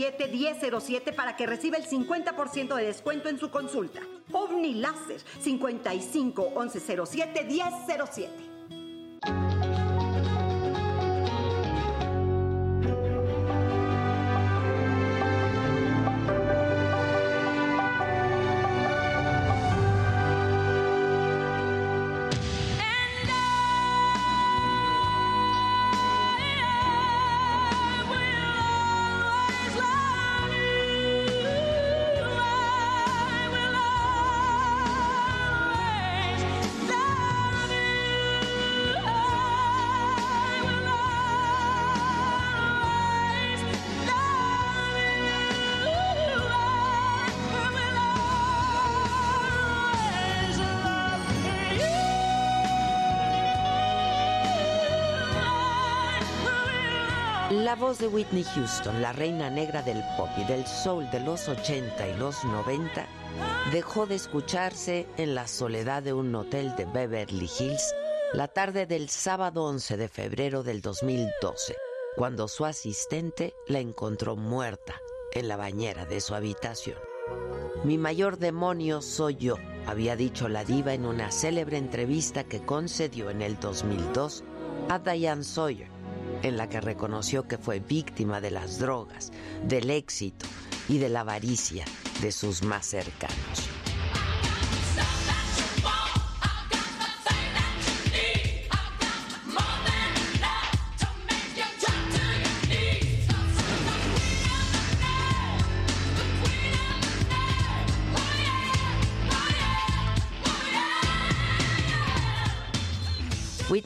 55-1107-1007 para que reciba el 50% de descuento en su consulta. OVNI Láser 55-1107-1007. Voz de Whitney Houston, la reina negra del pop y del soul de los 80 y los 90, dejó de escucharse en la soledad de un hotel de Beverly Hills la tarde del sábado 11 de febrero del 2012, cuando su asistente la encontró muerta en la bañera de su habitación. Mi mayor demonio soy yo, había dicho la diva en una célebre entrevista que concedió en el 2002 a Diane Sawyer en la que reconoció que fue víctima de las drogas, del éxito y de la avaricia de sus más cercanos.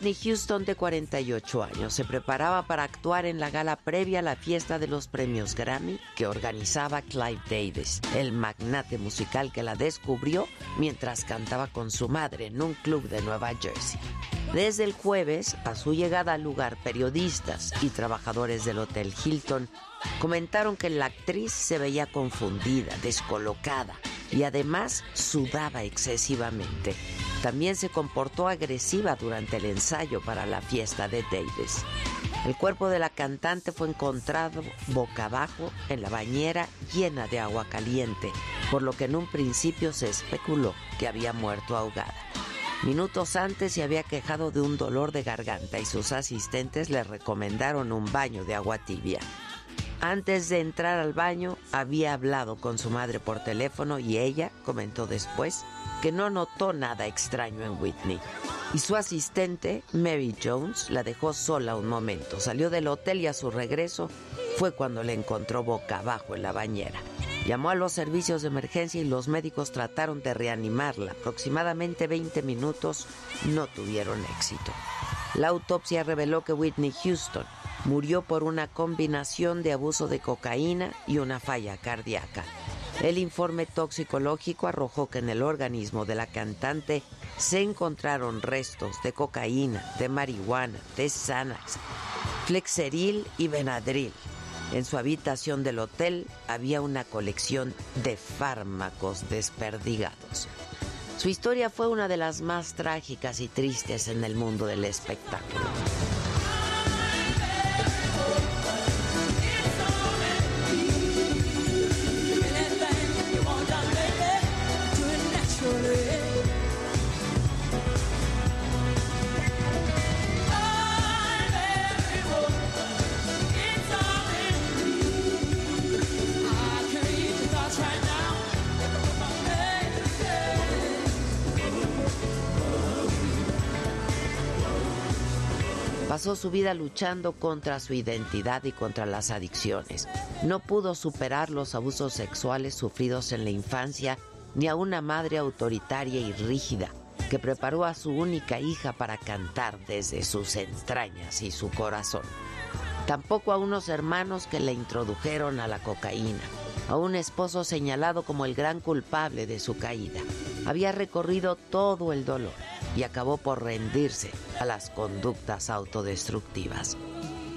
Whitney Houston, de 48 años, se preparaba para actuar en la gala previa a la fiesta de los premios Grammy que organizaba Clive Davis, el magnate musical que la descubrió mientras cantaba con su madre en un club de Nueva Jersey. Desde el jueves, a su llegada al lugar, periodistas y trabajadores del Hotel Hilton comentaron que la actriz se veía confundida, descolocada y además sudaba excesivamente. También se comportó agresiva durante el ensayo para la fiesta de Davis. El cuerpo de la cantante fue encontrado boca abajo en la bañera llena de agua caliente, por lo que en un principio se especuló que había muerto ahogada. Minutos antes se había quejado de un dolor de garganta y sus asistentes le recomendaron un baño de agua tibia. Antes de entrar al baño había hablado con su madre por teléfono y ella comentó después que no notó nada extraño en Whitney. Y su asistente, Mary Jones, la dejó sola un momento. Salió del hotel y a su regreso fue cuando le encontró boca abajo en la bañera. Llamó a los servicios de emergencia y los médicos trataron de reanimarla. Aproximadamente 20 minutos no tuvieron éxito. La autopsia reveló que Whitney Houston murió por una combinación de abuso de cocaína y una falla cardíaca. El informe toxicológico arrojó que en el organismo de la cantante se encontraron restos de cocaína, de marihuana, de Xanax, Flexeril y Benadryl. En su habitación del hotel había una colección de fármacos desperdigados. Su historia fue una de las más trágicas y tristes en el mundo del espectáculo. Pasó su vida luchando contra su identidad y contra las adicciones. No pudo superar los abusos sexuales sufridos en la infancia ni a una madre autoritaria y rígida que preparó a su única hija para cantar desde sus entrañas y su corazón. Tampoco a unos hermanos que le introdujeron a la cocaína, a un esposo señalado como el gran culpable de su caída. Había recorrido todo el dolor y acabó por rendirse a las conductas autodestructivas.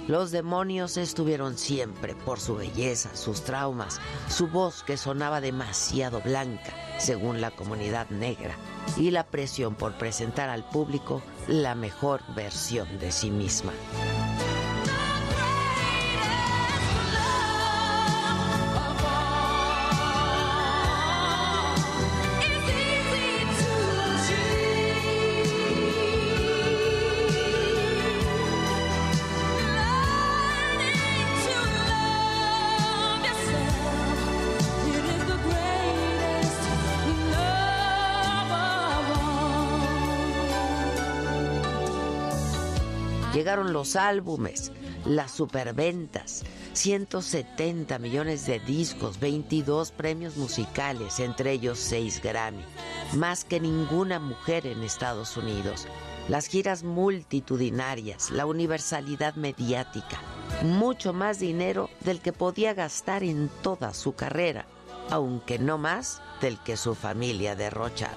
Los demonios estuvieron siempre por su belleza, sus traumas, su voz que sonaba demasiado blanca, según la comunidad negra, y la presión por presentar al público la mejor versión de sí misma. Los álbumes, las superventas, 170 millones de discos, 22 premios musicales, entre ellos 6 Grammy, más que ninguna mujer en Estados Unidos. Las giras multitudinarias, la universalidad mediática, mucho más dinero del que podía gastar en toda su carrera, aunque no más del que su familia derrochara.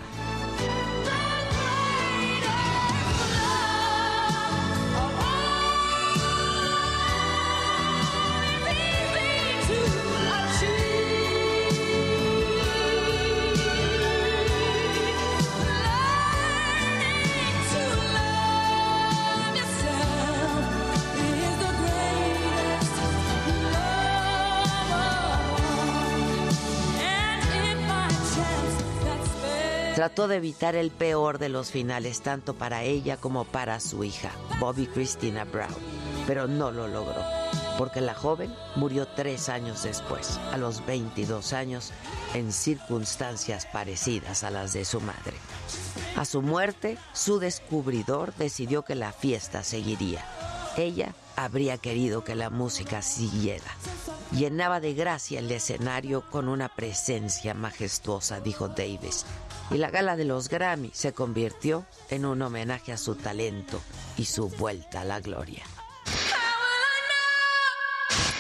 Trató de evitar el peor de los finales, tanto para ella como para su hija, Bobby Christina Brown, pero no lo logró, porque la joven murió tres años después, a los 22 años, en circunstancias parecidas a las de su madre. A su muerte, su descubridor decidió que la fiesta seguiría. Ella habría querido que la música siguiera. Llenaba de gracia el escenario con una presencia majestuosa, dijo Davis, y la gala de los Grammy se convirtió en un homenaje a su talento y su vuelta a la gloria.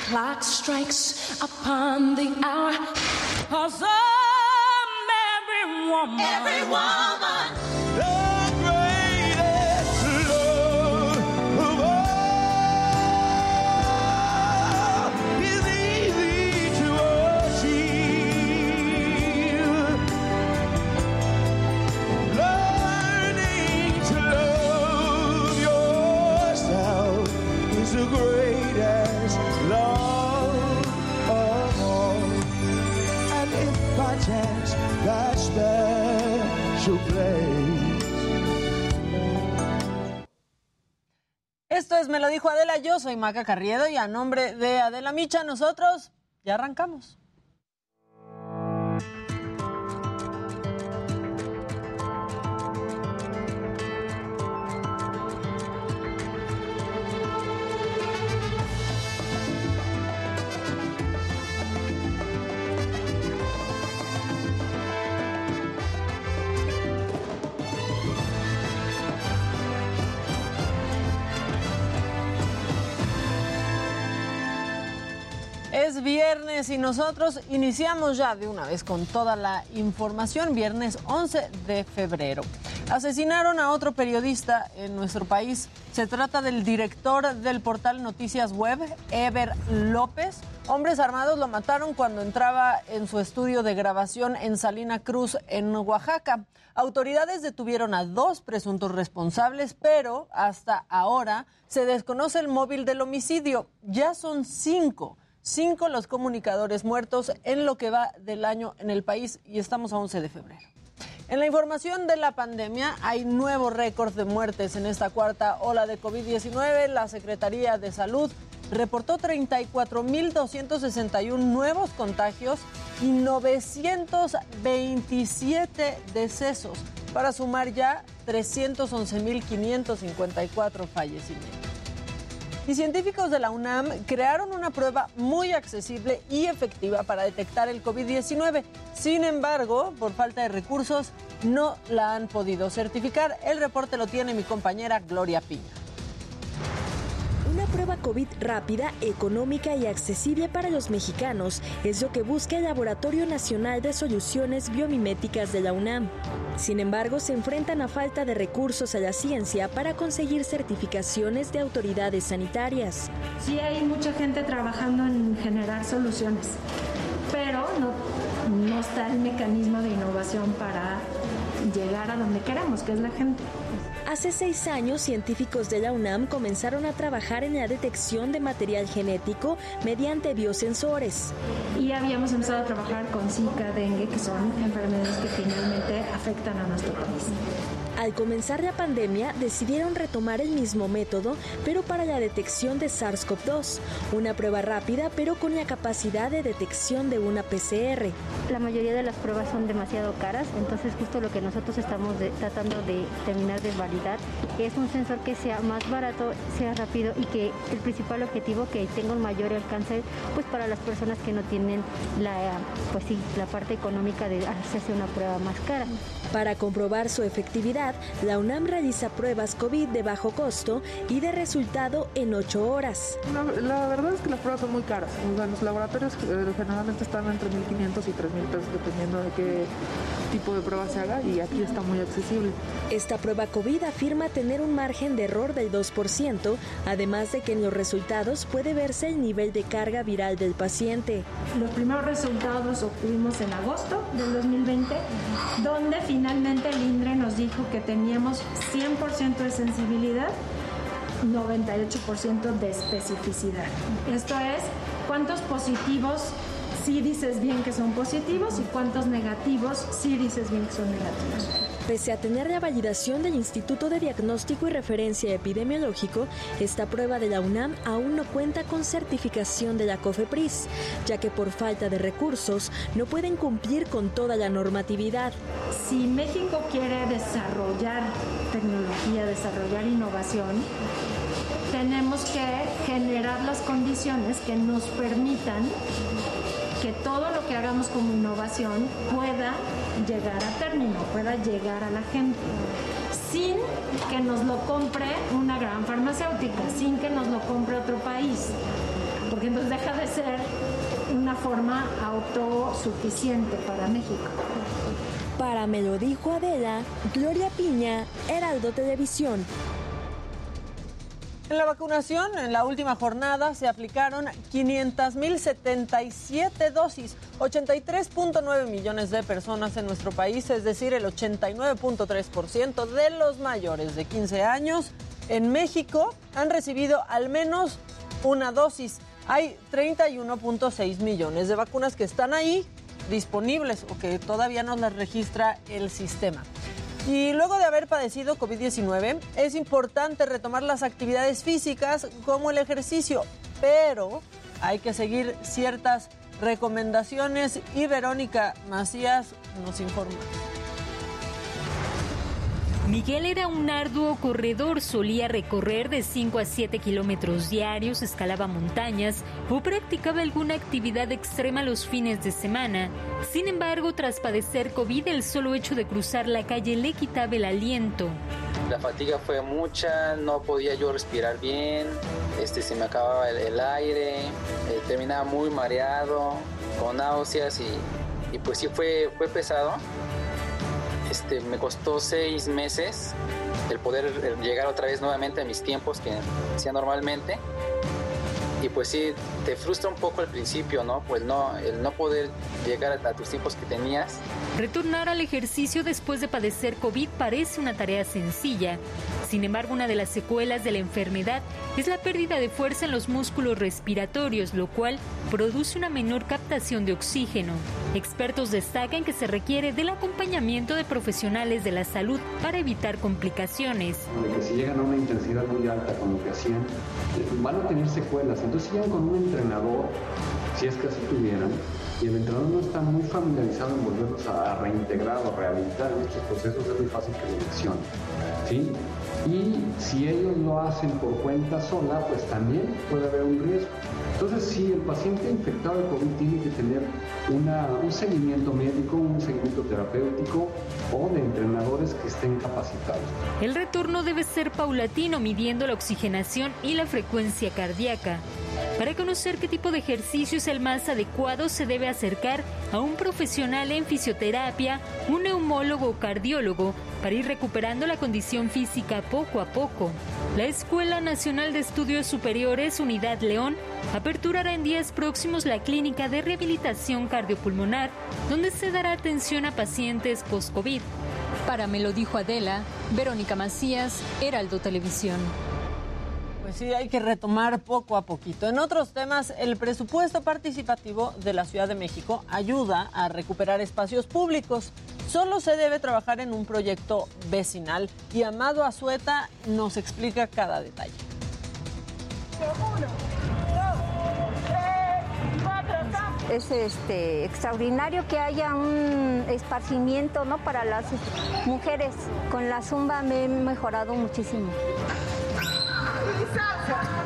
Clock strikes upon the hour. every woman, every woman. Esto es Me lo dijo Adela, yo soy Maca Carriedo y a nombre de Adela Micha nosotros ya arrancamos. Es viernes y nosotros iniciamos ya de una vez con toda la información, viernes 11 de febrero. Asesinaron a otro periodista en nuestro país. Se trata del director del portal Noticias Web, Ever López. Hombres armados lo mataron cuando entraba en su estudio de grabación en Salina Cruz, en Oaxaca. Autoridades detuvieron a dos presuntos responsables, pero hasta ahora se desconoce el móvil del homicidio. Ya son cinco cinco los comunicadores muertos en lo que va del año en el país y estamos a 11 de febrero. En la información de la pandemia hay nuevo récord de muertes en esta cuarta ola de COVID-19. La Secretaría de Salud reportó 34.261 nuevos contagios y 927 decesos para sumar ya 311.554 fallecimientos. Y científicos de la UNAM crearon una prueba muy accesible y efectiva para detectar el COVID-19. Sin embargo, por falta de recursos, no la han podido certificar. El reporte lo tiene mi compañera Gloria Piña. Una prueba COVID rápida, económica y accesible para los mexicanos es lo que busca el Laboratorio Nacional de Soluciones Biomiméticas de la UNAM. Sin embargo, se enfrentan a falta de recursos a la ciencia para conseguir certificaciones de autoridades sanitarias. Sí hay mucha gente trabajando en generar soluciones, pero no, no está el mecanismo de innovación para llegar a donde queremos, que es la gente. Hace seis años, científicos de la UNAM comenzaron a trabajar en la detección de material genético mediante biosensores. Y habíamos empezado a trabajar con Zika, dengue, que son enfermedades que finalmente afectan a nuestro país. Al comenzar la pandemia, decidieron retomar el mismo método, pero para la detección de SARS-CoV-2, una prueba rápida, pero con la capacidad de detección de una PCR. La mayoría de las pruebas son demasiado caras, entonces justo lo que nosotros estamos tratando de terminar de validar es un sensor que sea más barato, sea rápido y que el principal objetivo que tenga un mayor alcance pues para las personas que no tienen la pues sí, la parte económica de hacerse una prueba más cara. Para comprobar su efectividad, la UNAM realiza pruebas COVID de bajo costo y de resultado en 8 horas. La, verdad es que las pruebas son muy caras. los laboratorios eh, generalmente están entre 1.500 y 3.000 pesos dependiendo de qué tipo de prueba se haga y aquí está muy accesible. Esta prueba COVID afirma tener un margen de error del 2%, además de que en los resultados puede verse el nivel de carga viral del paciente. Los primeros resultados los obtuvimos en agosto del 2020, donde finalmente el INDRE nos dijo que teníamos 100% de sensibilidad 98% de especificidad. Esto es, ¿cuántos positivos sí dices bien que son positivos y cuántos negativos sí dices bien que son negativos. Pese a tener la validación del Instituto de Diagnóstico y Referencia Epidemiológico, esta prueba de la UNAM aún no cuenta con certificación de la COFEPRIS, ya que por falta de recursos no pueden cumplir con toda la normatividad. Si México quiere desarrollar tecnología, desarrollar innovación, tenemos que generar las condiciones que nos permitan que todo lo que hagamos como innovación pueda llegar a término, pueda llegar a la gente, sin que nos lo compre una gran farmacéutica, sin que nos lo compre otro país, porque entonces deja de ser una forma autosuficiente para México. Para me lo dijo Adela, Gloria Piña, Heraldo Televisión. En la vacunación, en la última jornada, se aplicaron 500.077 dosis, 83.9 millones de personas en nuestro país, es decir, el 89.3% de los mayores de 15 años en México han recibido al menos una dosis. Hay 31.6 millones de vacunas que están ahí disponibles o que todavía no las registra el sistema. Y luego de haber padecido COVID-19, es importante retomar las actividades físicas como el ejercicio, pero hay que seguir ciertas recomendaciones y Verónica Macías nos informa. Miguel era un arduo corredor, solía recorrer de 5 a 7 kilómetros diarios, escalaba montañas o practicaba alguna actividad extrema los fines de semana. Sin embargo, tras padecer COVID, el solo hecho de cruzar la calle le quitaba el aliento. La fatiga fue mucha, no podía yo respirar bien, este, se me acababa el, aire, eh, terminaba muy mareado, con náuseas y, y pues sí fue, fue pesado este, me costó seis meses el poder eh, llegar otra vez nuevamente a mis tiempos que hacía normalmente. Y pues sí, te frustra un poco al principio, ¿no? Pues no, el no poder llegar a, a tus tiempos que tenías. Retornar al ejercicio después de padecer COVID parece una tarea sencilla. Sin embargo, una de las secuelas de la enfermedad es la pérdida de fuerza en los músculos respiratorios, lo cual produce una menor captación de oxígeno. Expertos destacan que se requiere del acompañamiento de profesionales de la salud para evitar complicaciones. De que si llegan a una intensidad muy alta con lo que hacían, van a tener secuelas. Entonces, llegan con un entrenador, si es que así tuvieran, y el entrenador no está muy familiarizado en volverlos a reintegrar o rehabilitar en estos procesos, es muy fácil que lo lesione. ¿sí? Y si ellos lo hacen por cuenta sola, pues también puede haber un riesgo. Entonces, si el paciente infectado de COVID tiene que tener un seguimiento médico, un seguimiento terapéutico o de entrenadores que estén capacitados. El retorno debe ser paulatino, midiendo la oxigenación y la frecuencia cardíaca. Para conocer qué tipo de ejercicio es el más adecuado, se debe acercar a un profesional en fisioterapia, un neumólogo o cardiólogo, para ir recuperando la condición física poco a poco. La Escuela Nacional de Estudios Superiores Unidad León aperturará en días próximos la clínica de rehabilitación cardiopulmonar, donde se dará atención a pacientes post-COVID. Para me lo dijo Adela, Verónica Macías, Heraldo Televisión. Pues sí, hay que retomar poco a poquito. En otros temas, el presupuesto participativo de la Ciudad de México ayuda a recuperar espacios públicos. Solo se debe trabajar en un proyecto vecinal y Amado Azueta nos explica cada detalle. es este extraordinario que haya un esparcimiento no para las mujeres con la zumba me he mejorado muchísimo Please answer.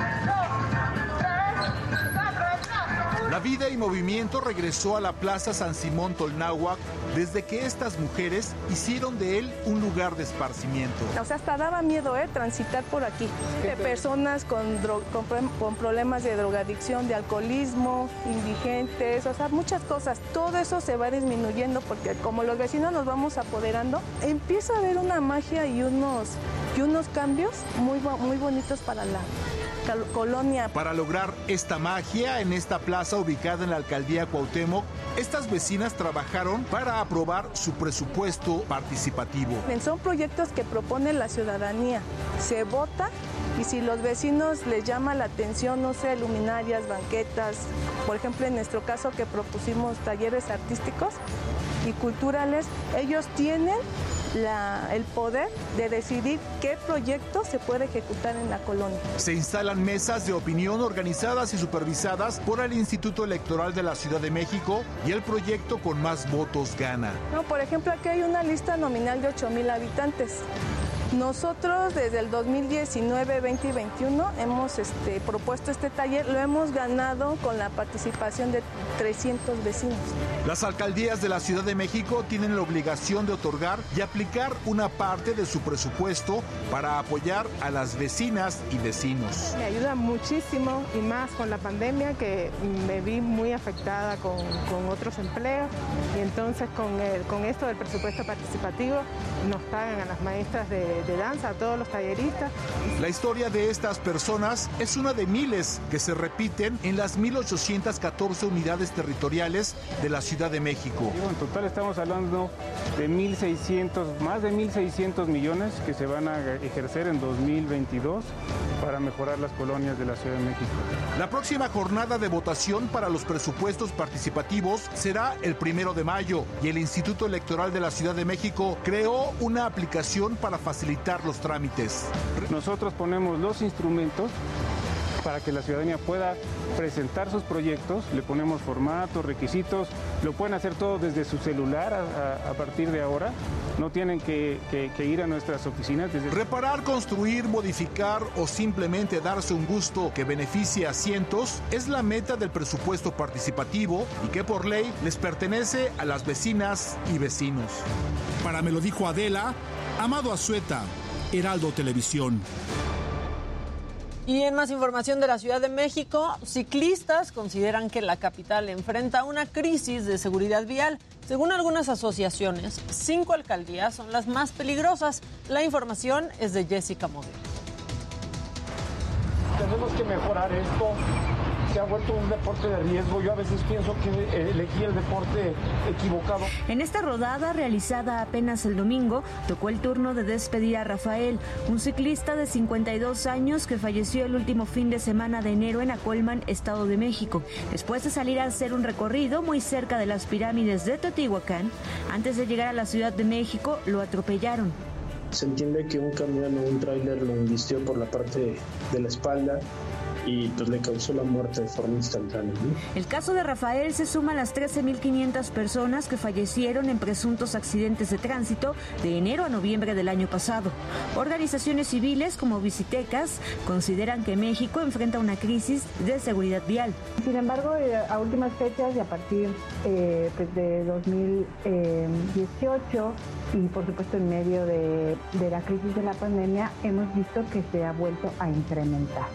La vida y movimiento regresó a la Plaza San Simón Tolnáhuac desde que estas mujeres hicieron de él un lugar de esparcimiento. O sea, hasta daba miedo ¿eh? transitar por aquí. De personas con, con, con, problemas de drogadicción, de alcoholismo, indigentes, o sea, muchas cosas. Todo eso se va disminuyendo porque como los vecinos nos vamos apoderando, empieza a haber una magia y unos, y unos cambios muy, muy bonitos para la, colonia. Para lograr esta magia en esta plaza ubicada en la alcaldía Cuauhtémoc, estas vecinas trabajaron para aprobar su presupuesto participativo. Son proyectos que propone la ciudadanía. Se vota y si los vecinos les llama la atención, no sé, luminarias, banquetas, por ejemplo en nuestro caso que propusimos talleres artísticos y culturales, ellos tienen el poder de decidir qué proyecto se puede ejecutar en la colonia. Se instalan mesas de opinión organizadas y supervisadas por el Instituto Electoral de la Ciudad de México y el proyecto con más votos gana. No, por ejemplo, aquí hay una lista nominal de 8 mil habitantes. Nosotros desde el 2019, 20 y 21 hemos este, propuesto este taller, lo hemos ganado con la participación de 300 vecinos. Las alcaldías de la Ciudad de México tienen la obligación de otorgar y aplicar una parte de su presupuesto para apoyar a las vecinas y vecinos. Me ayuda muchísimo y más con la pandemia que me vi muy afectada con, otros empleos y entonces con, el, con esto del presupuesto participativo nos pagan a las maestras de de danza, a todos los talleristas. La historia de estas personas es una de miles que se repiten en las 1.814 unidades territoriales de la Ciudad de México. en total estamos hablando de 1.600, más de 1.600 millones que se van a ejercer en 2022 para mejorar las colonias de la Ciudad de México. La próxima jornada de votación para los presupuestos participativos será el primero de mayo y el Instituto Electoral de la Ciudad de México creó una aplicación para facilitar los trámites. Nosotros ponemos los instrumentos para que la ciudadanía pueda presentar sus proyectos, le ponemos formatos, requisitos, lo pueden hacer todo desde su celular a, partir de ahora, no tienen que, ir a nuestras oficinas. Reparar, construir, modificar o simplemente darse un gusto que beneficie a cientos es la meta del presupuesto participativo y que por ley les pertenece a las vecinas y vecinos. Para me lo dijo Adela, Amado Azueta, Heraldo Televisión. Y en más información de la Ciudad de México, ciclistas consideran que la capital enfrenta una crisis de seguridad vial. Según algunas asociaciones, cinco alcaldías son las más peligrosas. La información es de Jessica Modelo. Tenemos que mejorar esto se ha vuelto un deporte de riesgo. Yo a veces pienso que elegí el deporte equivocado. En esta rodada realizada apenas el domingo, tocó el turno de despedir a Rafael, un ciclista de 52 años que falleció el último fin de semana de enero en Acolman, Estado de México. Después de salir a hacer un recorrido muy cerca de las pirámides de Teotihuacán, antes de llegar a la Ciudad de México, lo atropellaron. Se entiende que un camión o un tráiler lo invistió por la parte de la espalda y pues le causó la muerte de forma instantánea. El caso de Rafael se suma a las 13.500 personas que fallecieron en presuntos accidentes de tránsito de enero a noviembre del año pasado. Organizaciones civiles como Visitecas consideran que México enfrenta una crisis de seguridad vial. Sin embargo, eh, a últimas fechas y a partir eh, pues, de 2018 y por supuesto en medio de, de la crisis de la pandemia hemos visto que se ha vuelto a incrementar.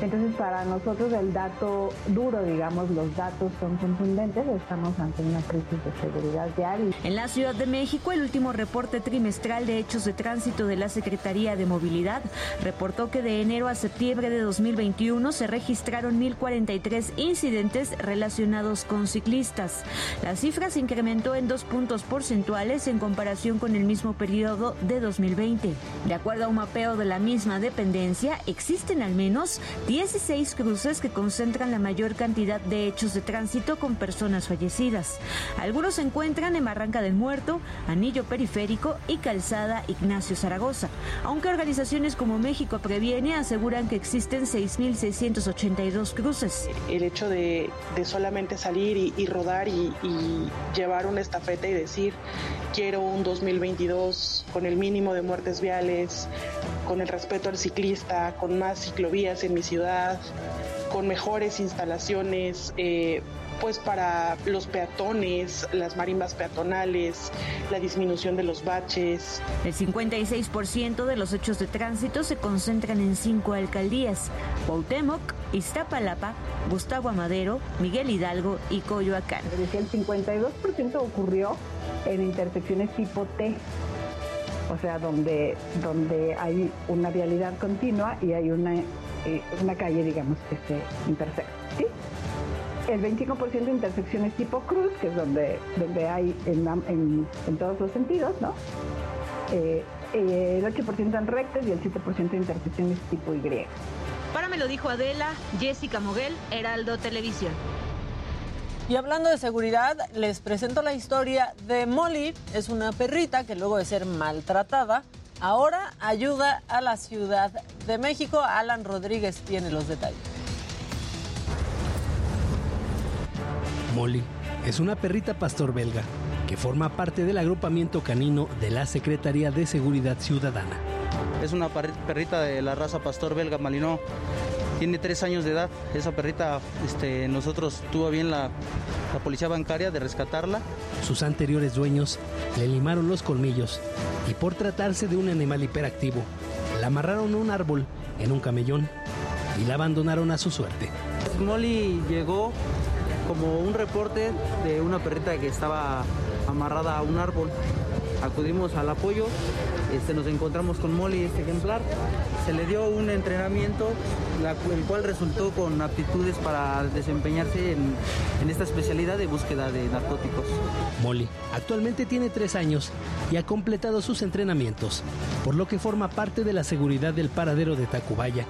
Entonces, para nosotros el dato duro, digamos, los datos son contundentes, estamos ante una crisis de seguridad vial. En la Ciudad de México, el último reporte trimestral de hechos de tránsito de la Secretaría de Movilidad reportó que de enero a septiembre de 2021 se registraron 1.043 incidentes relacionados con ciclistas. La cifra se incrementó en dos puntos porcentuales en comparación con el mismo periodo de 2020. De acuerdo a un mapeo de la misma dependencia, existen al menos 16 cruces que concentran la mayor cantidad de hechos de tránsito con personas fallecidas. Algunos se encuentran en Barranca del Muerto, Anillo Periférico y Calzada Ignacio Zaragoza, aunque organizaciones como México Previene aseguran que existen 6.682 cruces. El hecho de, solamente salir y, rodar y, y llevar una estafeta y decir quiero un 2022 con el mínimo de muertes viales, con el respeto al ciclista, con más ciclovías en mi ciudad, con mejores instalaciones. Eh, pues para los peatones, las marimbas peatonales, la disminución de los baches. El 56% de los hechos de tránsito se concentran en cinco alcaldías: Cuauhtémoc, Iztapalapa, Gustavo Amadero, Miguel Hidalgo y Coyoacán. El 52% ocurrió en intersecciones tipo T, o sea, donde, donde hay una vialidad continua y hay una, eh, una calle, digamos, que se intersecta. ¿sí? El 25% de intersecciones tipo cruz, que es donde, donde hay en, en, todos los sentidos, ¿no? Eh, el 8% en rectas y el 7% de intersecciones tipo Y. Para me lo dijo Adela, Jessica Moguel, Heraldo Televisión. Y hablando de seguridad, les presento la historia de Molly. Es una perrita que luego de ser maltratada, ahora ayuda a la Ciudad de México. Alan Rodríguez tiene los detalles. Molly es una perrita pastor belga que forma parte del agrupamiento canino de la Secretaría de Seguridad Ciudadana. Es una perrita de la raza pastor belga Malinois tiene tres años de edad. Esa perrita, este, nosotros tuvo bien la, la policía bancaria de rescatarla. Sus anteriores dueños le limaron los colmillos y por tratarse de un animal hiperactivo, la amarraron a un árbol en un camellón y la abandonaron a su suerte. Molly llegó como un reporte de una perrita que estaba amarrada a un árbol. Acudimos al apoyo, este, nos encontramos con Molly, este ejemplar. Se le dio un entrenamiento el cual resultó con aptitudes para desempeñarse en, esta especialidad de búsqueda de narcóticos. Molly actualmente tiene tres años y ha completado sus entrenamientos, por lo que forma parte de la seguridad del paradero de Tacubaya,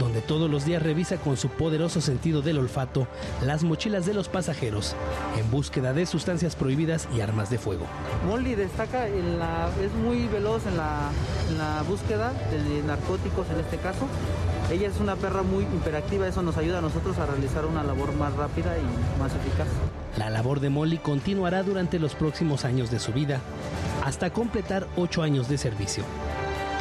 donde todos los días revisa con su poderoso sentido del olfato las mochilas de los pasajeros en búsqueda de sustancias prohibidas y armas de fuego. Molly destaca en la, es muy veloz en la, en la búsqueda de narcóticos en este caso ella es una perra muy hiperactiva, eso nos ayuda a nosotros a realizar una labor más rápida y más eficaz. La labor de Molly continuará durante los próximos años de su vida, hasta completar ocho años de servicio.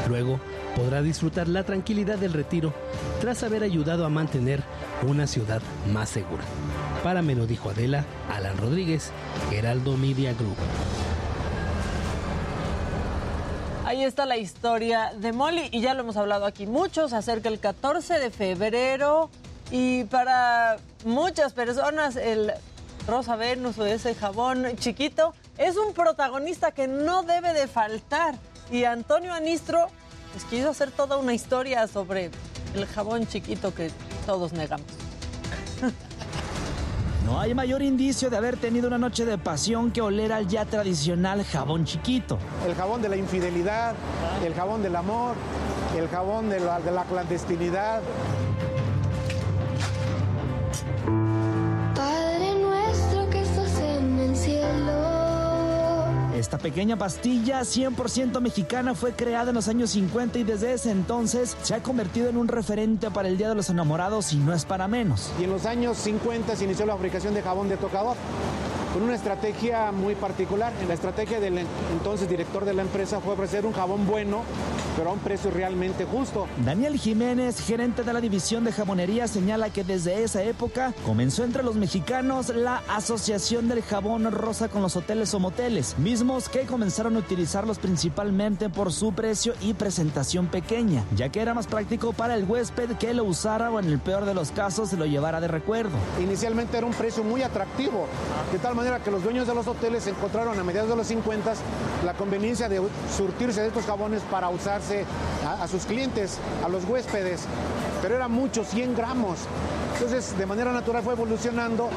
Luego podrá disfrutar la tranquilidad del retiro tras haber ayudado a mantener una ciudad más segura. Para me lo dijo Adela, Alan Rodríguez, Heraldo Media Group. Ahí está la historia de Molly y ya lo hemos hablado aquí muchos acerca del 14 de febrero y para muchas personas el Rosa Venus o ese jabón chiquito es un protagonista que no debe de faltar y Antonio Anistro quiso hacer toda una historia sobre el jabón chiquito que todos negamos. No hay mayor indicio de haber tenido una noche de pasión que oler al ya tradicional jabón chiquito. El jabón de la infidelidad, el jabón del amor, el jabón de la, de la clandestinidad. Esta pequeña pastilla 100% mexicana fue creada en los años 50 y desde ese entonces se ha convertido en un referente para el Día de los Enamorados y no es para menos. Y en los años 50 se inició la fabricación de jabón de tocador. Con una estrategia muy particular. La estrategia del entonces director de la empresa fue ofrecer un jabón bueno, pero a un precio realmente justo. Daniel Jiménez, gerente de la división de jabonería, señala que desde esa época comenzó entre los mexicanos la asociación del jabón rosa con los hoteles o moteles, mismos que comenzaron a utilizarlos principalmente por su precio y presentación pequeña, ya que era más práctico para el huésped que lo usara o en el peor de los casos se lo llevara de recuerdo. Inicialmente era un precio muy atractivo, de tal manera que los dueños de los hoteles encontraron a mediados de los 50 la conveniencia de surtirse de estos jabones para usarse a, a sus clientes, a los huéspedes, pero era mucho, 100 gramos. Entonces, de manera natural fue evolucionando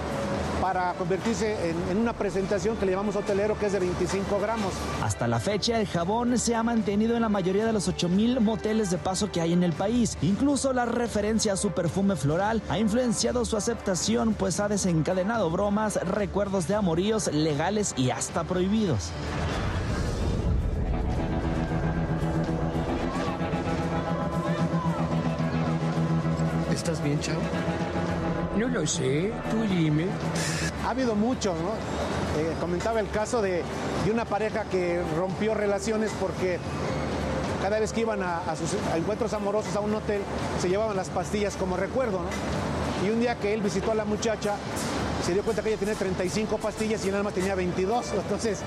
para convertirse en, en, una presentación que le llamamos hotelero, que es de 25 gramos. Hasta la fecha, el jabón se ha mantenido en la mayoría de los 8000 moteles de paso que hay en el país. Incluso la referencia a su perfume floral ha influenciado su aceptación, pues ha desencadenado bromas, recuerdos de amoríos legales y hasta prohibidos. ¿Estás bien, chavo? No lo sé, tú dime. Ha habido mucho, ¿no? Eh, comentaba el caso de, de, una pareja que rompió relaciones porque cada vez que iban a, a sus a encuentros amorosos a un hotel se llevaban las pastillas como recuerdo, ¿no? Y un día que él visitó a la muchacha, se dio cuenta que ella tenía 35 pastillas y el alma tenía 22. Entonces,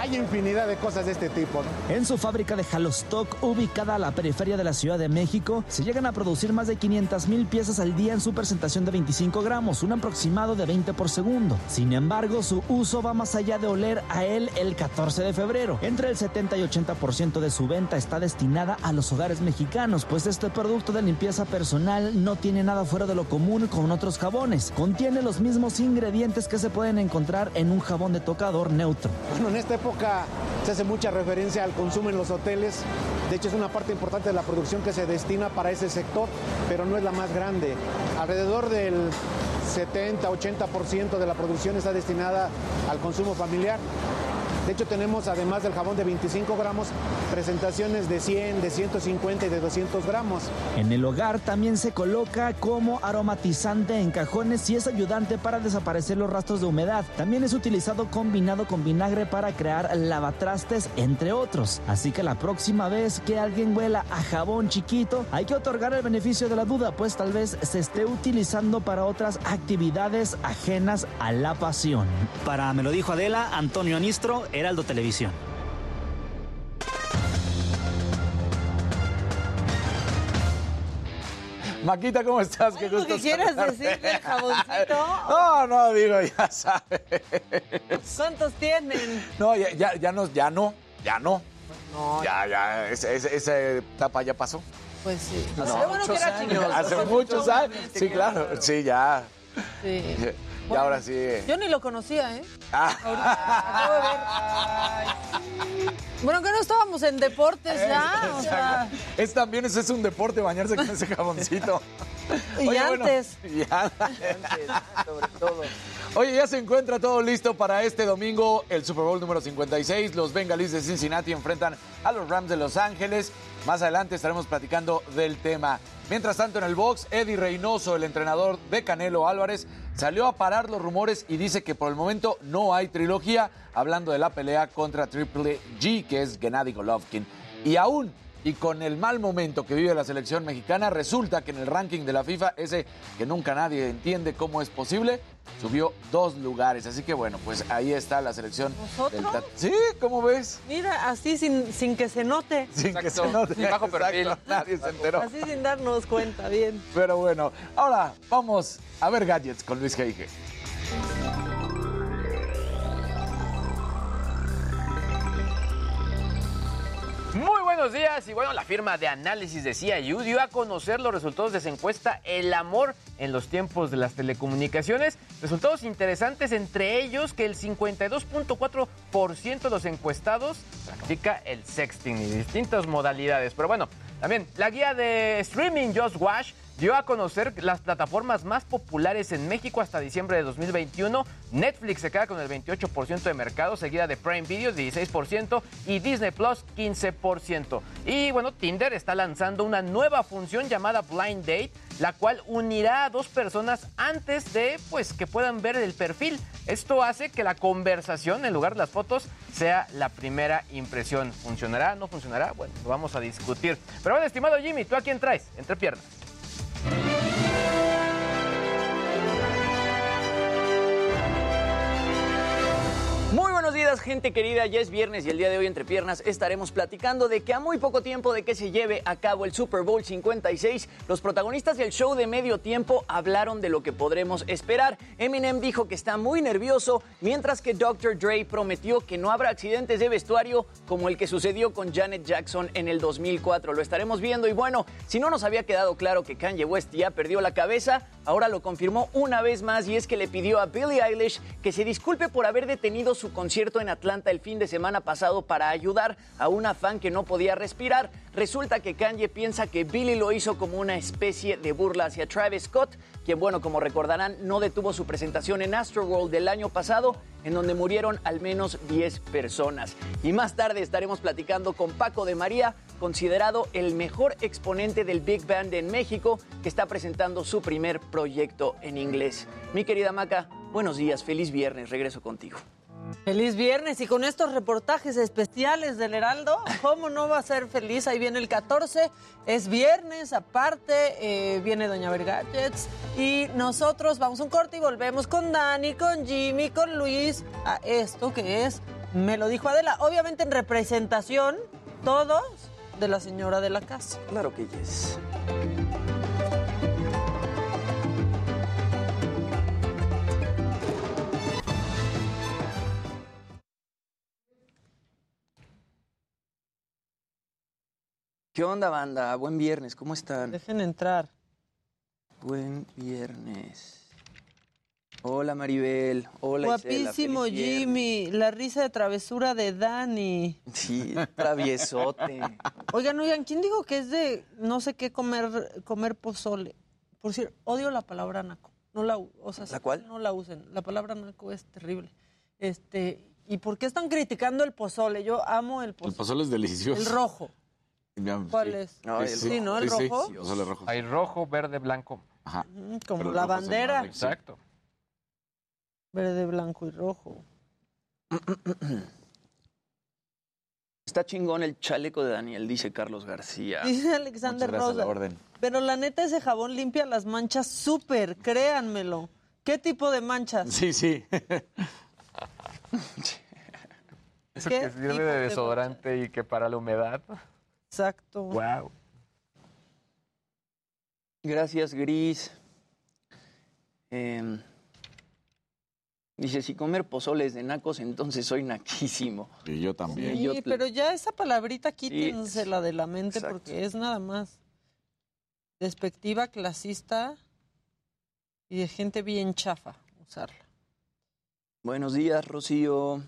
hay infinidad de cosas de este tipo. ¿no? En su fábrica de Halostock, ubicada a la periferia de la Ciudad de México, se llegan a producir más de 500 mil piezas al día en su presentación de 25 gramos, un aproximado de 20 por segundo. Sin embargo, su uso va más allá de oler a él el 14 de febrero. Entre el 70 y 80% de su venta está destinada a los hogares mexicanos, pues este producto de limpieza personal no tiene nada fuera de lo común con otros jabones. Contiene los ingredientes que se pueden encontrar en un jabón de tocador neutro. Bueno, en esta época se hace mucha referencia al consumo en los hoteles. De hecho, es una parte importante de la producción que se destina para ese sector, pero no es la más grande. Alrededor del 70-80% de la producción está destinada al consumo familiar. De hecho, tenemos además del jabón de 25 gramos, presentaciones de 100, de 150 y de 200 gramos. En el hogar también se coloca como aromatizante en cajones y es ayudante para desaparecer los rastros de humedad. También es utilizado combinado con vinagre para crear lavatrastes, entre otros. Así que la próxima vez que alguien huela a jabón chiquito, hay que otorgar el beneficio de la duda, pues tal vez se esté utilizando para otras actividades ajenas a la pasión. Para Me lo dijo Adela, Antonio Anistro, Heraldo Televisión. Maquita, ¿cómo estás? Qué gusto. ¿Qué quieres decir del jaboncito? No, no, digo, ya sabes. ¿Cuántos tienen? No, ya, ya, ya no, ya no, ya no. No. Ya, ya, esa, esa etapa ya pasó. Pues sí. No, Hace bueno que era años, Hace muchos años. Sí, claro. Sí, ya. Sí. Y ahora sí. Yo ni lo conocía, ¿eh? Ah. Ahorita, bueno, que no estábamos en deportes ya. O sea... Es también, ese es un deporte, bañarse con ese jaboncito. y Oye, antes. Bueno, y antes, sobre todo. Oye, ya se encuentra todo listo para este domingo, el Super Bowl número 56. Los Bengalis de Cincinnati enfrentan a los Rams de Los Ángeles. Más adelante estaremos platicando del tema. Mientras tanto, en el box, Eddie Reynoso, el entrenador de Canelo Álvarez, salió a parar los rumores y dice que por el momento no hay trilogía, hablando de la pelea contra Triple G, que es Gennady Golovkin. Y aún y con el mal momento que vive la selección mexicana, resulta que en el ranking de la FIFA, ese que nunca nadie entiende cómo es posible, subió dos lugares. Así que bueno, pues ahí está la selección. ¿Nosotros? Del... Sí, ¿cómo ves? Mira, así sin, sin que se note. Sin Exacto. que se note. Sin bajo perfil. Nadie se enteró. Así sin darnos cuenta, bien. Pero bueno, ahora vamos a ver gadgets con Luis Geige. Buenos días y bueno, la firma de análisis de CIU dio a conocer los resultados de su encuesta El amor en los tiempos de las telecomunicaciones. Resultados interesantes, entre ellos que el 52.4% de los encuestados practica el sexting y distintas modalidades. Pero bueno, también la guía de streaming Just Watch dio a conocer las plataformas más populares en México hasta diciembre de 2021. Netflix se queda con el 28% de mercado, seguida de Prime Video 16% y Disney Plus 15%. Y bueno, Tinder está lanzando una nueva función llamada Blind Date, la cual unirá a dos personas antes de pues que puedan ver el perfil. Esto hace que la conversación en lugar de las fotos sea la primera impresión. ¿Funcionará? ¿No funcionará? Bueno, lo vamos a discutir. Pero bueno, estimado Jimmy, ¿tú a quién traes? Entre piernas. Muy buenos días, gente querida. Ya es viernes y el día de hoy entre piernas estaremos platicando de que a muy poco tiempo de que se lleve a cabo el Super Bowl 56, los protagonistas del show de medio tiempo hablaron de lo que podremos esperar. Eminem dijo que está muy nervioso, mientras que Dr. Dre prometió que no habrá accidentes de vestuario como el que sucedió con Janet Jackson en el 2004. Lo estaremos viendo y bueno, si no nos había quedado claro que Kanye West ya perdió la cabeza, ahora lo confirmó una vez más y es que le pidió a Billie Eilish que se disculpe por haber detenido su concierto en Atlanta el fin de semana pasado para ayudar a una fan que no podía respirar. Resulta que Kanye piensa que Billy lo hizo como una especie de burla hacia Travis Scott, quien, bueno, como recordarán, no detuvo su presentación en Astroworld del año pasado, en donde murieron al menos 10 personas. Y más tarde estaremos platicando con Paco de María, considerado el mejor exponente del Big Band en México, que está presentando su primer proyecto en inglés. Mi querida Maca, buenos días, feliz viernes, regreso contigo. Feliz viernes y con estos reportajes especiales del Heraldo, ¿cómo no va a ser feliz? Ahí viene el 14, es viernes, aparte eh, viene Doña Vergadgets y nosotros vamos a un corte y volvemos con Dani, con Jimmy, con Luis a esto que es, me lo dijo Adela, obviamente en representación, todos de la señora de la casa. Claro que yes. ¿Qué onda, banda? Buen viernes, ¿cómo están? Dejen entrar. Buen viernes. Hola, Maribel. Hola, Guapísimo, Isela. Jimmy. La risa de travesura de Dani. Sí, traviesote. Oigan, oigan, ¿quién dijo que es de no sé qué comer, comer pozole? Por decir, odio la palabra naco. No la, o sea, ¿La cuál? No la usen. La palabra naco es terrible. Este, ¿y por qué están criticando el pozole? Yo amo el El pozole. pozole es delicioso. El rojo. ¿Cuál sí. es? No, el sí, ¿no? El Sí, rojo. sí, rojo. Hay rojo, verde, blanco. Ajá. Mm, Como Pero la bandera. Exacto. Verde, blanco y rojo. Está chingón el chaleco de Daniel, dice Carlos García. Dice Alexander Rosa. la orden. Pero la neta, ese jabón limpia las manchas súper, créanmelo. ¿Qué tipo de manchas? Sí, sí. Eso ¿Qué que sirve de de desodorante y que para la humedad. Exacto. Wow. Gracias, Gris. Em, dice, si comer pozoles de nacos, entonces soy naquísimo. Y yo también. Sí, yo- Sí, pero ya esa palabrita quítensela de la mente exacto. porque es nada más despectiva, clasista y de gente bien chafa usarla. Buenos días, Rocío.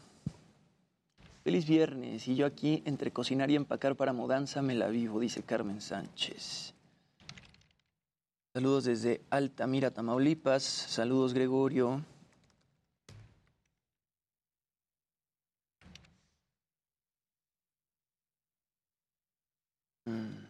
Feliz viernes. Y yo aquí, entre cocinar y empacar para mudanza, me la vivo, dice Carmen Sánchez. Saludos desde Altamira, Tamaulipas. Saludos, Gregorio. Mm.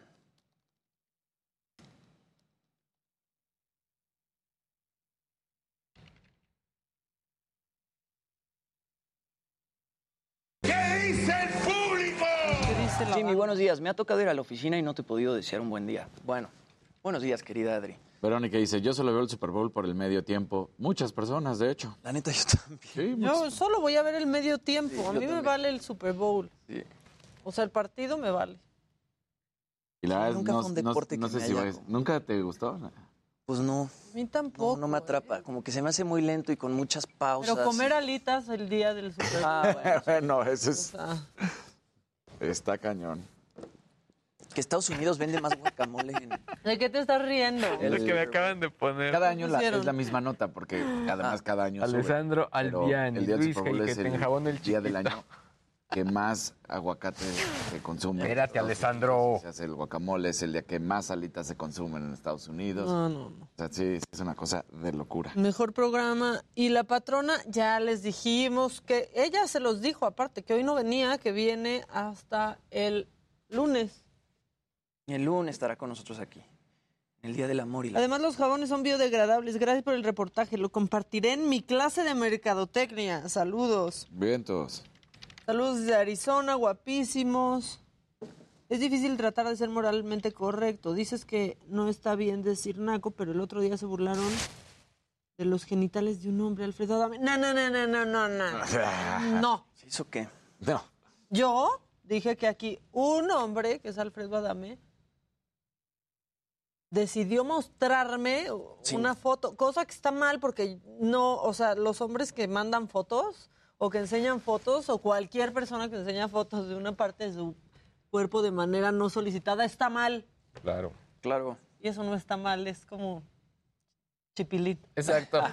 Dice el público? ¿Qué dice la Jimmy, buenos días. Me ha tocado ir a la oficina y no te he podido desear un buen día. Bueno, buenos días, querida Adri. Verónica dice, yo solo veo el Super Bowl por el medio tiempo. Muchas personas, de hecho. La neta, yo también. Sí, Yo solo voy a ver el medio tiempo. Sí, a mí me vale el Super Bowl. Sí. O sea, el partido me vale. Y la verdad, nunca no, fue un no- deporte no que sé me si ¿Nunca te gustó? Pues no, A mí no, tampoco. no me atrapa. Como que se me hace muy lento y con muchas pausas. Pero comer alitas el día del Super Bowl. Ah, bueno. bueno, eso o es, sea, está cañón. Que Estados Unidos vende más guacamole en... ¿De qué te estás riendo? Es lo que me acaban de poner. Cada año la- es la misma nota, porque además cada año. Alessandro Albiani, el día del Super Bowl el que es el enjabona el día del año que más aguacate se consume. Espérate, Alessandro. Se hace el guacamole, es el día que más alitas se consumen en Estados Unidos. No, no, no. O sea, sí, es una cosa de locura. Mejor programa. Y la patrona, ya les dijimos que ella se los dijo, aparte, que hoy no venía, que viene hasta el lunes. El lunes estará con nosotros aquí. El Día del Amor y la... Además, los jabones son biodegradables. Gracias por el reportaje. Lo compartiré en mi clase de mercadotecnia. Saludos. Vientos. Saludos desde Arizona, guapísimos. Es difícil tratar de ser moralmente correcto. Dices que no está bien decir naco, pero el otro día se burlaron de los genitales de un hombre, Alfredo Adame. No, no, no, no, no, no, no. No. ¿Se hizo qué? No. Yo dije que aquí un hombre, que es Alfredo Adame, decidió mostrarme una foto, cosa que está mal porque no, o sea, los hombres que mandan fotos o que enseñan fotos o cualquier persona que enseña fotos de una parte de su cuerpo de manera no solicitada está mal. Claro. Claro. Y eso no está mal, es como chipilito. Exacto.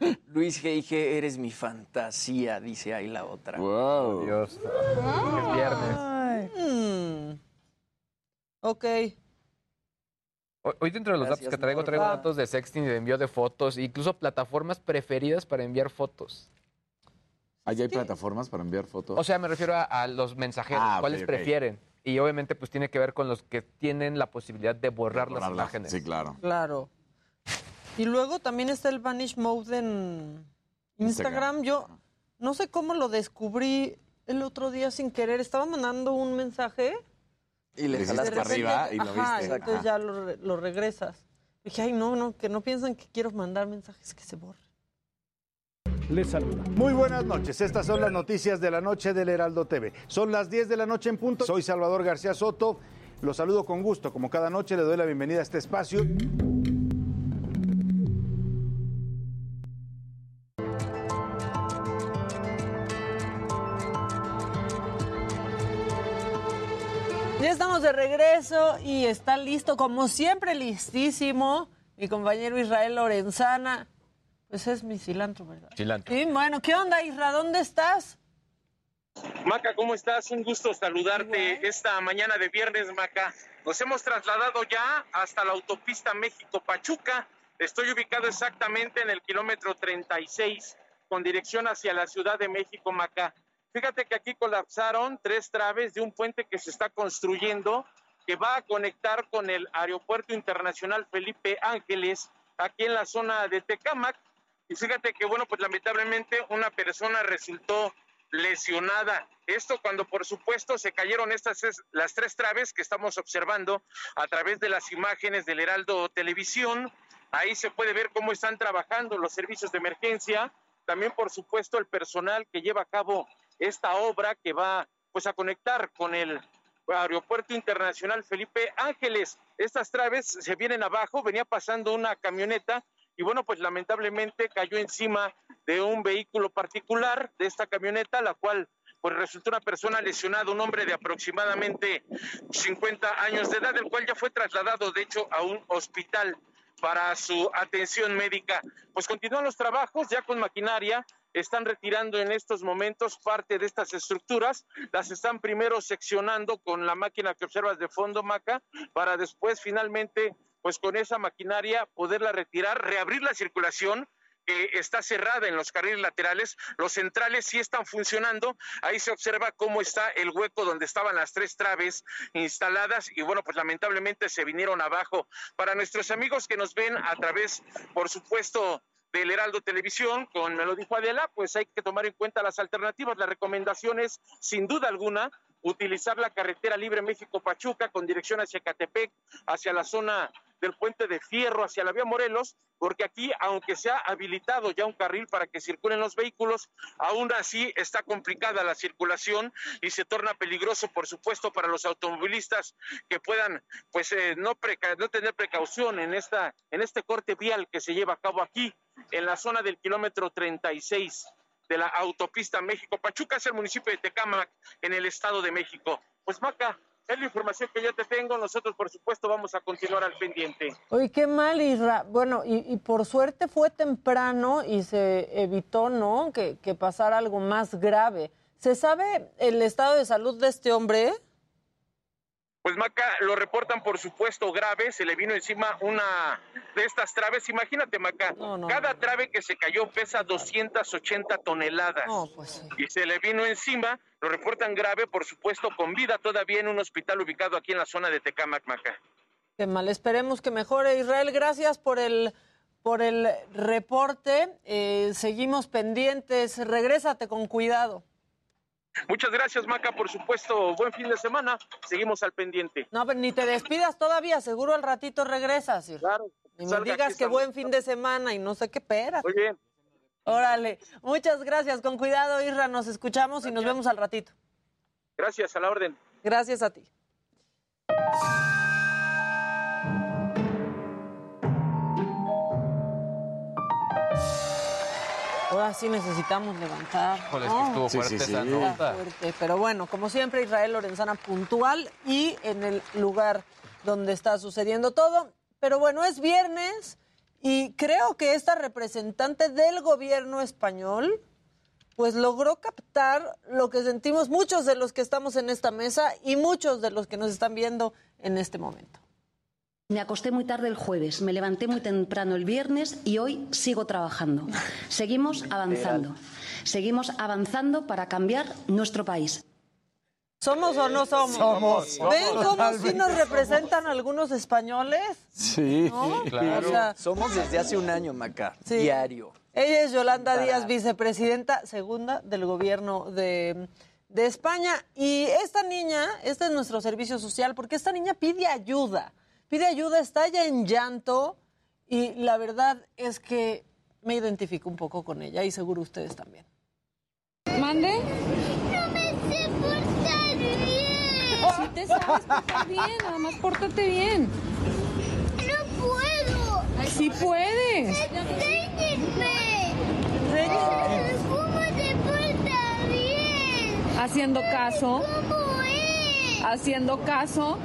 Luis G.I.G., eres mi fantasía, dice ahí la otra. Wow. Dios. Es viernes. Mm. Ok. Hoy- dentro de los Gracias, datos que traigo, traigo datos de sexting y de envío de fotos, incluso plataformas preferidas para enviar fotos. ¿Allá hay plataformas para enviar fotos? O sea, me refiero a, a los mensajeros, Ah, cuáles prefieren. Y obviamente pues tiene que ver con los que tienen la posibilidad de borrar las imágenes. Sí, claro. Claro. Y luego también está el Vanish Mode en Instagram. Instagram. Yo no sé cómo lo descubrí el otro día sin querer. Estaba mandando un mensaje. Y le Le para arriba y lo ajá, viste. entonces Ajá. ya lo regresas. Dije, ay, no, no, que no piensan que quiero mandar mensajes que se borren. Les saluda. Muy buenas noches. Estas son las noticias de la noche del Heraldo TV. Son las 10 de la noche en punto. Soy Salvador García Soto. Los saludo con gusto. Como cada noche le doy la bienvenida a este espacio. De regreso y está listo, como siempre, listísimo, mi compañero Israel Lorenzana. Pues es mi cilantro, ¿verdad? Cilantro. Sí, bueno, ¿qué onda, Isra? ¿Dónde estás? Maca, ¿cómo estás? Un gusto saludarte esta mañana de viernes, Maca. Nos hemos trasladado ya hasta la autopista México-Pachuca. Estoy ubicado exactamente en el kilómetro 36 con dirección hacia la Ciudad de México, Maca. Fíjate que aquí colapsaron tres traves de un puente que se está construyendo que va a conectar con el Aeropuerto Internacional Felipe Ángeles aquí en la zona de Tecámac. Y fíjate que, bueno, pues lamentablemente una persona resultó lesionada. Esto cuando por supuesto se cayeron estas las tres traves que estamos observando a través de las imágenes del Heraldo Televisión. Ahí se puede ver cómo están trabajando los servicios de emergencia. También por supuesto el personal que lleva a cabo esta obra que va pues a conectar con el Aeropuerto Internacional Felipe Ángeles. Estas traves se vienen abajo, venía pasando una camioneta y bueno, pues lamentablemente cayó encima de un vehículo particular de esta camioneta, la cual pues resultó una persona lesionada, un hombre de aproximadamente 50 años de edad, el cual ya fue trasladado de hecho a un hospital para su atención médica. Pues continúan los trabajos ya con maquinaria, están retirando en estos momentos parte de estas estructuras, las están primero seccionando con la máquina que observas de fondo, Maca, para después finalmente, pues con esa maquinaria poderla retirar, reabrir la circulación que está cerrada en los carriles laterales, los centrales sí están funcionando, ahí se observa cómo está el hueco donde estaban las tres traves instaladas y bueno, pues lamentablemente se vinieron abajo. Para nuestros amigos que nos ven a través, por supuesto, del Heraldo Televisión, con me lo dijo Adela, pues hay que tomar en cuenta las alternativas. La recomendación es, sin duda alguna, utilizar la carretera libre México-Pachuca con dirección hacia Catepec, hacia la zona del puente de Fierro, hacia la vía Morelos, porque aquí, aunque se ha habilitado ya un carril para que circulen los vehículos, aún así está complicada la circulación y se torna peligroso, por supuesto, para los automovilistas que puedan, pues, eh, no, preca- no tener precaución en esta, en este corte vial que se lleva a cabo aquí, en la zona del kilómetro 36 de la autopista México-Pachuca, es el municipio de Tecámac, en el Estado de México. Pues, Maca, es la información que yo te tengo. Nosotros, por supuesto, vamos a continuar al pendiente. Oye, qué mal, Isra. Bueno, y, por suerte fue temprano y se evitó, ¿no? Que, que pasara algo más grave. ¿Se sabe el estado de salud de este hombre? Pues Maca, lo reportan por supuesto grave, se le vino encima una de estas traves. Imagínate, Maca, cada trave que se cayó pesa 280 toneladas. Pues y se le vino encima, lo reportan grave, por supuesto, con vida todavía en un hospital ubicado aquí en la zona de Tecamac, Maca. Qué mal, esperemos que mejore. Israel, gracias por el, por el reporte. Eh, seguimos pendientes. Regrésate con cuidado. Muchas gracias, Maca, por supuesto. Buen fin de semana. Seguimos al pendiente. No, pero ni te despidas todavía. Seguro al ratito regresas. Claro. Ni me digas que buen fin de semana y no sé qué pera. Muy bien. Órale. Muchas gracias. Con cuidado, Isra. Nos escuchamos y nos vemos al ratito. Gracias, a la orden. Gracias a ti. Ahora sí necesitamos levantar. estuvo fuerte esa nota. Pero bueno, como siempre, Israel Lorenzana puntual y en el lugar donde está sucediendo todo. Pero bueno, es viernes y creo que esta representante del gobierno español pues logró captar lo que sentimos muchos de los que estamos en esta mesa y muchos de los que nos están viendo en este momento. Me acosté muy tarde el jueves, me levanté muy temprano el viernes y hoy sigo trabajando. Seguimos avanzando. Seguimos avanzando para cambiar nuestro país. ¿Somos o no somos? Somos. ¿Ven cómo sí nos representan algunos españoles? Sí, claro. somos desde hace un año, Maca, diario. Ella es Yolanda Díaz, vicepresidenta segunda del gobierno de, de España. Y esta niña, este es nuestro servicio social, porque esta niña pide ayuda pide ayuda, está ya en llanto y la verdad es que me identifico un poco con ella y seguro ustedes también. ¿Mande? No me sé portar bien. Si te sabes portar bien, nada más pórtate bien. No puedo. Sí puedes. Enséñenme. ¿Cómo te portas bien? Haciendo caso. ¿Cómo es? Haciendo caso.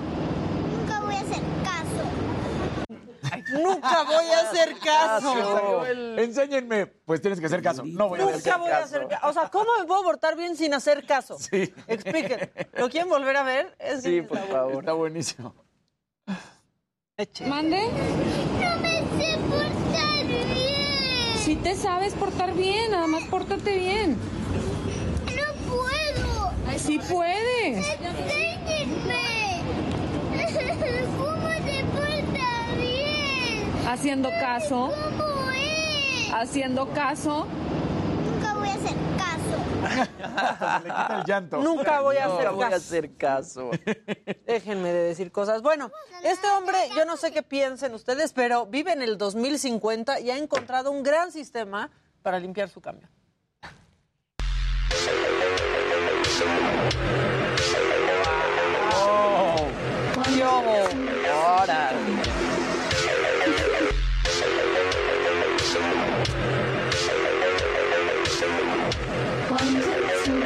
Nunca voy a hacer caso. Enséñenme. Pues tienes que hacer caso. No voy a hacer Nunca voy a hacer caso. O sea, ¿cómo me puedo portar bien sin hacer caso? Sí. Explíquenme. ¿Lo quieren volver a ver? sí, por favor. Está buenísimo. ¿Mande? No me sé portar bien. Si te sabes portar bien, nada más pórtate bien. No puedo. Sí puedes. Enséñenme. Haciendo caso. ¿Cómo es? Haciendo caso. Nunca voy a hacer caso. Le quita el llanto. Nunca voy a hacer Nunca caso. voy a hacer caso. Déjenme de decir cosas. Bueno, este hombre, yo no sé qué piensen ustedes, pero vive en el 2050 y ha encontrado un gran sistema para limpiar su cambio. Ahora.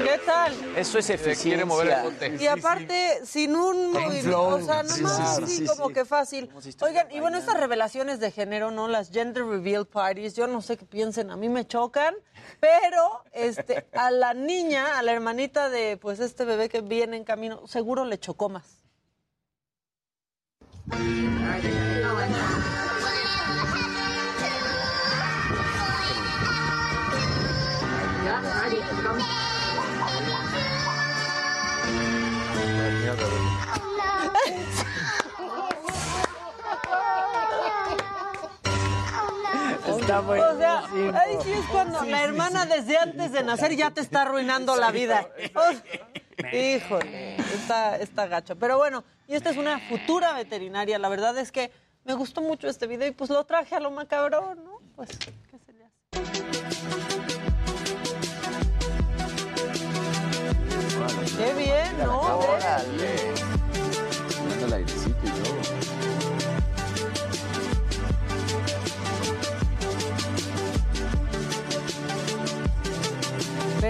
¿Qué tal? Eso es eficiencia. Quiere mover el bote. Y aparte, sin un movimiento, o sea, nomás así como que fácil. Oigan, y bueno, estas revelaciones de género, ¿no? Las gender reveal parties, yo no sé qué piensen, a mí me chocan, pero este, a la niña, a la hermanita de pues este bebé que viene en camino, seguro le chocó más. All right, Está bueno. O sea, ahí sí es cuando la hermana desde antes de nacer ya te está arruinando la vida. O- híjole, está, está gacho. Pero bueno, y esta es una futura veterinaria. La verdad es que me gustó mucho este video y pues lo traje a lo macabro, ¿no? Pues, ¿qué se le hace? Qué bien, ¿no? Órale. El airecito y todo.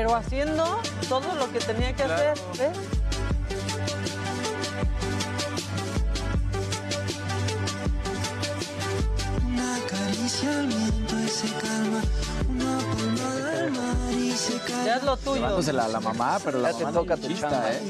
pero haciendo todo lo que tenía que claro. hacer, ¿ves? Una caricia al viento y se calma, una palmada al mar y se calma. Ya es lo tuyo. Llevándosela a la mamá, pero la ya mamá te toca tu chamba, ¿eh?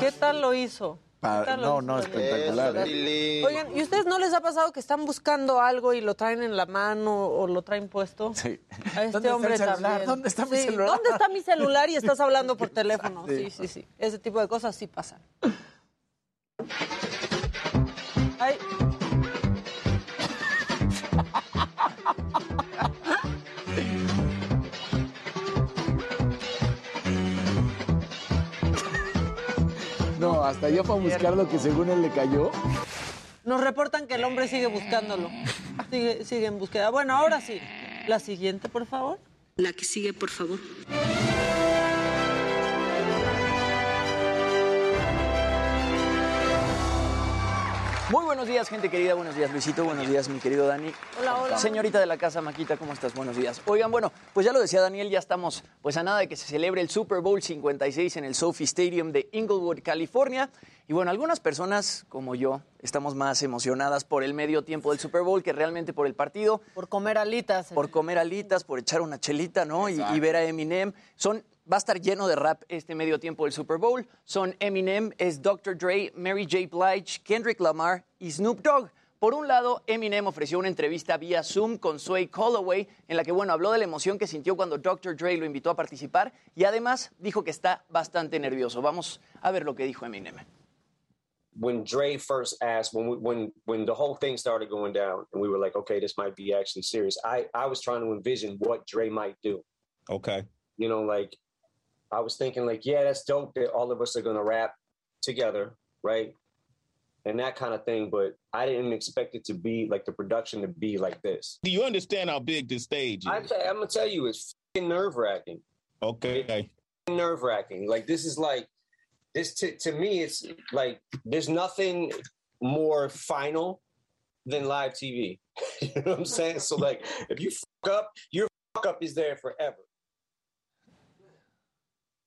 ¿Qué tal lo hizo? Pa- ¿Qué tal lo no, no, espectacular. ¿eh? Oigan, ¿y ustedes no les ha pasado que están buscando algo y lo traen en la mano o lo traen puesto? Sí. A este ¿Dónde está el hombre celular? también. ¿Dónde está mi Sí, celular? ¿Dónde está mi celular y estás hablando por teléfono? Sí. Sí, sí, sí. Ese tipo de cosas sí pasan. Hasta fue a buscar lo que según él le cayó. Nos reportan que el hombre sigue buscándolo. Sigue, sigue en búsqueda. Bueno, ahora sí. La siguiente, por favor. La que sigue, por favor. Muy buenos días, gente querida. Buenos días, Luisito. Buenos días, mi querido Dani. Hola, hola. Señorita de la casa, Maquita, ¿cómo estás? Buenos días. Oigan, bueno, pues ya lo decía Daniel, ya estamos pues a nada de que se celebre el Super Bowl 56 en el Sophie Stadium de Inglewood, California. Y bueno, algunas personas, como yo, estamos más emocionadas por el medio tiempo del Super Bowl que realmente por el partido. Por comer alitas. Por comer alitas, por echar una chelita, ¿no? Y, y ver a Eminem. Son, va a estar lleno de rap este medio tiempo del Super Bowl. Son Eminem, es Dr. Dre, Mary J. Blige, Kendrick Lamar y Snoop Dogg. Por un lado, Eminem ofreció una entrevista vía Zoom con Sway Holloway, en la que, bueno, habló de la emoción que sintió cuando Dr. Dre lo invitó a participar y además dijo que está bastante nervioso. Vamos a ver lo que dijo Eminem. when Dre first asked when we, when when the whole thing started going down and we were like, okay, this might be actually serious. I I was trying to envision what Dre might do. Okay. You know, like I was thinking like, yeah, that's dope that all of us are gonna rap together, right? And that kind of thing, but I didn't expect it to be like the production to be like this. Do you understand how big this stage is? I t- I'm gonna tell you, it's nerve wracking. Okay. Nerve wracking. Like this is like this to to me. It's like there's nothing more final than live TV. you know what I'm saying? So like, if you fuck up, your fuck up is there forever.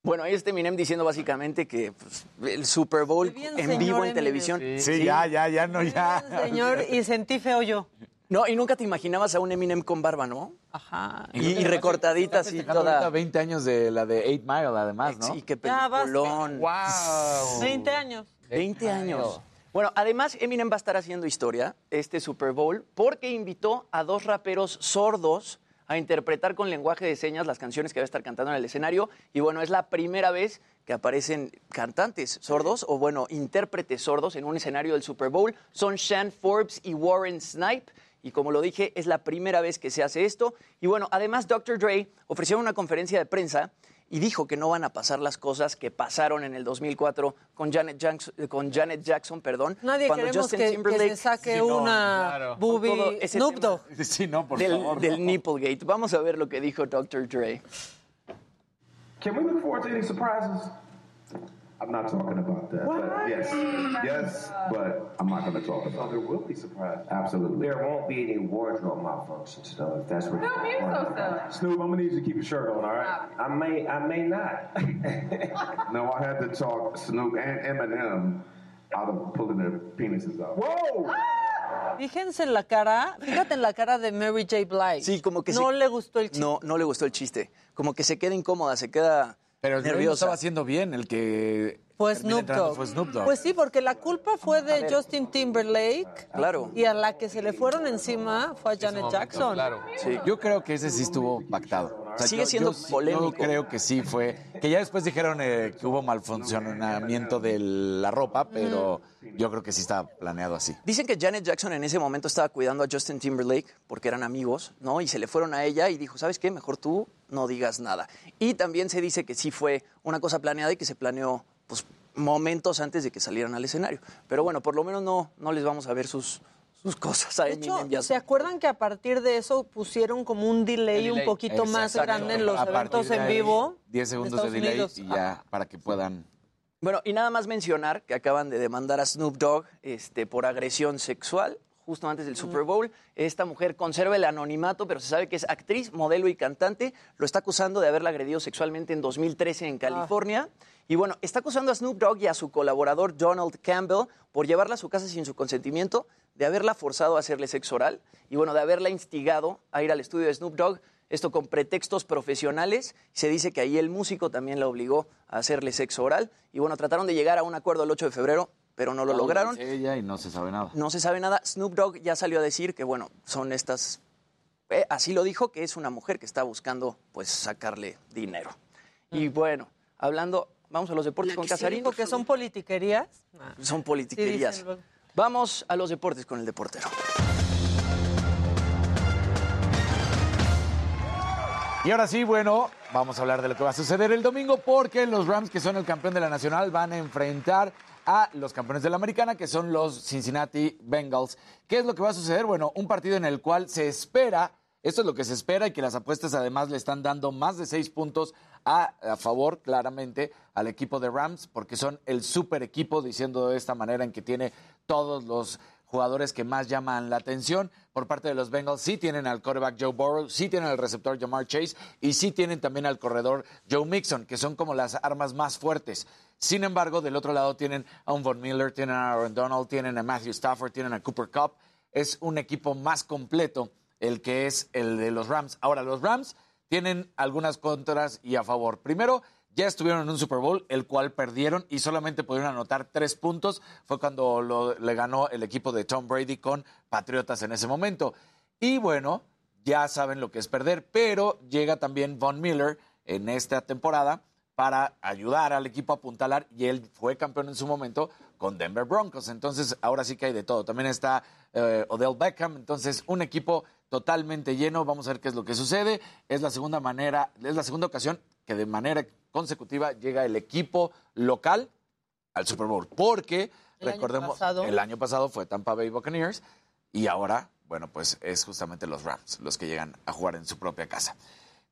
Bueno, ahí está Eminem diciendo básicamente que pues, el Super Bowl bien, en vivo en Eminem. televisión. Sí, ya, ya, ya, no, ya. Señor, y sentí feo yo. No, y nunca te imaginabas a un Eminem con barba, ¿no? Ajá. Y, y recortadita así toda. ahorita 20 años de la de 8 Mile, además, ¿no? Sí, qué peliculón. ¡Wow! 20 años. 20 años. Bueno, además Eminem va a estar haciendo historia este Super Bowl porque invitó a dos raperos sordos a interpretar con lenguaje de señas las canciones que va a estar cantando en el escenario. Y bueno, es la primera vez que aparecen cantantes sordos o bueno, intérpretes sordos en un escenario del Super Bowl. Son Shan Forbes y Warren Snipe. Y como lo dije, es la primera vez que se hace esto. Y bueno, además Dr. Dre ofreció una conferencia de prensa y dijo que no van a pasar las cosas que pasaron en el 2004 con Janet Jackson, con Janet Jackson perdón, Nadie cuando queremos Justin que, que Timberlake se saque Sí, no, una claro. boobie Snoop. Dogg. Sí, no, por del, favor. del no. Nipplegate. Vamos a ver lo que dijo Dr. Dre. Can we look forward to any surprises? I'm not talking about that. But yes, yes, but I'm not going to talk So about there it. will be surprises. Absolutely. There won't be any wardrobe malfunctions, though, if that's what No, you're so silly. Snoop, I'm gonna need you to keep your shirt on, all right? I may, I may not. No, I had to talk Snoop and Eminem out of pulling their penises out. Whoa! Fíjense en la cara, fíjate en la cara de Mary J. Blige. Sí, como que no se- le gustó el chiste. No, no le gustó el chiste. Como que se queda incómoda, se queda Pero el nerviosa. estaba haciendo bien, el que Pues Snoop Dogg. Fue Snoop Dogg. Pues sí, porque la culpa fue de Justin Timberlake. Claro. Y a la que se le fueron encima fue a Janet Jackson. Sí. Yo creo que ese sí estuvo pactado. O sea, Sigue yo- siendo yo polémico. Yo creo que sí fue. Que ya después dijeron eh, que hubo malfuncionamiento de la ropa, pero yo creo que sí estaba planeado así. Dicen que Janet Jackson en ese momento estaba cuidando a Justin Timberlake porque eran amigos, ¿no? Y se le fueron a ella y dijo, ¿sabes qué? Mejor tú no digas nada. Y también se dice que sí fue una cosa planeada y que se planeó, pues, momentos antes de que salieran al escenario. Pero bueno, por lo menos no, no les vamos a ver sus, sus cosas a De hecho, Eminem y a- ¿se acuerdan que a partir de eso pusieron como un delay, un poquito más grande en los A eventos en vivo? 10 segundos de delay Unidos. y ya para que puedan. Bueno, y nada más mencionar que acaban de demandar a Snoop Dogg este, por agresión sexual justo antes del Super Bowl. Esta mujer conserva el anonimato, pero se sabe que es actriz, modelo y cantante. Lo está acusando de haberla agredido sexualmente en 2013 en California. Y bueno, está acusando a Snoop Dogg y a su colaborador Donald Campbell por llevarla a su casa sin su consentimiento, de haberla forzado a hacerle sexo oral y bueno, de haberla instigado a ir al estudio de Snoop Dogg. Esto con pretextos profesionales. Se dice que ahí el músico también la obligó a hacerle sexo oral. Y bueno, trataron de llegar a un acuerdo el 8 de febrero, pero no lo lograron. ella y no se sabe nada. No se sabe nada. Snoop Dogg ya salió a decir que, bueno, son estas. eh, así lo dijo, que es una mujer que está buscando, pues, sacarle dinero. Y bueno, hablando. Vamos a los deportes con Casarín. Porque son politiquerías. Son Sí, politiquerías. dicen luego. Vamos a los deportes con el deportero. Y ahora sí, bueno, vamos a hablar de lo que va a suceder el domingo porque los Rams, que son el campeón de la Nacional, van a enfrentar a los campeones de la Americana, que son los Cincinnati Bengals. ¿Qué es lo que va a suceder? Bueno, un partido en el cual se espera, esto es lo que se espera y que las apuestas además le están dando más de seis puntos a, a favor, claramente, al equipo de Rams, porque son el super equipo, diciendo de esta manera en que tiene todos los jugadores que más llaman la atención. Por parte de los Bengals, sí tienen al quarterback Joe Burrow, sí tienen al receptor Jamar Chase y sí tienen también al corredor Joe Mixon, que son como las armas más fuertes. Sin embargo, del otro lado tienen a un Von Miller, tienen a Aaron Donald, tienen a Matthew Stafford, tienen a Cooper Cup. Es un equipo más completo el que es el de los Rams. Ahora, los Rams tienen algunas contras y a favor. Primero, ya estuvieron en un Super Bowl, el cual perdieron y solamente pudieron anotar tres puntos. Fue cuando le ganó el equipo de Tom Brady con Patriotas en ese momento. Y bueno, ya saben lo que es perder, pero llega también Von Miller en esta temporada para ayudar al equipo a apuntalar y él fue campeón en su momento con Denver Broncos. Entonces, ahora sí que hay de todo. También está eh, Odell Beckham. Entonces, un equipo totalmente lleno. Vamos a ver qué es lo que sucede. Es la segunda manera, es la segunda ocasión que de manera consecutiva llega el equipo local al Super Bowl. Porque, El año recordemos, pasado. el año pasado fue Tampa Bay Buccaneers y ahora, bueno, pues es justamente los Rams los que llegan a jugar en su propia casa.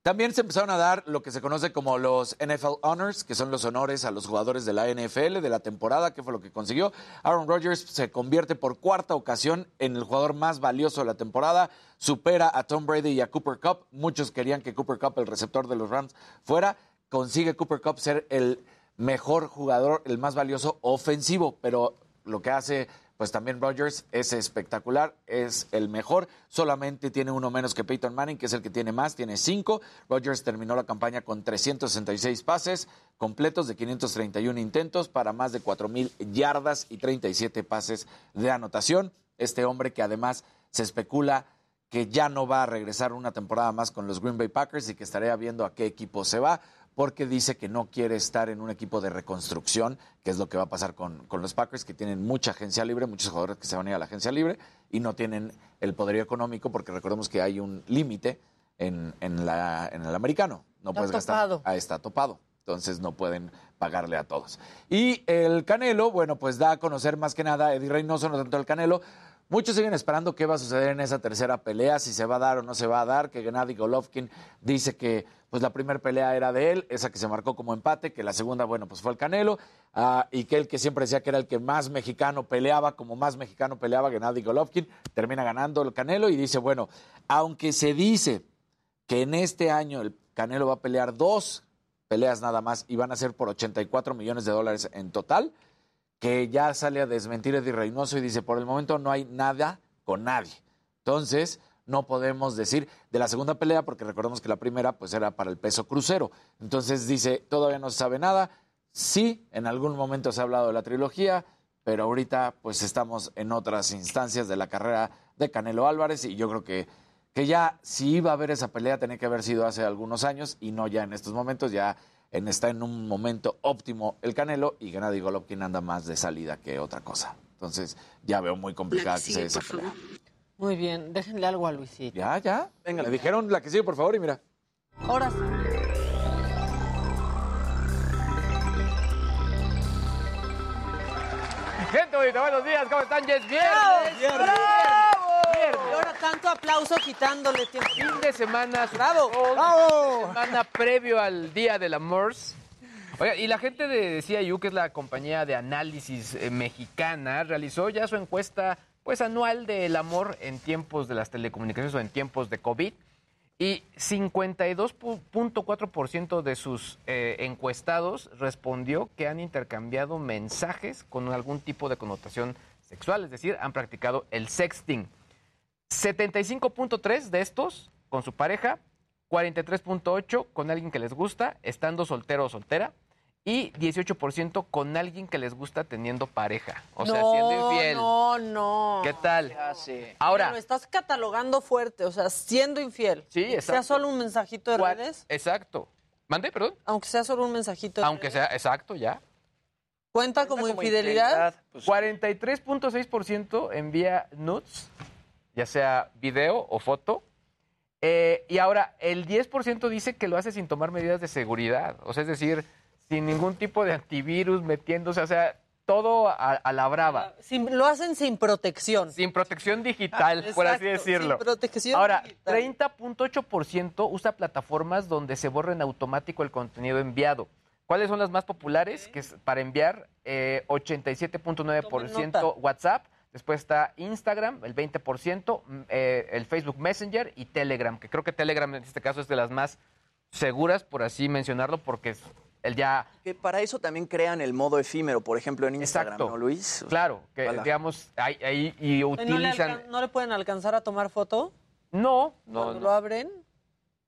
También se empezaron a dar lo que se conoce como los NFL Honors, que son los honores a los jugadores de la NFL de la temporada, que fue lo que consiguió. Aaron Rodgers se convierte por cuarta ocasión en el jugador más valioso de la temporada, supera a Tom Brady y a Cooper Cup. Muchos querían que Cooper Cup, el receptor de los Rams, fuera. Consigue Cooper Cup ser el mejor jugador, el más valioso ofensivo, pero lo que hace pues también Rodgers es espectacular, es el mejor, solamente tiene uno menos que Peyton Manning, que es el que tiene más, tiene cinco. Rodgers terminó la campaña con 366 pases completos de 531 intentos para más de 4.000 yardas y 37 pases de anotación. Este hombre que además se especula que ya no va a regresar una temporada más con los Green Bay Packers y que estaría viendo a qué equipo se va, porque dice que no quiere estar en un equipo de reconstrucción, que es lo que va a pasar con, con los Packers, que tienen mucha agencia libre, muchos jugadores que se van a ir a la agencia libre y no tienen el poderío económico, porque recordemos que hay un límite en, en, la, en el americano. No Está puedes gastar. topado. Ah, está topado. Entonces no pueden pagarle a todos. Y el Canelo, bueno, pues da a conocer más que nada Eddie Reynoso, no tanto el Canelo. Muchos siguen esperando qué va a suceder en esa tercera pelea, si se va a dar o no se va a dar, que Gennady Golovkin dice que pues la primera pelea era de él, esa que se marcó como empate, que la segunda, bueno, pues fue el Canelo, ah, y que él que siempre decía que era el que más mexicano peleaba, como más mexicano peleaba Gennady Golovkin, termina ganando el Canelo y dice, bueno, aunque se dice que en este año el Canelo va a pelear dos peleas nada más y van a ser por 84 millones de dólares en total, que ya sale a desmentir Eddie Reynoso y dice, por el momento no hay nada con nadie. Entonces, no podemos decir de la segunda pelea, porque recordemos que la primera pues era para el peso crucero. Entonces dice, todavía no se sabe nada. Sí, en algún momento se ha hablado de la trilogía, pero ahorita pues estamos en otras instancias de la carrera de Canelo Álvarez y yo creo que, que ya si iba a haber esa pelea tenía que haber sido hace algunos años y no ya en estos momentos, ya en, está en un momento óptimo el Canelo y Gennady Golovkin anda más de salida que otra cosa. Entonces ya veo muy complicada que sea esa pelea. Muy bien, déjenle algo a Luisito. Ya, ya. Venga, me dijeron la que sigue, por favor, y mira. Ahora sí. Gente bonita, buenos días, ¿cómo están? Ya es viernes. ¡Bravo! Viernes. Y ahora tanto aplauso quitándole tiempo. Fin de semana. ¡Bravo! ¡Bravo! Semana previo al Día del Amor. Oiga, y la gente de CIU, que es la compañía de análisis eh, mexicana, realizó ya su encuesta pues anual del amor en tiempos de las telecomunicaciones o en tiempos de COVID. Y 52.4% de sus eh, encuestados respondió que han intercambiado mensajes con algún tipo de connotación sexual, es decir, han practicado el sexting. 75.3 de estos con su pareja, 43.8 con alguien que les gusta, estando soltero o soltera, y 18% con alguien que les gusta teniendo pareja. O sea, no, siendo infiel. No, no. ¿Qué tal? Ahora. Ahora, Lo estás catalogando fuerte, o sea, siendo infiel. Sí, Sea exacto. solo un mensajito de ¿Cuál? redes. exacto. ¿Mande, perdón? Aunque sea solo un mensajito de Aunque sea, exacto, ya. ¿Cuenta como, infidelidad? 43.6% envía nudes, ya sea video o foto. Eh, y ahora, el 10% dice que lo hace sin tomar medidas de seguridad. O sea, es decir, sin ningún tipo de antivirus metiéndose, o sea, todo a, a la brava. Sin- lo hacen sin protección. Sin protección digital, por así decirlo. sin protección Ahora, digital. 30.8% usa plataformas donde se borra en automático el contenido enviado. ¿Cuáles son las más populares? Que es para enviar eh, 87.9% nota. WhatsApp. Después está Instagram, el 20%, mm, eh, el Facebook Messenger y Telegram, que creo que Telegram en este caso es de las más seguras, por así mencionarlo, porque es el ya... Que para eso también crean el modo efímero, por ejemplo, en Instagram, Exacto. ¿no, Luis? Claro, que Ojalá. digamos, ahí, ahí y ¿No le, utilizan... no le pueden alcanzar a tomar foto? No, Cuando no, lo abren.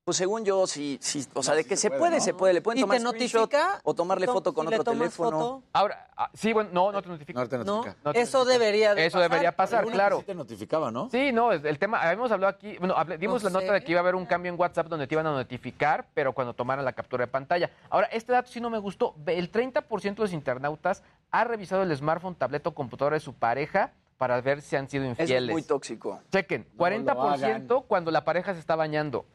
Pues según yo, sí, sí o sea, No, de que se se puede, puede, ¿no? se puede. Le pueden ¿Y tomar te notifica? o tomarle Si foto con si otro teléfono. foto? Ahora, ah, sí, bueno, no, no te notifica. No te No, notifica. No te eso notifica. debería de Eso pasar. debería pasar, Alguna claro. sí te notificaba, ¿no? Sí, no, el tema, habíamos hablado aquí, bueno, hablé- dimos No la nota de que iba a haber un cambio en WhatsApp donde te iban a notificar, pero cuando tomaran la captura de pantalla. Ahora, este dato sí no me gustó. El 30% de los internautas ha revisado el smartphone, tableta o computadora de su pareja para ver si han sido infieles. es muy tóxico. Chequen, No 40% lo cuando la pareja se está bañando,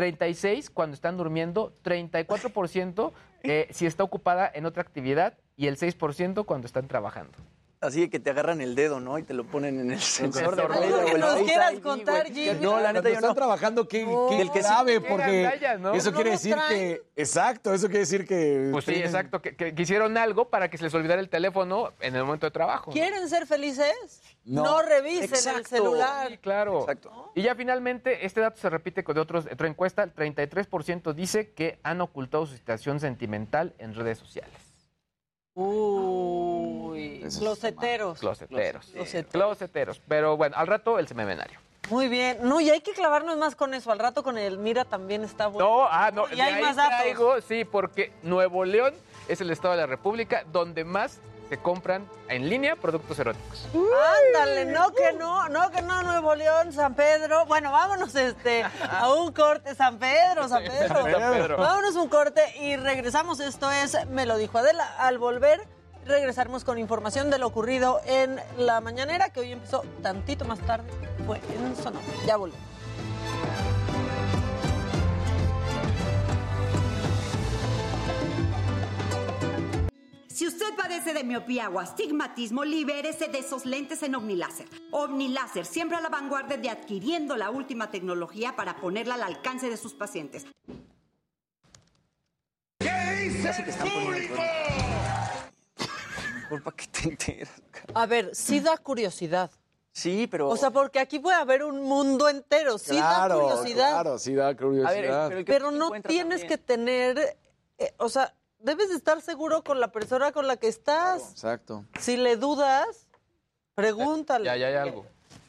36% cuando están durmiendo, 34% eh, si está ocupada en otra actividad y el 6% cuando están trabajando. Así que te agarran el dedo, ¿no? Y te lo ponen en el sensor de huella que nos quieras contar. Jimmy. No, la neta yo están no. trabajando, qué, El que qué porque eso ¿No quiere decir traen? que... Exacto, eso quiere decir que... Pues sí, exacto, que, que- que hicieron algo para que se les olvidara el teléfono en el momento de trabajo. ¿no? ¿Quieren ser felices? No. No, revisen el celular. Sí, claro. Exacto. Y ya finalmente, este dato se repite con de otros, otra encuesta, el 33% dice que han ocultado su situación sentimental en redes sociales. Uy, Eso closeteros. Closeteros. Closeteros. Closeteros. Pero bueno, al rato el semenario. Muy bien. No, y hay que clavarnos más con eso. Al rato con el Mira también está bueno. No, ah, no, Y hay ahí más datos. traigo, sí, porque Nuevo León es el estado de la República donde más se compran en línea productos eróticos. Ándale, no que no, no que no, Nuevo León, San Pedro. Bueno, vámonos este a un corte, San Pedro, San Pedro. San Pedro. Vámonos a un corte y regresamos. Esto es Me lo dijo Adela. Al volver, regresaremos con información de lo ocurrido en la mañanera, que hoy empezó tantito más tarde. Fue en Sonora. Ya volvemos. Si usted padece de miopía o astigmatismo, libérese de esos lentes en OmniLáser. OmniLáser, siempre a la vanguardia de adquiriendo la última tecnología para ponerla al alcance de sus pacientes. Están poniendo el cuerno. Mejor para que te enteras. A ver, sí da curiosidad. Sí, pero... O sea, porque aquí puede haber un mundo entero. Sí da Claro, curiosidad. claro, sí da curiosidad. A ver, pero no tienes también. que tener, eh, o sea, debes de estar seguro con la persona con la que estás. Exacto. Si le dudas, pregúntale. Ya, ya hay algo.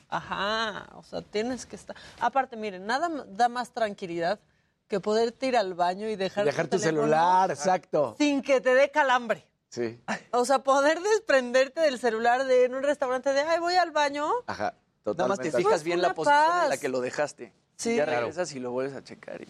Ajá, o sea, tienes que estar. Aparte, miren, nada m- da más tranquilidad que poder ir al baño y dejar, Dejar tu celular, exacto. sin que te dé calambre. Sí. O sea, poder desprenderte del celular de en un restaurante de, ay, voy al baño. Ajá. Nada más te Totalmente. fijas Pues bien la posición en la que lo dejaste. Sí. Ya Claro. regresas y lo vuelves a checar. y-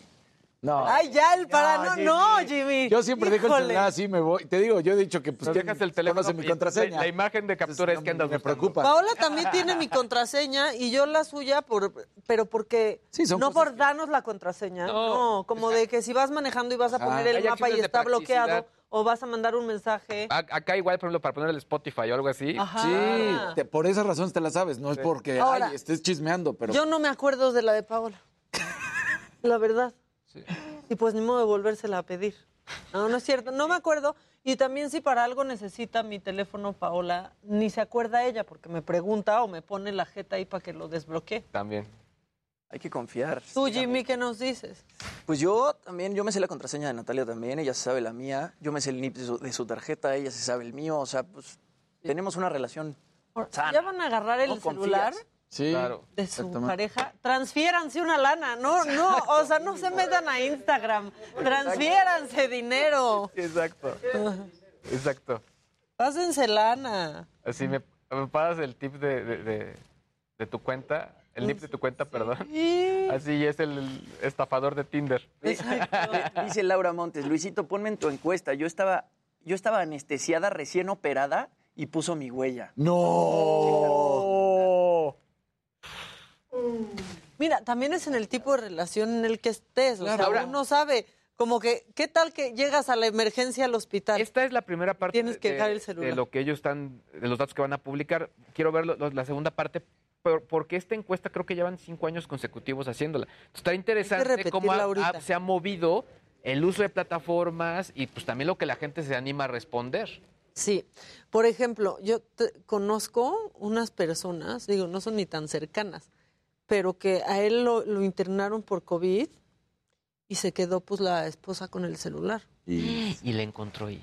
No. Ay, ya el para, no, no, Jimmy. Yo siempre dejo el Híjole. celular así, me voy. Te digo, yo he dicho que pues Pero ¿quién dejas el teléfono conoce mi y contraseña. La, la imagen de captura es que andas me buscando. preocupa. Paola también tiene mi contraseña y yo la suya, por, pero porque Sí, son no cosas por darnos la contraseña, No. no, como de que si vas manejando y vas a Ajá. poner el Hay mapa acciones y de está bloqueado o vas a mandar un mensaje. A- Acá igual, por ejemplo, para poner el Spotify o algo así. Ajá. Sí, te- por esa razón te la sabes, no es porque Ahora, ay, estés chismeando, pero Yo no me acuerdo de la de Paola. La verdad. Y pues ni modo de volvérsela a pedir. No, no es cierto, no me acuerdo. Y también si para algo necesita mi teléfono Paola, ni se acuerda ella porque me pregunta o me pone la jeta ahí para que lo desbloquee. También. Hay que confiar. Tú, Jimmy, ¿qué nos dices? Pues yo también, yo me sé la contraseña de Natalia también, ella se sabe la mía, yo me sé el NIP de su, de su tarjeta, ella se sabe el mío, o sea, pues tenemos una relación sana. ¿Ya van a agarrar el ¿No confías? Sí, de su pareja? Transfiéranse una lana, no, no, o sea, no se metan a Instagram, transfiéranse dinero. Exacto. Exacto. Pásense lana. Así me, me pasas el tip de, de, de- de tu cuenta, el NIP de tu cuenta, perdón. Así es el estafador de Tinder. Dice Laura Montes, Luisito, ponme en tu encuesta. Yo estaba, yo estaba anestesiada, recién operada y puso mi huella. No. Mira, también es en el tipo de relación en el que estés, o Claro. sea, Ahora- uno sabe, como que, ¿qué tal que llegas a la emergencia al hospital? Esta es la primera parte Tienes que de, dejar el celular. de lo que ellos están, de los datos que van a publicar. Quiero ver lo- lo- la segunda parte, por- porque esta encuesta creo que llevan cinco años consecutivos haciéndola. Está interesante cómo ha- ha- se ha movido el uso de plataformas y pues también lo que la gente se anima a responder. Sí, por ejemplo, yo te- conozco unas personas, digo, no son ni tan cercanas, pero que a él lo, lo internaron por COVID y se quedó pues la esposa con el celular. Y, le encontró ahí.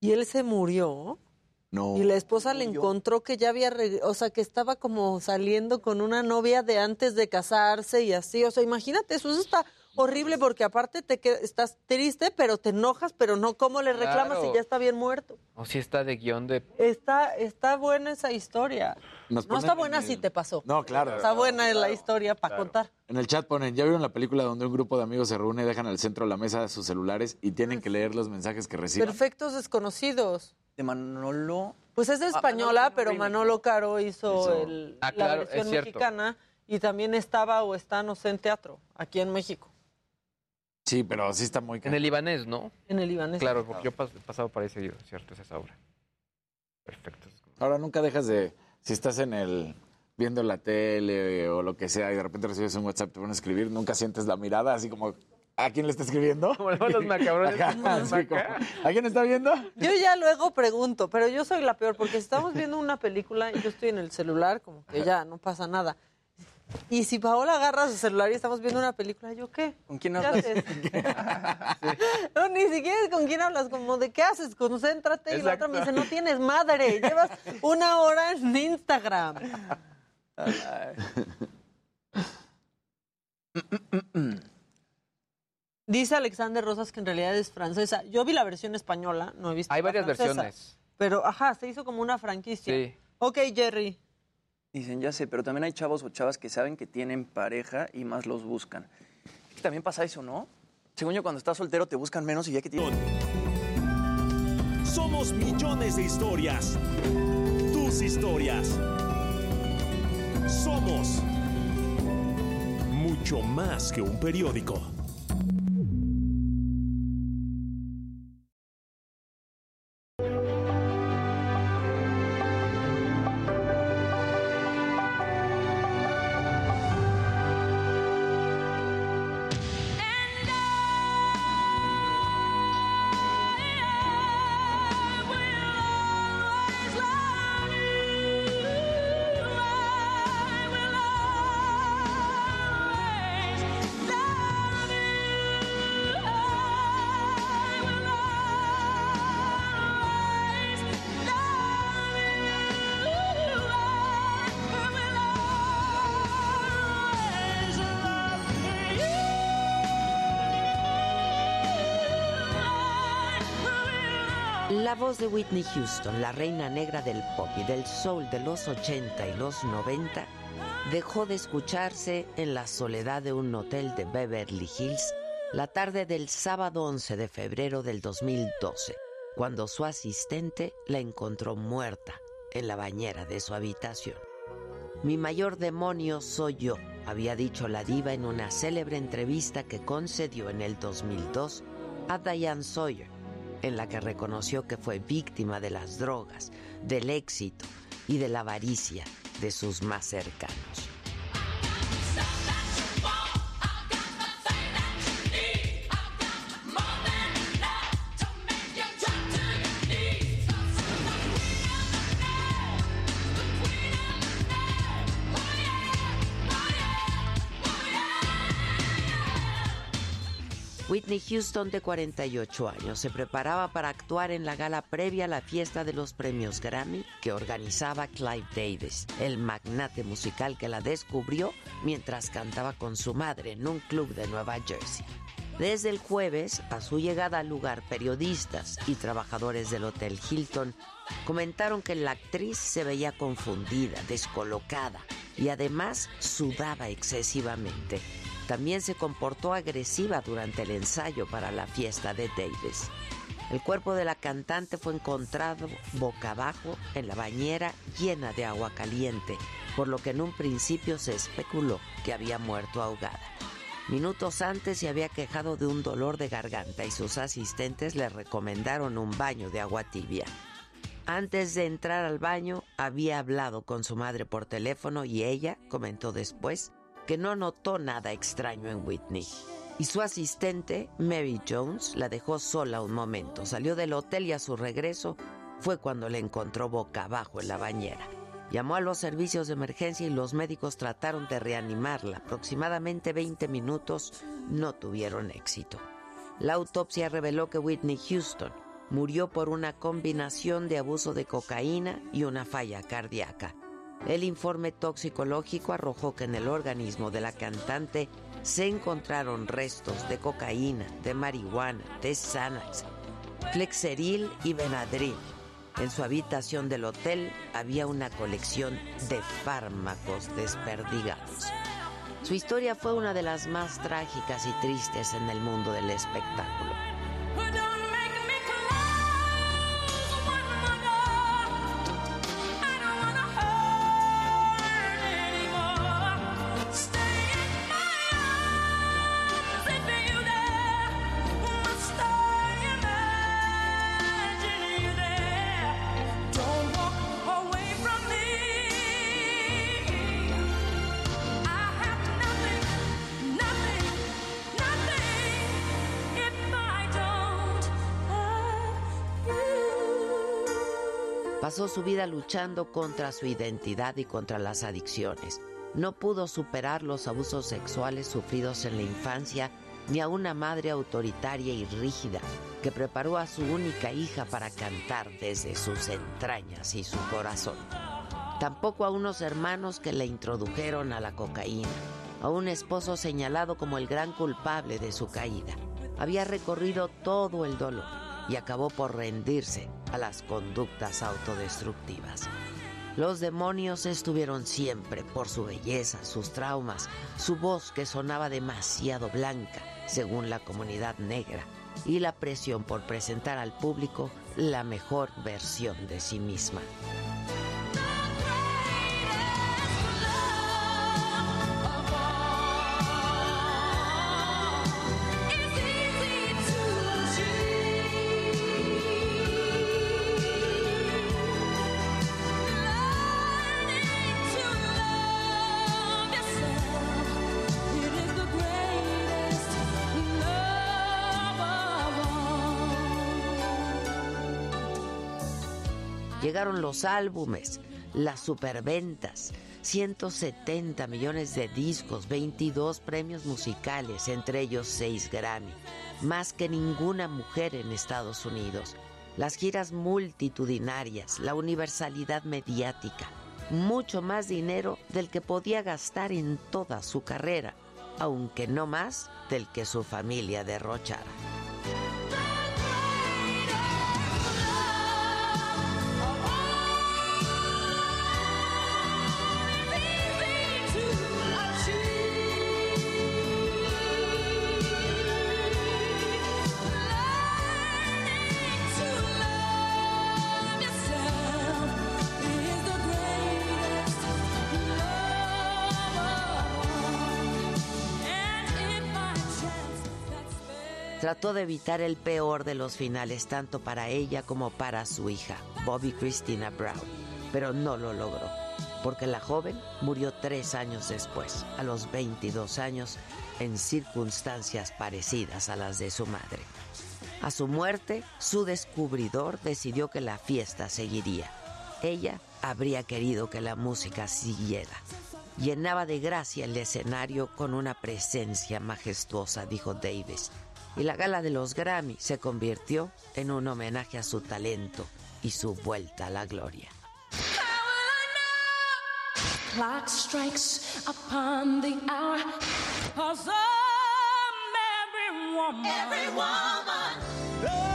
Y él se murió No. y la esposa le encontró que ya había, reg- o sea, que estaba como saliendo con una novia de antes de casarse y así. O sea, imagínate, eso, eso está horrible porque aparte te qued- estás triste, pero te enojas, pero no, ¿cómo le reclamas Claro. si ya está bien muerto? O si está de guion de... Está, está buena esa historia. Nos no está buena en si te pasó. No, claro. Está buena la historia para contar. En el chat ponen, ¿ya vieron la película donde un grupo de amigos se reúne, dejan al centro de la mesa sus celulares y tienen que leer los mensajes que reciben? Perfectos desconocidos. De Manolo. Pues es Ah, española, pero Manolo Caro hizo, Hizo- el- Ah, la versión mexicana y también estaba o está, no sé, en teatro, aquí en México, Sí, pero sí está muy... En el libanés, ¿no? en el Ibanés. Claro, porque yo he pasado por ahí seguido, ¿cierto? Es esa obra. Perfecto. Ahora nunca dejas de, si estás en el viendo la tele o lo que sea y de repente recibes un WhatsApp, te van a escribir, nunca sientes la mirada así como, ¿a quién le está escribiendo? Como los macabrones. Ajá, así como, ¿A quién está viendo? Yo ya luego pregunto, pero yo soy la peor, porque si estamos viendo una película y yo estoy en el celular, como que ya no pasa nada. Y si Paola agarra su celular y estamos viendo una película, ¿yo qué? ¿Con quién ¿Qué hablas? haces? No, ni siquiera es con quién hablas, como de qué haces, concéntrate. Y la otra me dice, no tienes madre, llevas una hora en Instagram. Dice Alexander Rosas que en realidad es francesa. Yo vi la versión española, no he visto Hay la varias francesa. versiones. Pero, ajá, se hizo como una franquicia. Sí. Ok, Jerry. Dicen, ya sé, pero también hay chavos o chavas que saben que tienen pareja y más los buscan. También pasa eso, ¿no? Según yo, cuando estás soltero te buscan menos y ya que tienes... Somos millones de historias. Tus historias. Somos mucho más que un periódico. Voz de Whitney Houston, la reina negra del pop y del soul de los 80 y los 90, dejó de escucharse en la soledad de un hotel de Beverly Hills la tarde del sábado 11 de febrero del 2012, cuando su asistente la encontró muerta en la bañera de su habitación. Mi mayor demonio soy yo, había dicho la diva en una célebre entrevista que concedió en el 2002 a Diane Sawyer, en la que reconoció que fue víctima de las drogas, del éxito y de la avaricia de sus más cercanos. Whitney Houston, de 48 años, se preparaba para actuar en la gala previa a la fiesta de los premios Grammy que organizaba Clive Davis, el magnate musical que la descubrió mientras cantaba con su madre en un club de Nueva Jersey. Desde el jueves, a su llegada al lugar, periodistas y trabajadores del Hotel Hilton comentaron que la actriz se veía confundida, descolocada y además sudaba excesivamente. También se comportó agresiva durante el ensayo para la fiesta de Davis. El cuerpo de la cantante fue encontrado boca abajo en la bañera llena de agua caliente, por lo que en un principio se especuló que había muerto ahogada. Minutos antes se había quejado de un dolor de garganta y sus asistentes le recomendaron un baño de agua tibia. Antes de entrar al baño había hablado con su madre por teléfono y ella comentó después que no notó nada extraño en Whitney. Y su asistente, Mary Jones, la dejó sola un momento. Salió del hotel y a su regreso fue cuando la encontró boca abajo en la bañera. Llamó a los servicios de emergencia y los médicos trataron de reanimarla. Aproximadamente 20 minutos no tuvieron éxito. La autopsia reveló que Whitney Houston murió por una combinación de abuso de cocaína y una falla cardíaca. El informe toxicológico arrojó que en el organismo de la cantante se encontraron restos de cocaína, de marihuana, de Xanax, Flexeril y Benadryl. En su habitación del hotel había una colección de fármacos desperdigados. Su historia fue una de las más trágicas y tristes en el mundo del espectáculo. Pasó su vida luchando contra su identidad y contra las adicciones. No pudo superar los abusos sexuales sufridos en la infancia ni a una madre autoritaria y rígida que preparó a su única hija para cantar desde sus entrañas y su corazón. Tampoco a unos hermanos que le introdujeron a la cocaína, a un esposo señalado como el gran culpable de su caída. Había recorrido todo el dolor y acabó por rendirse a las conductas autodestructivas. Los demonios estuvieron siempre por su belleza, sus traumas, su voz que sonaba demasiado blanca, según la comunidad negra, y la presión por presentar al público la mejor versión de sí misma. Llegaron los álbumes, las superventas, 170 millones de discos, 22 premios musicales, entre ellos 6 Grammy, más que ninguna mujer en Estados Unidos, las giras multitudinarias, la universalidad mediática, mucho más dinero del que podía gastar en toda su carrera, aunque no más del que su familia derrochara. Trató de evitar el peor de los finales tanto para ella como para su hija, Bobby Christina Brown, pero no lo logró, porque la joven murió tres años después, a los 22 años, en circunstancias parecidas a las de su madre. A su muerte, su descubridor decidió que la fiesta seguiría. Ella habría querido que la música siguiera. Llenaba de gracia el escenario con una presencia majestuosa, dijo Davis y la gala de los Grammy se convirtió en un homenaje a su talento y su vuelta a la gloria. every woman.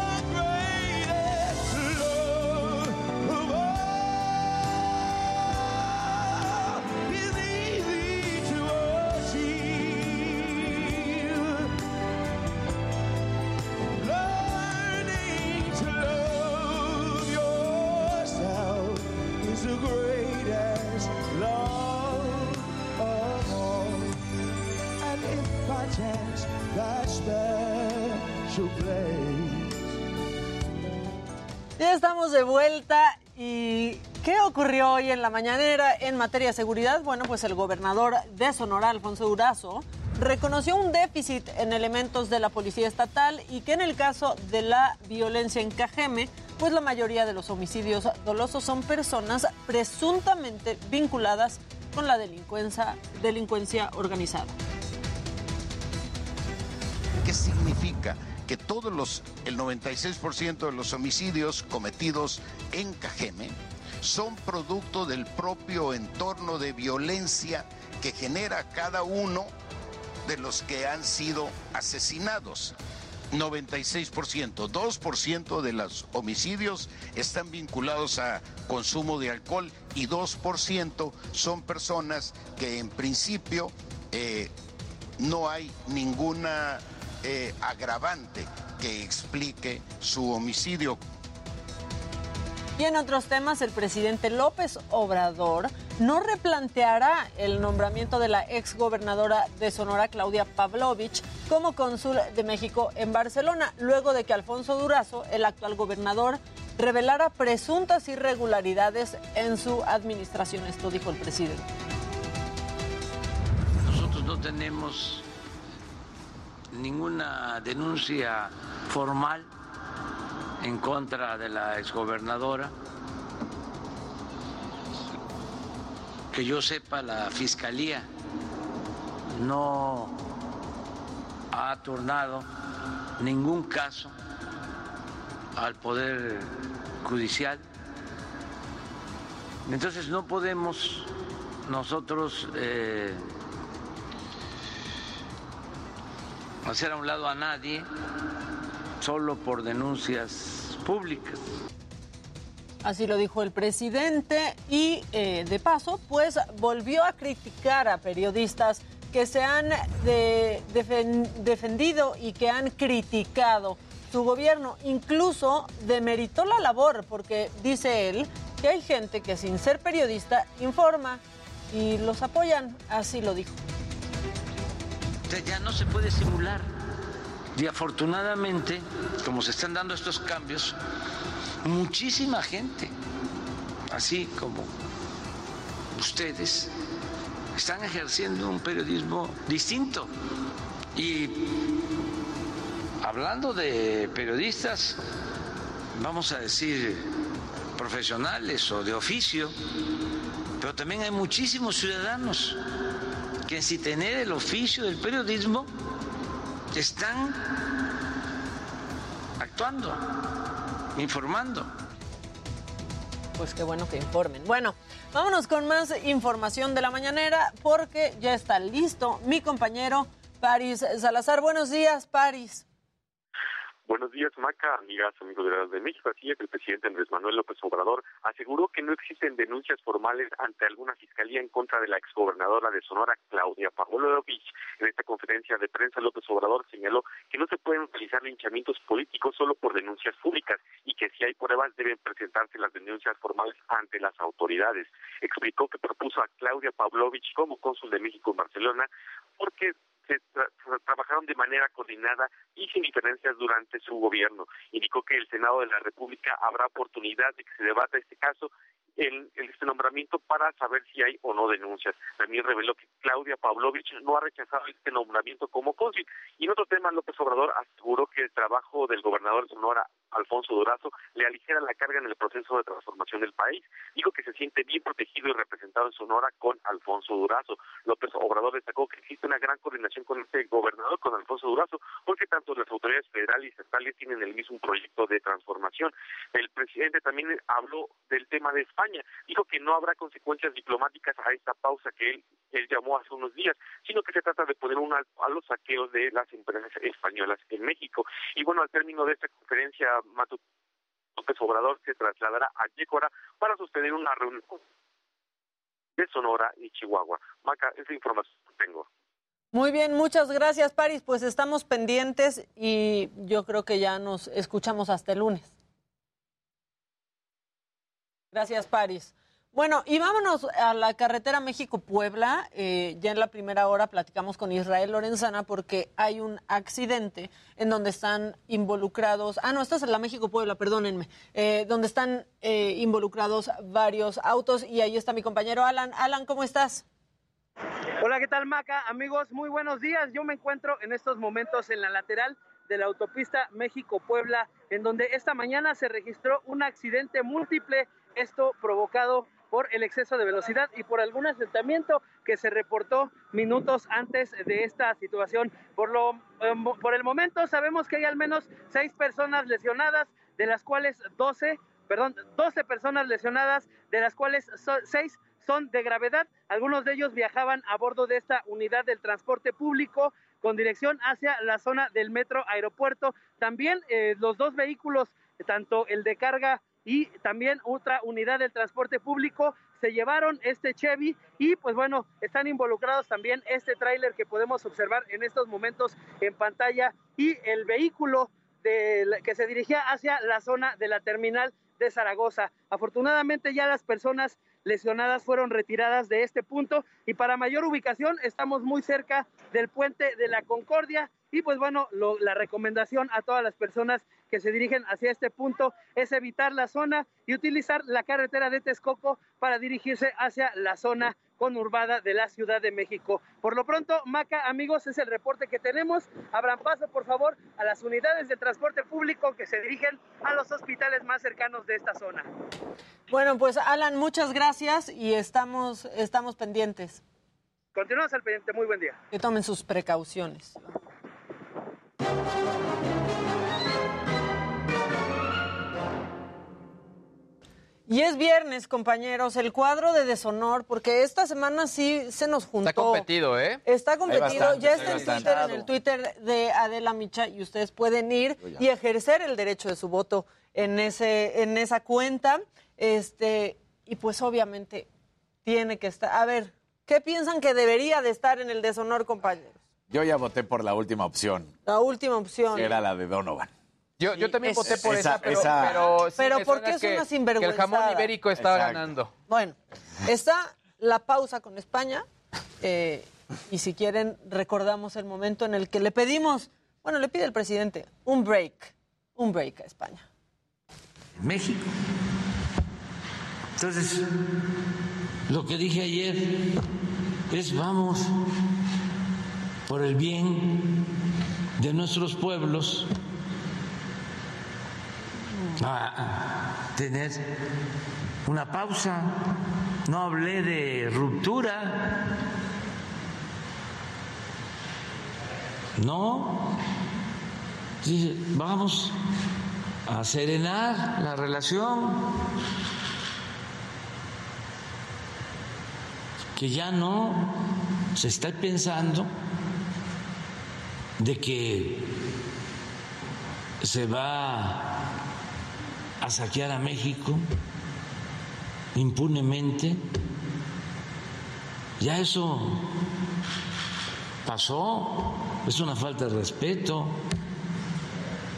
Ya estamos de vuelta y ¿qué ocurrió hoy en la mañanera en materia de seguridad? Bueno, pues el gobernador de Sonora, Alfonso Durazo, reconoció un déficit en elementos de la policía estatal y que en el caso de la violencia en Cajeme, pues la mayoría de los homicidios dolosos son personas presuntamente vinculadas con la delincuencia organizada. ¿Qué significa? Que todos los, el 96% de los homicidios cometidos en Cajeme son producto del propio entorno de violencia que genera cada uno de los que han sido asesinados. 96%, 2% de los homicidios están vinculados a consumo de alcohol y 2% son personas que en principio eh, no hay ninguna eh, agravante que explique su homicidio. Y en otros temas, el presidente López Obrador no replanteará el nombramiento de la exgobernadora de Sonora, Claudia Pavlovich, como cónsul de México en Barcelona, luego de que Alfonso Durazo, el actual gobernador, revelara presuntas irregularidades en su administración. Esto dijo el presidente. Nosotros no tenemos ninguna denuncia formal en contra de la exgobernadora. Que yo sepa, la Fiscalía no ha turnado ningún caso al Poder Judicial. Entonces no podemos nosotros eh, hacer a un lado a nadie solo por denuncias públicas. Así lo dijo el presidente y eh, de paso, pues volvió a criticar a periodistas que se han de- defen- defendido y que han criticado su gobierno. Incluso demeritó la labor porque dice él que hay gente que sin ser periodista informa y los apoyan. Así lo dijo. Ya no se puede simular. Y afortunadamente, como se están dando estos cambios, muchísima gente, así como ustedes, están ejerciendo un periodismo distinto. Y hablando de periodistas, vamos a decir profesionales o de oficio, pero también hay muchísimos ciudadanos que sin tener el oficio del periodismo están actuando, informando. Pues qué bueno que informen. Bueno, vámonos con más información de la mañanera porque ya está listo mi compañero Paris Salazar. Buenos días, Paris. Buenos días, Maca, amigas, amigos de la de México. Así es, el presidente Andrés Manuel López Obrador aseguró que no existen denuncias formales ante alguna fiscalía en contra de la exgobernadora de Sonora, Claudia Pavlovich. En esta conferencia de prensa, López Obrador señaló que no se pueden realizar linchamientos políticos solo por denuncias públicas y que si hay pruebas deben presentarse las denuncias formales ante las autoridades. Explicó que propuso a Claudia Pavlovich como cónsul de México en Barcelona porque se tra- tra- trabajaron de manera coordinada y sin diferencias durante su gobierno. Indicó que el Senado de la República habrá oportunidad de que se debata este caso el, este nombramiento para saber si hay o no denuncias. También reveló que Claudia Pavlovich no ha rechazado este nombramiento como cónsul. Y en otro tema, López Obrador aseguró que el trabajo del gobernador de Sonora, Alfonso Durazo, le aligera la carga en el proceso de transformación del país. Dijo que se siente bien protegido y representado en Sonora con Alfonso Durazo. López Obrador destacó que existe una gran coordinación con este gobernador, con Alfonso Durazo, porque tanto las autoridades federales y estatales tienen el mismo proyecto de transformación. El presidente también habló del tema de España. Dijo que no habrá consecuencias diplomáticas a esta pausa que él, llamó hace unos días, sino que se trata de poner un alto a los saqueos de las empresas españolas en México. Y bueno, al término de esta conferencia, Mato López Obrador se trasladará a Yécora para sostener una reunión de Sonora y Chihuahua. Maca, esa información tengo. Muy bien, muchas gracias, Paris. Pues estamos pendientes y yo creo que ya nos escuchamos hasta el lunes. Gracias, Paris. Bueno, y vámonos a la carretera México-Puebla. Eh, ya en la primera hora platicamos con Israel Lorenzana porque hay un accidente en donde están involucrados. Ah, no, esta es la México-Puebla, perdónenme. Eh, donde están eh, involucrados varios autos y ahí está mi compañero Alan. Alan, ¿cómo estás? Hola, ¿qué tal, Maca? Amigos, muy buenos días. Yo me encuentro en estos momentos en la lateral de la autopista México-Puebla, en donde esta mañana se registró un accidente múltiple, esto provocado por el exceso de velocidad y por algún asentamiento que se reportó minutos antes de esta situación. Por, lo, em, por el momento sabemos que hay al menos seis personas lesionadas, de las cuales 12, perdón, 12 personas lesionadas, de las cuales seis son de gravedad. Algunos de ellos viajaban a bordo de esta unidad del transporte público con dirección hacia la zona del metro aeropuerto. También eh, los dos vehículos, tanto el de carga y también otra unidad del transporte público se llevaron este Chevy y pues bueno, están involucrados también este tráiler que podemos observar en estos momentos en pantalla y el vehículo que se dirigía hacia la zona de la terminal de Zaragoza. Afortunadamente ya las personas lesionadas fueron retiradas de este punto y para mayor ubicación estamos muy cerca del puente de la Concordia y pues bueno, la recomendación a todas las personas que se dirigen hacia este punto es evitar la zona y utilizar la carretera de Texcoco para dirigirse hacia la zona conurbada de la Ciudad de México. Por lo pronto, Maca, amigos, es el reporte que tenemos. Abran paso, por favor, a las unidades de transporte público que se dirigen a los hospitales más cercanos de esta zona. Bueno, pues Alan, muchas gracias y estamos, estamos pendientes. Continuamos al pendiente. Muy buen día. Que tomen sus precauciones. Y es viernes, compañeros, el cuadro de deshonor, porque esta semana sí se nos juntó. Está competido, ¿eh? Está competido, ya está en Twitter, en el Twitter de Adela Micha, y ustedes pueden ir y ejercer el derecho de su voto en, ese, en esa cuenta. Este, y pues obviamente tiene que estar. A ver, ¿qué piensan que debería de estar en el deshonor, compañeros? Yo ya voté por la última opción. La última opción. era la de Donovan. Yo, yo también voté por esa, pero, pero, pero ¿por qué es una sinvergüenza? Que el jamón ibérico estaba ganando. Bueno, está la pausa con España. Eh, y si quieren, recordamos el momento en el que le pedimos, bueno, le pide el presidente un break, un break a España. México. Entonces, lo que dije ayer es vamos por el bien de nuestros pueblos a tener una pausa. No hablé de ruptura. No. Vamos a serenar la relación. Que ya no se está pensando de que se va a saquear a México impunemente. Ya eso pasó, es una falta de respeto,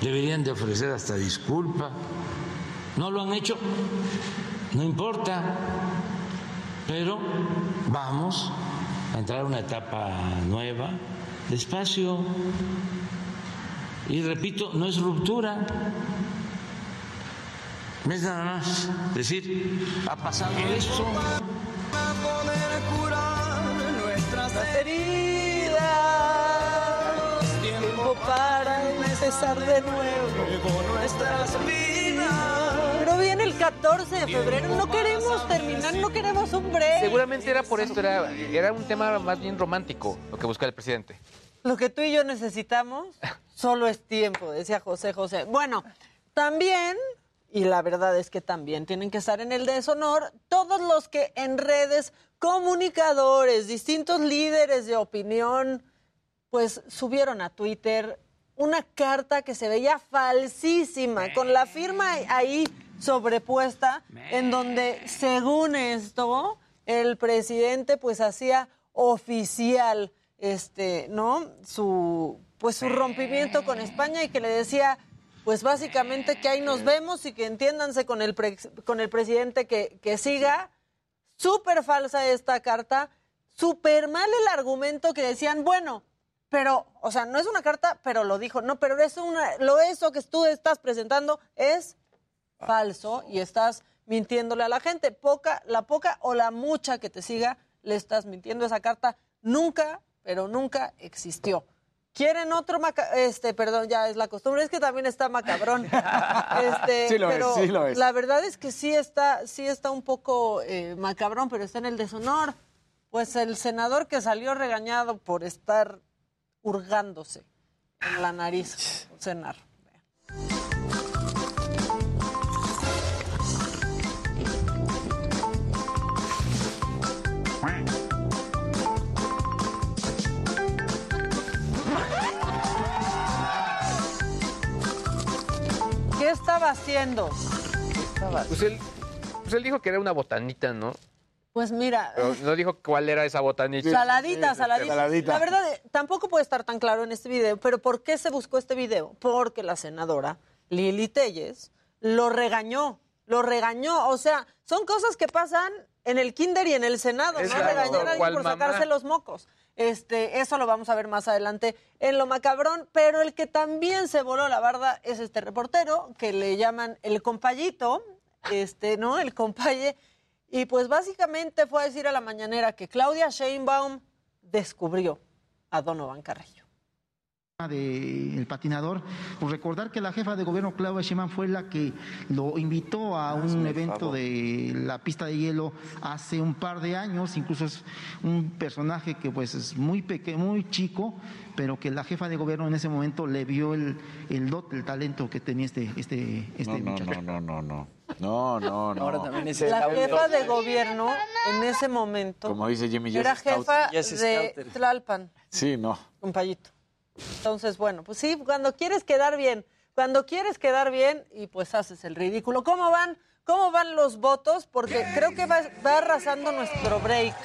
deberían de ofrecer hasta disculpa. No lo han hecho, no importa, pero vamos a entrar a una etapa nueva, despacio. Y repito, no es ruptura, Es nada más decir, ha pasado esto. Para poder curar nuestras heridas. Tiempo para empezar de nuevo nuestras vidas. Pero viene el 14 de febrero, no queremos terminar, no queremos un break. Seguramente era por esto, era, era un tema más bien romántico lo que busca el presidente. Lo que tú y yo necesitamos solo es tiempo, decía José José. Bueno, también, y la verdad es que también tienen que estar en el deshonor todos los que en redes, comunicadores, distintos líderes de opinión, pues subieron a Twitter una carta que se veía falsísima, con la firma ahí sobrepuesta, en donde, según esto, el presidente pues hacía oficial este, ¿no? Su pues su rompimiento con España y que le decía pues básicamente que ahí nos vemos y que entiéndanse con el pre- con el presidente que, que siga. Súper falsa esta carta, súper mal el argumento que decían, bueno, pero, o sea, no es una carta, pero lo dijo, no, pero es una, lo eso que tú estás presentando es falso y estás mintiéndole a la gente. Poca, la poca o la mucha que te siga, le estás mintiendo. Esa carta nunca, pero nunca existió. ¿Quieren otro maca este, perdón, ya es la costumbre, es que también está macabrón. Este, Sí lo es, pero sí lo es. La verdad es que sí está, sí está un poco eh, macabrón, pero está en el deshonor. Pues el senador que salió regañado por estar hurgándose en la nariz, cenar. ¿Qué estaba haciendo? Pues él, pues él dijo que era una botanita, ¿no? Pues mira, Pero no dijo cuál era esa botanita. Saladita, saladita. Saladita. La verdad, eh, tampoco puede estar tan claro en este video, pero ¿por qué se buscó este video? Porque la senadora Lili Telles lo regañó, lo regañó. O sea, son cosas que pasan en el kinder y en el senado, ¿no? Regañar a alguien por mamá. sacarse los mocos. Este, eso lo vamos a ver más adelante en lo macabrón, pero el que también se voló la barda es este reportero que le llaman el compayito, este, ¿no? El compaye. Y pues básicamente fue a decir a la mañanera que Claudia Sheinbaum descubrió a Donovan Carrillo. Del patinador, pues recordar que la jefa de gobierno Claudia Sheinbaum fue la que lo invitó a un Hazme el evento favor. de la pista de hielo hace un par de años, incluso es un personaje que pues es muy pequeño, muy chico, pero que la jefa de gobierno en ese momento le vio el, el dote, el talento que tenía este, este, este No, no, muchacho. no, no, no, no. No, no, no. Ahora también La jefa de gobierno en ese momento Como dice Jimmy, era jefa de. Tlalpan, Sí, no. compayito. Entonces, bueno, pues sí, cuando quieres quedar bien, cuando quieres quedar bien y pues haces el ridículo. ¿Cómo van? ¿Cómo van los votos? Porque creo que va, va arrasando nuestro break.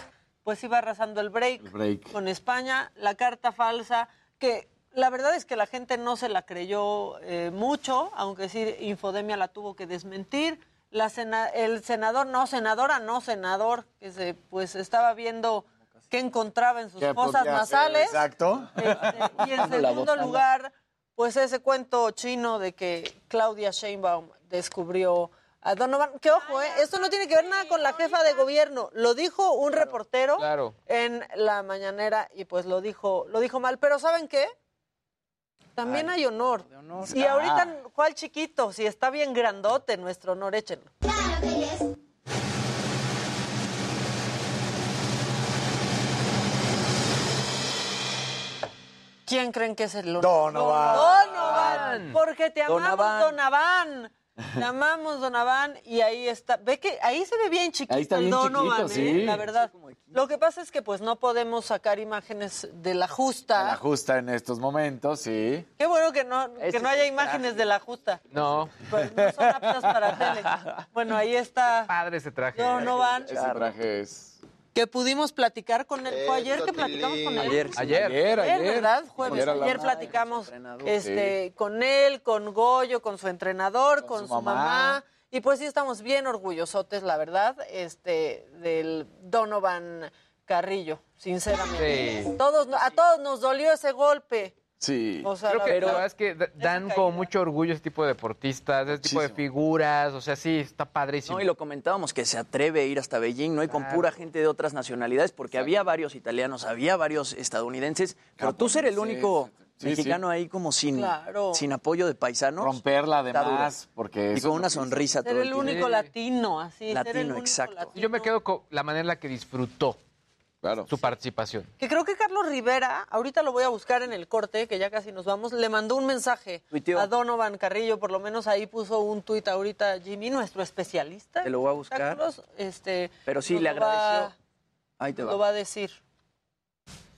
Pues sí va arrasando el break, El break. con España, la carta falsa, que la verdad es que la gente no se la creyó eh, mucho, aunque sí Infodemia la tuvo que desmentir. La sena- el senador, no senadora, no senador, que se, pues estaba viendo qué encontraba en sus ¿Qué fosas nasales. Exacto. Este, y en segundo lugar, pues ese cuento chino de que Claudia Sheinbaum descubrió a Donovan. Que ojo, ¿eh? esto no tiene que ver nada con la jefa de gobierno. Lo dijo un reportero Claro. en la mañanera y pues lo dijo, lo dijo mal. Pero ¿saben qué? También hay honor. Y Ah. ahorita, ¿cuál chiquito? Si está bien grandote nuestro honor, échenlo. ¿Quién creen que es el? Donovan. Donovan. Porque te amamos, Donovan. Donovan. Te amamos, Donovan. Y ahí está. Ve que ahí se ve bien chiquito Ahí está el bien Donovan, chiquito, ¿eh? sí. La verdad. Lo que pasa es que pues no podemos sacar imágenes de la justa. La justa en estos momentos, sí. Qué bueno que no, que Ese no haya el imágenes de la justa. No. Pues no son aptas para tele. Bueno, ahí está Padre ese traje. Donovan. Ese traje es... Que pudimos platicar con él. Fue ayer que platicamos con él. Ayer. Ayer. Ayer, ayer. ¿verdad? Jueves. Ayer Ayer, platicamos entrenador. este, con él, con Goyo, con su entrenador, con, su su, mamá. mamá. Y pues sí estamos bien orgullosotes, la verdad, este, del Donovan Carrillo, sinceramente. Sí. Todos, a todos nos dolió ese golpe. Sí. O sea, Creo que la verdad- verdad es que da- dan como mucho orgullo ese tipo de deportistas, ese tipo de figuras, o sea, sí, está padrísimo. No, y lo comentábamos, que se atreve a ir hasta Beijing, ¿no? Y con pura gente de otras nacionalidades, porque había varios italianos, había varios estadounidenses, pero tú ser el único Sí, mexicano ahí como sin, Claro. sin apoyo de paisanos. Romperla además, porque... Y con una sonrisa todo Ser el tiempo. único latino, así. ser el Latino, único exacto. latino. Yo me quedo con la manera en la que disfrutó su participación. Que creo que Carlos Rivera, ahorita lo voy a buscar en el corte, que ya casi nos vamos, le mandó un mensaje a Donovan Carrillo, por lo menos ahí puso un tuit ahorita Jimmy, nuestro especialista. Te lo voy a buscar. Carlos, este, Pero sí, le lo va- agradeció. Ahí te Lo va. va a decir.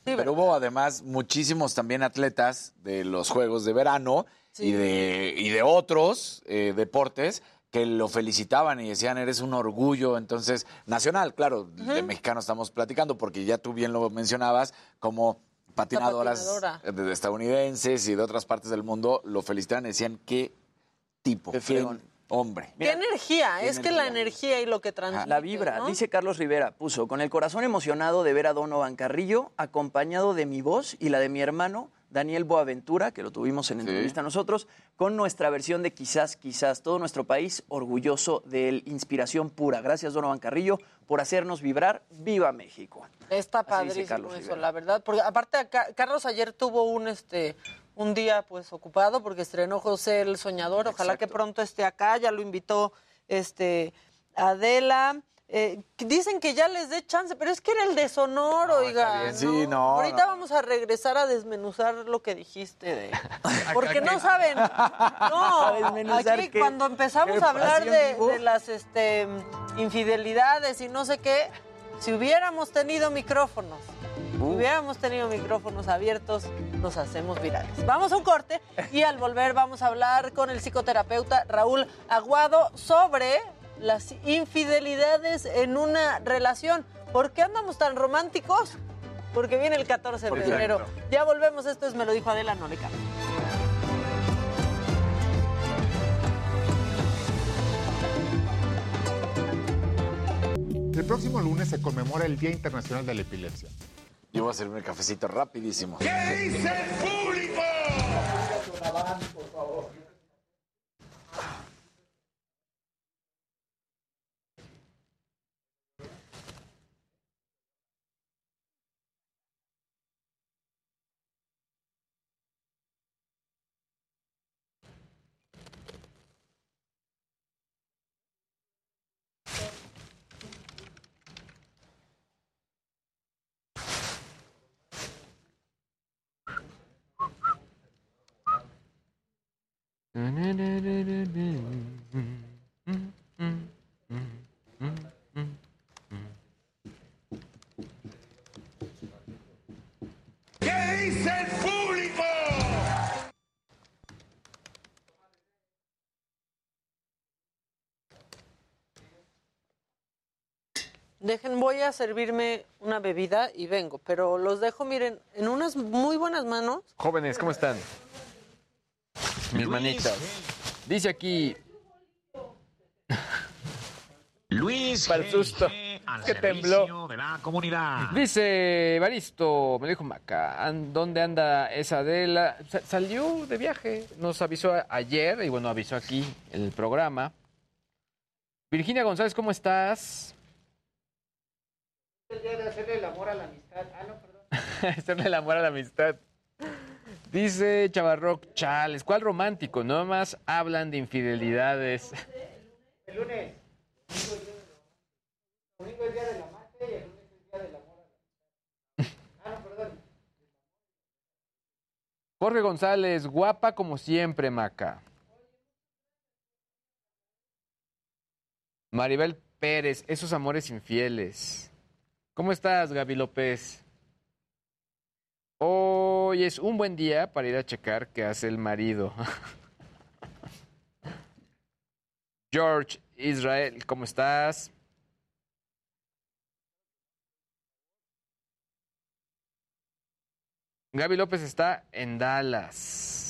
Pero hubo además muchísimos también atletas de los Juegos de Verano y, de, y de otros eh, deportes que lo felicitaban y decían, eres un orgullo, entonces, nacional, claro, de mexicano estamos platicando, porque ya tú bien lo mencionabas, como patinadoras patinadora. de- estadounidenses y de otras partes del mundo lo felicitaban y decían, qué tipo, qué, fregón. hombre. ¿Qué energía? qué es que la energía. energía y lo que transmite. La vibra, ¿no? dice Carlos Rivera, puso, con el corazón emocionado de ver a Donovan Carrillo, acompañado de mi voz y la de mi hermano, Daniel Boaventura, que lo tuvimos en entrevista nosotros, con nuestra versión de Quizás, Quizás, todo nuestro país orgulloso de él, inspiración pura. Gracias, Donovan Carrillo, por hacernos vibrar. ¡Viva México! Está padrísimo eso, Rivera. la verdad. Porque aparte, acá- Carlos ayer tuvo un este un día pues ocupado porque estrenó José el Soñador. Ojalá que pronto esté acá. Ya lo invitó este Adela. Eh, dicen que ya les dé chance, pero es que era el de Sonoro, oiga. Sí, no, Ahorita no. vamos a regresar a desmenuzar lo que dijiste de. Porque no saben. No, ¿A desmenuzar aquí qué? cuando empezamos ¿Qué a hablar de las este, infidelidades y no sé qué, si hubiéramos tenido micrófonos, si hubiéramos tenido micrófonos abiertos, nos hacemos virales. Vamos a un corte y al volver vamos a hablar con el psicoterapeuta Raúl Aguado sobre las infidelidades en una relación. ¿Por qué andamos tan románticos? Porque viene el 14 de Por febrero. exacto. Ya volvemos, esto es Me lo dijo Adela, no le cambio. El próximo lunes se conmemora el Día Internacional de la Epilepsia. Yo voy a hacerme un cafecito rapidísimo. ¿Qué dice el público? ¿Qué dice el público? Dejen, voy a servirme una bebida y vengo, pero los dejo, miren, en unas muy buenas manos. Jóvenes, ¿cómo están? Mis manitas. Dice aquí. Luis Para el susto. al que tembló. de la comunidad. Dice Baristo, me dijo Maca, ¿an- ¿dónde anda esa Adela? Sa- salió de viaje, nos avisó ayer y bueno, avisó aquí el programa. Virginia González, ¿cómo estás? El día de hacerle el amor a la amistad. Ah, no, perdón. Hacerle el amor a la amistad. Dice Chavarroc Chales, ¿cuál romántico? No más hablan de infidelidades. El lunes. Domingo es día y el lunes es día del amor. Ah, no, perdón. Jorge González, guapa como siempre, Maca. Maribel Pérez, esos amores infieles. ¿Cómo estás, Gaby López? Hoy es un buen día para ir a checar qué hace el marido. George Israel, ¿cómo estás? Gaby López está en Dallas.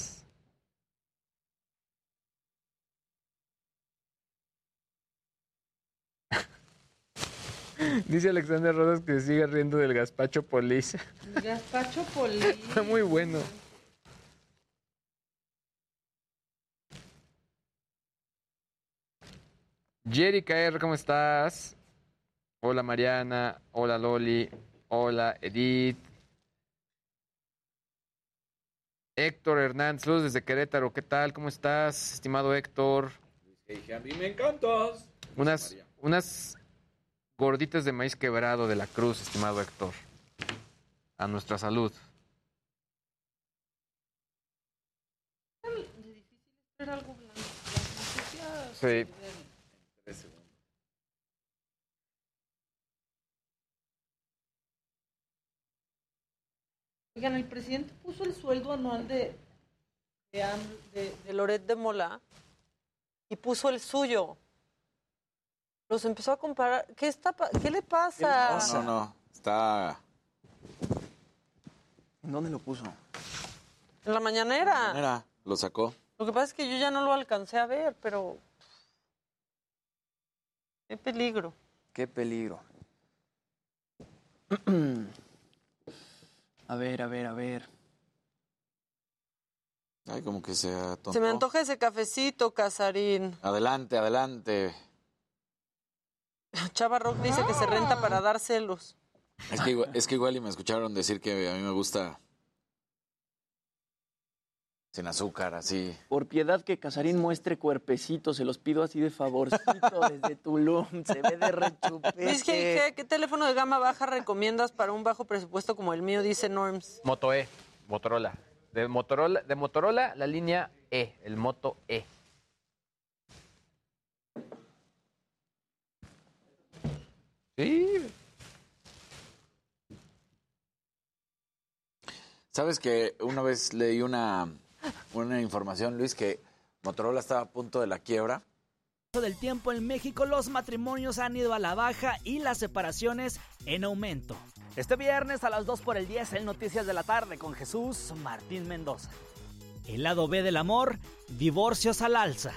Dice Alexander Rodas que sigue riendo del gazpacho polis. Gazpacho polis. Está muy bueno. Jerry KR, ¿cómo estás? Hola Mariana, hola Loli, hola Edith. Héctor Hernández, saludos desde Querétaro, ¿qué tal? ¿Cómo estás, estimado Héctor? Luis G. Henry, me encantas. Unas, unas gorditas de maíz quebrado de la cruz, estimado Héctor. A nuestra salud. Sí. Oigan, el presidente puso el sueldo anual de, de, de- de Loret de Mola y puso el suyo. Los empezó a comparar. ¿Qué, está, pa- ¿qué le pasa? No, no, no. Está. ¿En dónde lo puso? En la mañanera. Mira, lo sacó. Lo que pasa es que yo ya no lo alcancé a ver, pero. Qué peligro. Qué peligro. A ver, a ver, a ver. Ay, como que se atontó. Se me antoja ese cafecito, Casarín. Adelante, adelante. Chava Rock dice que se renta para dar celos. Es que, igual, es que igual y me escucharon decir que a mí me gusta sin azúcar, así. Por piedad que Casarín muestre cuerpecito, se los pido así de favorcito desde Tulum. Se ve de rechupete. Luis G.I.G., ¿qué teléfono de gama baja recomiendas para un bajo presupuesto como el mío? Dice Norms. Moto E, Motorola. De Motorola, de Motorola la línea E, el Moto E. Sí. ¿Sabes que una vez leí una, una información, Luis, que Motorola estaba a punto de la quiebra? del tiempo en México los matrimonios han ido a la baja y las separaciones en aumento. Este viernes a las 2 por el 10 en Noticias de la Tarde con Jesús Martín Mendoza. El lado B del amor, divorcios al alza.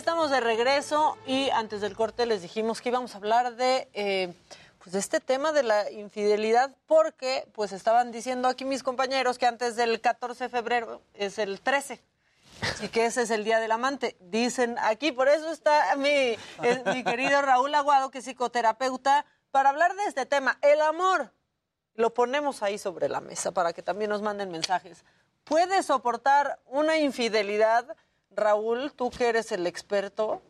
Estamos de regreso y antes del corte les dijimos que íbamos a hablar de, eh, pues este tema de la infidelidad porque pues estaban diciendo aquí mis compañeros que antes del 14 de febrero es el 13 y que ese es el Día del Amante. Dicen aquí, por eso está mi, eh, mi querido Raúl Aguado, que es psicoterapeuta, para hablar de este tema, el amor. Lo ponemos ahí sobre la mesa para que también nos manden mensajes. ¿Puede soportar una infidelidad? Raúl, tú que eres el experto.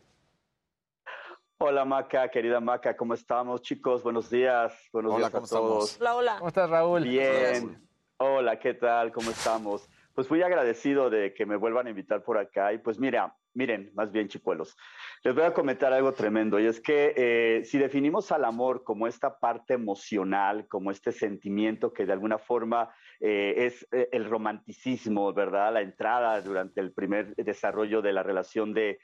Hola Maca, querida Maca, ¿cómo estamos chicos? Buenos días, buenos Hola, días ¿cómo a todos. estamos? Hola, hola. ¿Cómo estás, Raúl? Bien. Hola, ¿qué tal? ¿Cómo estamos? Pues muy agradecido de que me vuelvan a invitar por acá y pues mira, miren, más bien chicuelos, les voy a comentar algo tremendo y es que eh, si definimos al amor como esta parte emocional, como este sentimiento que de alguna forma eh, es eh, el romanticismo, ¿verdad? La entrada durante el primer desarrollo de la relación de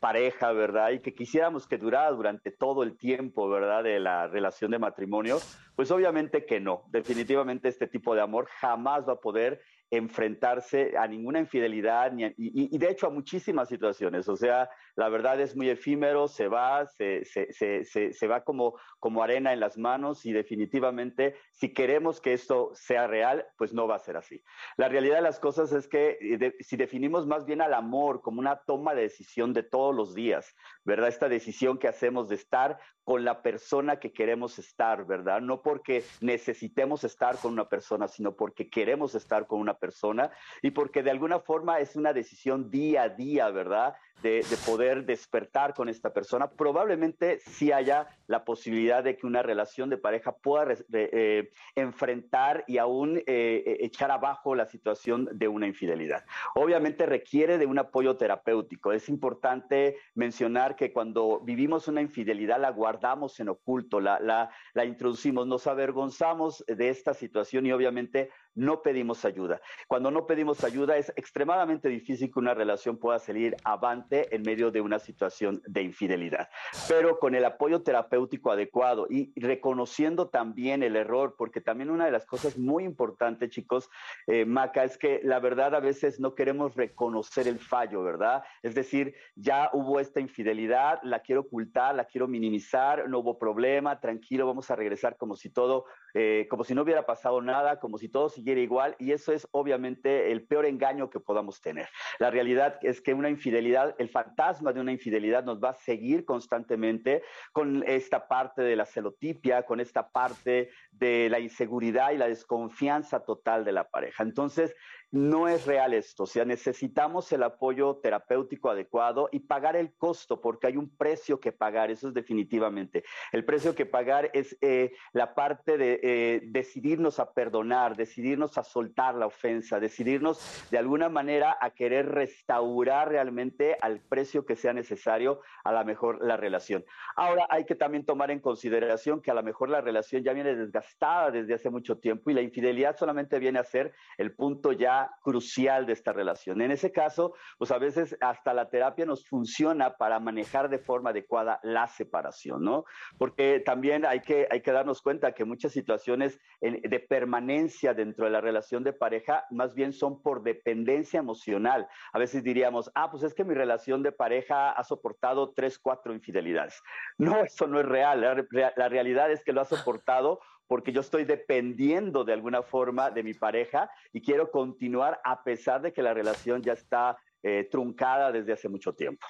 pareja, ¿verdad? Y que quisiéramos que durara durante todo el tiempo, ¿verdad? De la relación de matrimonio, pues obviamente que no. Definitivamente este tipo de amor jamás va a poder enfrentarse a ninguna infidelidad ni a- y, y de hecho a muchísimas situaciones. O sea, la verdad es muy efímero, se va, se, se, se, se, va como, como arena en las manos y definitivamente si queremos que esto sea real, pues no va a ser así. La realidad de las cosas es que eh, de- si definimos más bien al amor como una toma de decisión de todos los días, ¿verdad? Esta decisión que hacemos de estar con la persona que queremos estar, ¿verdad? No porque necesitemos estar con una persona, sino porque queremos estar con una persona y porque de alguna forma es una decisión día a día, ¿verdad? De, de poder despertar con esta persona. Probablemente sí haya la posibilidad de que una relación de pareja pueda eh, enfrentar y aún eh, eh, echar abajo la situación de una infidelidad. Obviamente requiere de un apoyo terapéutico. Es importante mencionar que cuando vivimos una infidelidad la guardamos en oculto, la, la, la introducimos, nos avergonzamos de esta situación y obviamente no pedimos ayuda. Cuando no pedimos ayuda es extremadamente difícil que una relación pueda salir avante en medio de una situación de infidelidad. Pero con el apoyo terapéutico adecuado y reconociendo también el error, porque también una de las cosas muy importantes, chicos, eh, Maca, es que la verdad a veces no queremos reconocer el fallo, ¿verdad? Es decir, ya hubo esta infidelidad, la quiero ocultar, la quiero minimizar, no hubo problema, tranquilo, vamos a regresar como si todo eh, como si no hubiera pasado nada, como si todo siguiera igual, y eso es obviamente el peor engaño que podamos tener. La realidad es que una infidelidad, el fantasma de una infidelidad nos va a seguir constantemente con esta parte de la celotipia, con esta parte de la inseguridad y la desconfianza total de la pareja. Entonces, no es real esto, o sea, necesitamos el apoyo terapéutico adecuado y pagar el costo, porque hay un precio que pagar, eso es definitivamente. El precio que pagar es eh, la parte de eh, decidirnos a perdonar, decidirnos a soltar la ofensa, decidirnos de alguna manera a querer restaurar realmente al precio que sea necesario a lo mejor la relación. Ahora hay que también tomar en consideración que a lo mejor la relación ya viene desgastada desde hace mucho tiempo y la infidelidad solamente viene a ser el punto ya crucial de esta relación. En ese caso, pues a veces hasta la terapia nos funciona para manejar de forma adecuada la separación, ¿no? Porque también hay que, hay que darnos cuenta que muchas situaciones de permanencia dentro de la relación de pareja más bien son por dependencia emocional. A veces diríamos, ah, pues es que mi relación de pareja ha soportado tres, cuatro infidelidades. No, eso no es real. La, la realidad es que lo ha soportado porque yo estoy dependiendo de alguna forma de mi pareja y quiero continuar a pesar de que la relación ya está eh, truncada desde hace mucho tiempo.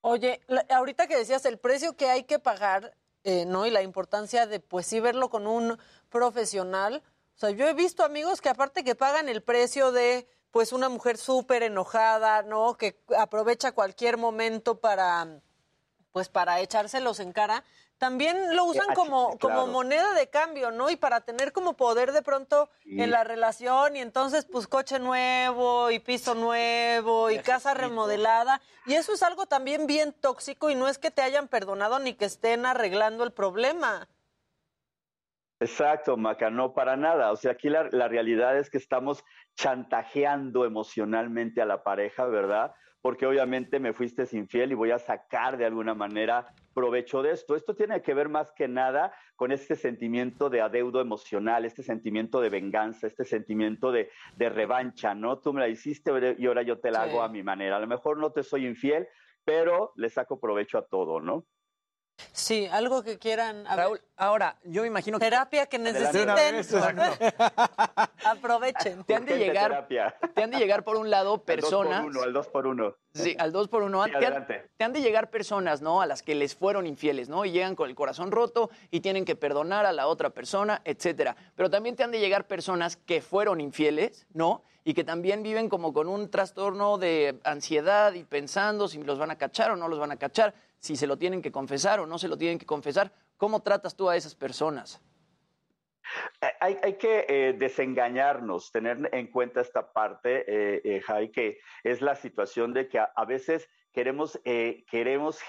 Oye, ahorita que decías el precio que hay que pagar, eh, ¿no? Y la importancia de, pues sí, verlo con un profesional. O sea, yo he visto amigos que aparte que pagan el precio de, pues, una mujer súper enojada, ¿no? Que aprovecha cualquier momento para, pues, para echárselos en cara, también lo usan como, como moneda de cambio, ¿no? Y para tener como poder de pronto en la relación y entonces pues coche nuevo y piso nuevo y casa remodelada. Y eso es algo también bien tóxico y no es que te hayan perdonado ni que estén arreglando el problema. Exacto, Maca, no para nada. O sea, aquí la, la realidad es que estamos chantajeando emocionalmente a la pareja, ¿verdad? Porque obviamente me fuiste infiel y voy a sacar de alguna manera provecho de esto. Esto tiene que ver más que nada con este sentimiento de adeudo emocional, este sentimiento de venganza, este sentimiento de, revancha, ¿no? Tú me la hiciste y ahora yo te la hago a mi manera. A lo mejor no te soy infiel, pero le saco provecho a todo, ¿no? Sí, algo que quieran. Raúl, ahora, yo me imagino que. Terapia que necesiten. Aprovechen. Te han de llegar. Te han de llegar por un lado personas. Al dos por uno, Sí, al dos por uno. te, han, te, han, de llegar personas, ¿no? A las que les fueron infieles, ¿no? Y llegan con el corazón roto y tienen que perdonar a la otra persona, etcétera. Pero también te han de llegar personas que fueron infieles, ¿no? Y que también viven como con un trastorno de ansiedad y pensando si los van a cachar o no los van a cachar si se lo tienen que confesar o no se lo tienen que confesar. ¿Cómo tratas tú a esas personas? Hay, que eh, desengañarnos, tener en cuenta esta parte, eh, eh Jai, que es la situación de que a veces queremos, eh, queremos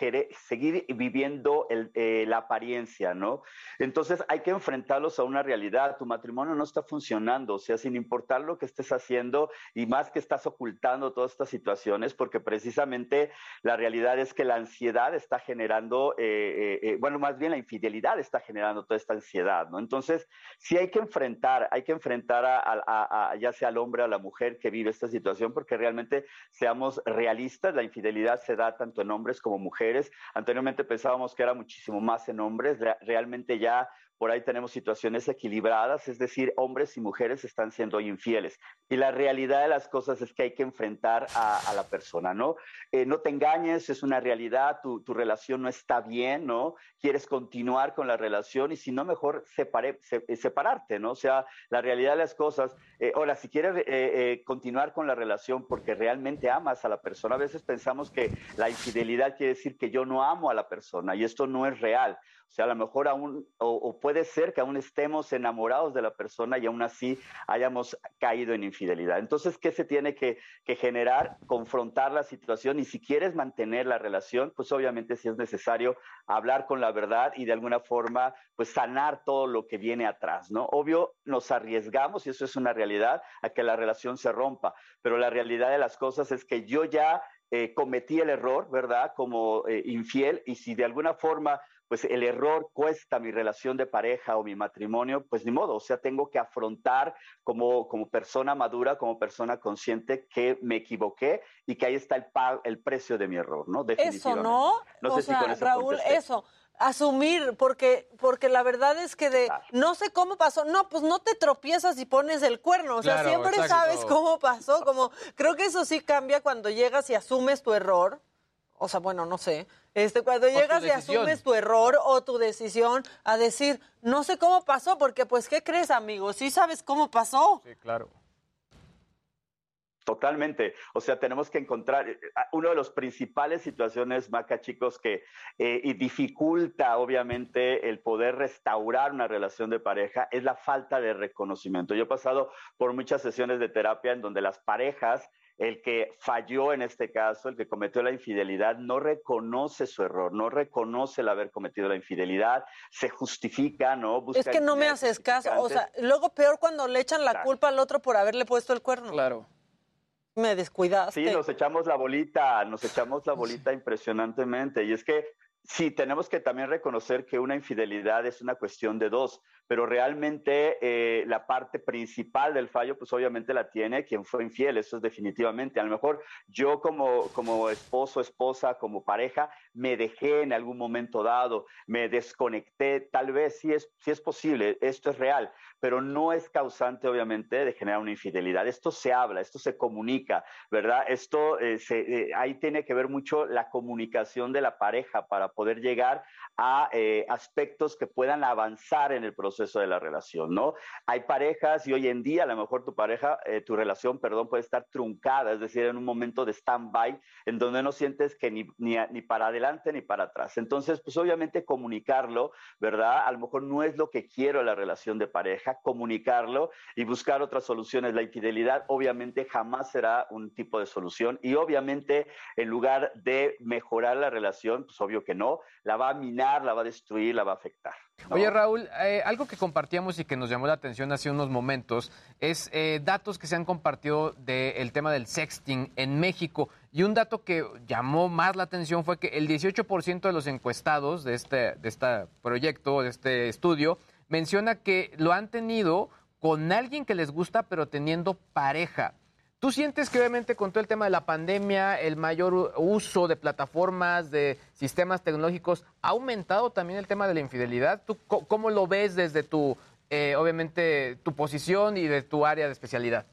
seguir viviendo eh, la apariencia, ¿no? Entonces hay que enfrentarlos a una realidad. Tu matrimonio no está funcionando, o sea, sin importar lo que estés haciendo y más que estás ocultando todas estas situaciones, porque precisamente la realidad es que la ansiedad está generando, eh, bueno, más bien la infidelidad está generando toda esta ansiedad, ¿no? Entonces, sí hay que enfrentar, hay que enfrentar a ya sea al hombre o a la mujer que vive esta situación, porque realmente seamos realistas, la infidelidad se da tanto en hombres como mujeres. Anteriormente pensábamos que era muchísimo más en hombres. Realmente ya por ahí tenemos situaciones equilibradas, es decir, hombres y mujeres están siendo infieles. Y la realidad de las cosas es que hay que enfrentar a, la persona, ¿no? Eh, no te engañes, es una realidad, tu, relación no está bien, ¿no? Quieres continuar con la relación y si no, mejor eh, separarte, ¿no? O sea, la realidad de las cosas, eh, ahora, si quieres continuar con la relación porque realmente amas a la persona, a veces pensamos que la infidelidad quiere decir que yo no amo a la persona y esto no es real. O sea, a lo mejor aún, o, puede ser que aún estemos enamorados de la persona y aún así hayamos caído en infidelidad. Entonces, ¿qué se tiene que, generar? Confrontar la situación y si quieres mantener la relación, pues obviamente si es necesario hablar con la verdad y de alguna forma, pues sanar todo lo que viene atrás, ¿no? Obvio, nos arriesgamos, y eso es una realidad, a que la relación se rompa, pero la realidad de las cosas es que yo ya eh, cometí el error, ¿verdad? Como eh, infiel, y si de alguna forma pues el error cuesta mi relación de pareja o mi matrimonio, pues ni modo, o sea, tengo que afrontar como, como persona madura, como persona consciente que me equivoqué y que ahí está el, el precio de mi error, ¿no? Eso, ¿no? No o sé si con eso Raúl, contesté. eso asumir, porque, porque la verdad es que de no sé cómo pasó, no, pues no te tropiezas y pones el cuerno, o sea, Claro, siempre exacto. sabes cómo pasó, como creo que eso sí cambia cuando llegas y asumes tu error, o sea, bueno, no sé, este, cuando llegas y asumes tu error o tu decisión a decir, no sé cómo pasó, porque pues, ¿qué crees, amigo? Sí sabes cómo pasó. Sí, claro. Totalmente. O sea, tenemos que encontrar eh, uno de los principales situaciones, Maca, chicos, que eh, y dificulta obviamente el poder restaurar una relación de pareja es la falta de reconocimiento. Yo he pasado por muchas sesiones de terapia en donde las parejas el que falló en este caso, el que cometió la infidelidad, no reconoce su error, no reconoce el haber cometido la infidelidad, se justifica, ¿no? Busca Es que no me haces caso, o sea, luego peor cuando le echan la Claro. culpa al otro por haberle puesto el cuerno. Claro. Me descuidaste. Sí, nos echamos la bolita, nos echamos la bolita impresionantemente. Y es que sí, tenemos que también reconocer que una infidelidad es una cuestión de dos, pero realmente eh, la parte principal del fallo, pues obviamente la tiene quien fue infiel, eso es definitivamente. A lo mejor yo como, como esposo, esposa, como pareja, me dejé en algún momento dado, me desconecté, tal vez sí es, sí es posible, esto es real, pero no es causante obviamente de generar una infidelidad. Esto se habla, esto se comunica, ¿verdad? Esto eh, se, eh, ahí tiene que ver mucho la comunicación de la pareja para poder llegar a eh, aspectos que puedan avanzar en el proceso de la relación, ¿no? Hay parejas y hoy en día a lo mejor tu pareja, eh, tu relación, perdón, puede estar truncada, es decir, en un momento de stand-by, en donde no sientes que ni, ni, ni para adelante ni para atrás. Entonces, pues obviamente comunicarlo, ¿verdad? A lo mejor no es lo que quiero la relación de pareja, comunicarlo y buscar otras soluciones. La infidelidad obviamente jamás será un tipo de solución y obviamente en lugar de mejorar la relación, pues obvio que no, la va a minar, la va a destruir, la va a afectar. ¿no? Oye, Raúl, eh, algo que compartíamos y que nos llamó la atención hace unos momentos es eh, datos que se han compartido del tema del sexting en México. Y un dato que llamó más la atención fue que el 18% de los encuestados de este, de este proyecto, de este estudio, menciona que lo han tenido con alguien que les gusta, pero teniendo pareja. ¿Tú sientes que obviamente con todo el tema de la pandemia, el mayor uso de plataformas, de sistemas tecnológicos, ha aumentado también el tema de la infidelidad? ¿Tú co- cómo lo ves desde tu, eh, obviamente, tu posición y de tu área de especialidad?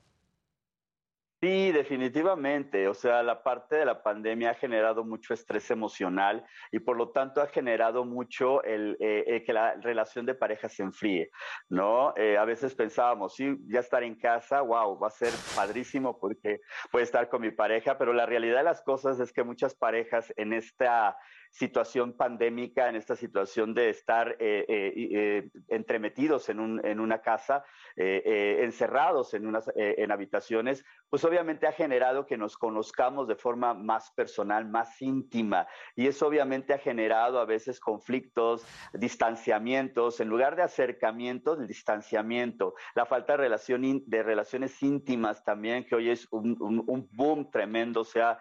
Sí, definitivamente. O sea, la parte de la pandemia ha generado mucho estrés emocional y por lo tanto ha generado mucho el, eh, eh, que la relación de pareja se enfríe, ¿no? Eh, a veces pensábamos, sí, ya estar en casa, wow, va a ser padrísimo porque puedo estar con mi pareja, pero la realidad de las cosas es que muchas parejas en esta situación pandémica, en esta situación de estar eh, eh, eh, entremetidos en, un, en una casa, eh, eh, encerrados en, unas, en habitaciones, pues obviamente ha generado que nos conozcamos de forma más personal, más íntima. Y eso obviamente ha generado a veces conflictos, distanciamientos, en lugar de acercamientos, el distanciamiento, la falta de, relación de relaciones íntimas también, que hoy es un, un- un boom tremendo, o sea,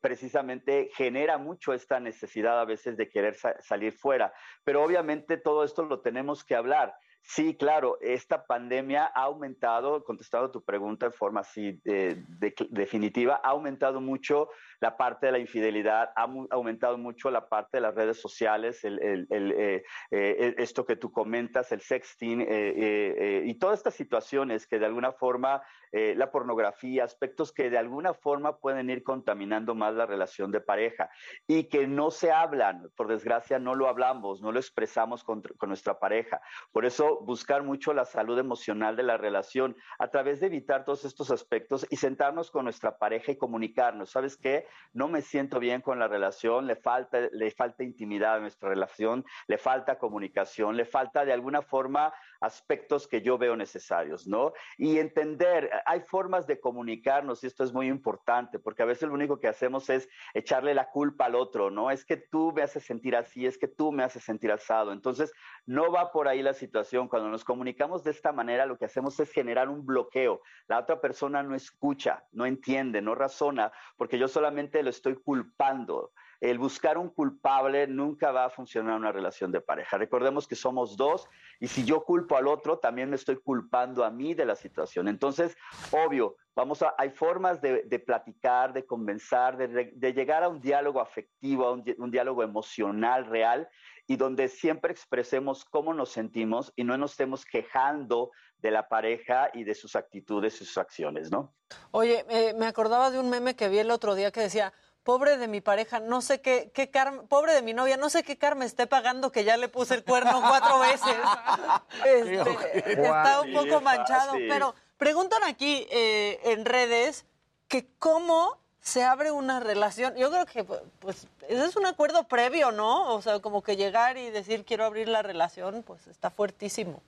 precisamente genera mucho esta necesidad a veces de querer sa- salir fuera. Pero obviamente todo esto lo tenemos que hablar. Sí, claro, esta pandemia ha aumentado, contestando tu pregunta en forma así eh, de- definitiva, ha aumentado mucho la parte de la infidelidad, ha aumentado mucho la parte de las redes sociales, el, eh, eh, esto que tú comentas, el sexting eh, y todas estas situaciones que de alguna forma, la pornografía, aspectos que de alguna forma pueden ir contaminando más la relación de pareja y que no se hablan, por desgracia no lo hablamos, no lo expresamos con, con nuestra pareja. Por eso buscar mucho la salud emocional de la relación a través de evitar todos estos aspectos y sentarnos con nuestra pareja y comunicarnos. ¿Sabes qué? No me siento bien con la relación, le falta, le falta intimidad a nuestra relación, le falta comunicación, le falta de alguna forma aspectos que yo veo necesarios, ¿no? Y entender, hay formas de comunicarnos y esto es muy importante, porque a veces lo único que hacemos es echarle la culpa al otro, ¿no? Es que tú me haces sentir así, es que tú me haces sentir asado. Entonces, no va por ahí la situación. Cuando nos comunicamos de esta manera, lo que hacemos es generar un bloqueo. La otra persona no escucha, no entiende, no razona, porque yo solamente lo estoy culpando. El buscar un culpable nunca va a funcionar una relación de pareja. Recordemos que somos dos y si yo culpo al otro, también me estoy culpando a mí de la situación. Entonces, obvio, vamos a, hay formas de, platicar, de convencer, de, llegar a un diálogo afectivo, a un, diálogo emocional real y donde siempre expresemos cómo nos sentimos y no nos estemos quejando de la pareja y de sus actitudes y sus acciones, ¿no? Oye, eh, me acordaba de un meme que vi el otro día que decía, pobre de mi pareja, no sé qué, qué pobre de mi novia, no sé qué car me esté pagando que ya le puse el cuerno cuatro veces. Este, está un poco manchado, pero preguntan aquí eh, en redes que cómo se abre una relación. Yo creo que pues ese es un acuerdo previo, ¿no? O sea, como que llegar y decir quiero abrir la relación, pues está fuertísimo.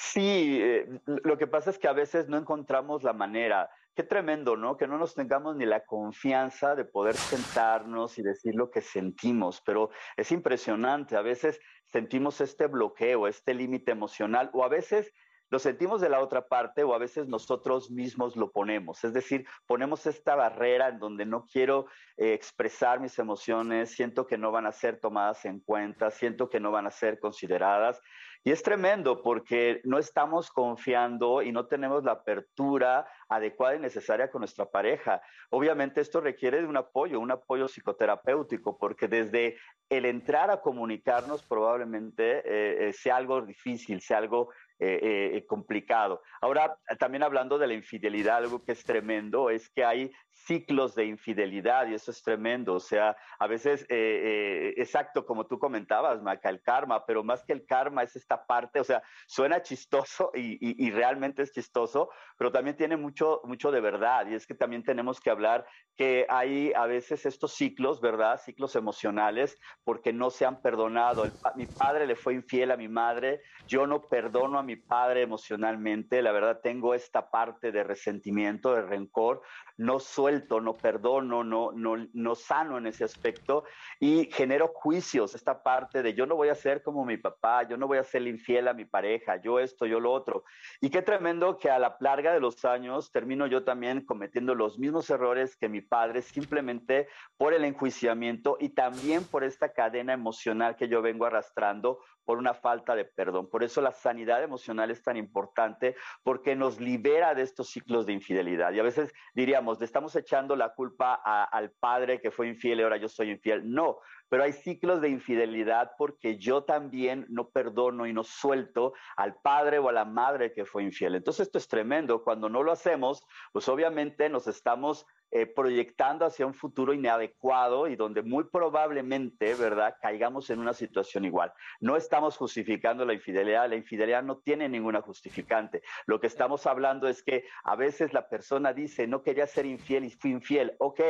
Sí, eh, lo que pasa es que a veces no encontramos la manera. Qué tremendo, ¿no? Que no nos tengamos ni la confianza de poder sentarnos y decir lo que sentimos, pero es impresionante. A veces sentimos este bloqueo, este límite emocional, o a veces lo sentimos de la otra parte o a veces nosotros mismos lo ponemos. Es decir, ponemos esta barrera en donde no quiero eh, expresar mis emociones, siento que no van a ser tomadas en cuenta, siento que no van a ser consideradas. Y es tremendo porque no estamos confiando y no tenemos la apertura adecuada y necesaria con nuestra pareja. Obviamente esto requiere de un apoyo, un apoyo psicoterapéutico, porque desde el entrar a comunicarnos probablemente eh, eh, sea algo difícil, sea algo eh, complicado. Ahora, también hablando de la infidelidad, algo que es tremendo es que hay ciclos de infidelidad y eso es tremendo. O sea, a veces, eh, eh, exacto, como tú comentabas, Maca, el karma, pero más que el karma es esta parte, o sea, suena chistoso y, realmente es chistoso, pero también tiene mucho, mucho de verdad y es que también tenemos que hablar que hay a veces estos ciclos, ¿verdad? Ciclos emocionales porque no se han perdonado. mi padre le fue infiel a mi madre, yo no perdono a mi padre emocionalmente, la verdad tengo esta parte de resentimiento, de rencor, no suelto, no perdono, no, no, no sano en ese aspecto y genero juicios, esta parte de yo no voy a ser como mi papá, yo no voy a ser infiel a mi pareja, yo esto, yo lo otro. Y qué tremendo que a la larga de los años termino yo también cometiendo los mismos errores que mi padre simplemente por el enjuiciamiento y también por esta cadena emocional que yo vengo arrastrando por una falta de perdón. Por eso la sanidad emocional es tan importante porque nos libera de estos ciclos de infidelidad. Y a veces diríamos, le estamos echando la culpa al padre que fue infiel y ahora yo soy infiel. No, pero hay ciclos de infidelidad porque yo también no perdono y no suelto al padre o a la madre que fue infiel. Entonces esto es tremendo. Cuando no lo hacemos, pues obviamente nos estamos eh, proyectando hacia un futuro inadecuado y donde muy probablemente, ¿verdad?, caigamos en una situación igual. No estamos justificando la infidelidad, la infidelidad no tiene ninguna justificante. Lo que estamos hablando es que a veces la persona dice, no quería ser infiel y fui infiel. Ok,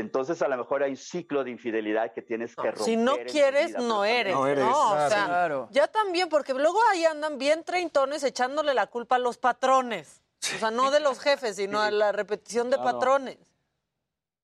entonces a lo mejor hay un ciclo de infidelidad que tienes que romper. Si no quieres, no eres. No eres. o sea, Ya también, porque luego ahí andan bien treintones echándole la culpa a los patrones. O sea, no de los jefes, sino a la repetición de patrones.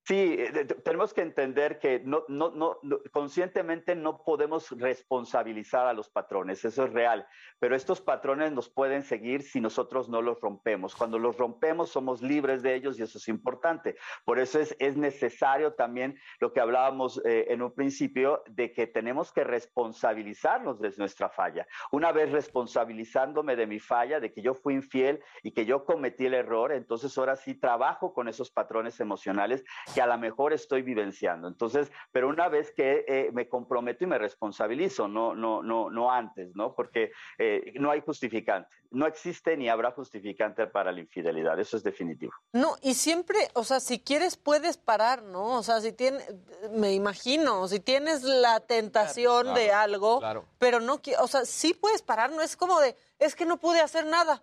Sí, eh, tenemos que entender que no, no, no, conscientemente no podemos responsabilizar a los patrones, eso es real, pero estos patrones nos pueden seguir si nosotros no los rompemos. Cuando los rompemos somos libres de ellos y eso es importante. Por eso es, es necesario también lo que hablábamos eh, en un principio de que tenemos que responsabilizarnos de nuestra falla. Una vez responsabilizándome de mi falla, de que yo fui infiel y que yo cometí el error, entonces ahora sí trabajo con esos patrones emocionales que a lo mejor estoy vivenciando. Entonces, pero una vez que eh, me comprometo y me responsabilizo, no, no, no, no antes, ¿no? Porque eh, no hay justificante, no existe ni habrá justificante para la infidelidad, eso es definitivo. No, y siempre, o sea, si quieres puedes parar, ¿no? O sea, si tienes, me imagino, si tienes la tentación de algo, pero no, o sea, sí puedes parar, no es como de, es que no pude hacer nada.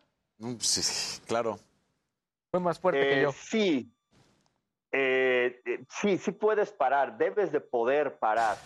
Sí, claro. Fue más fuerte que yo. Sí, eh, eh, sí, sí puedes parar, debes de poder parar.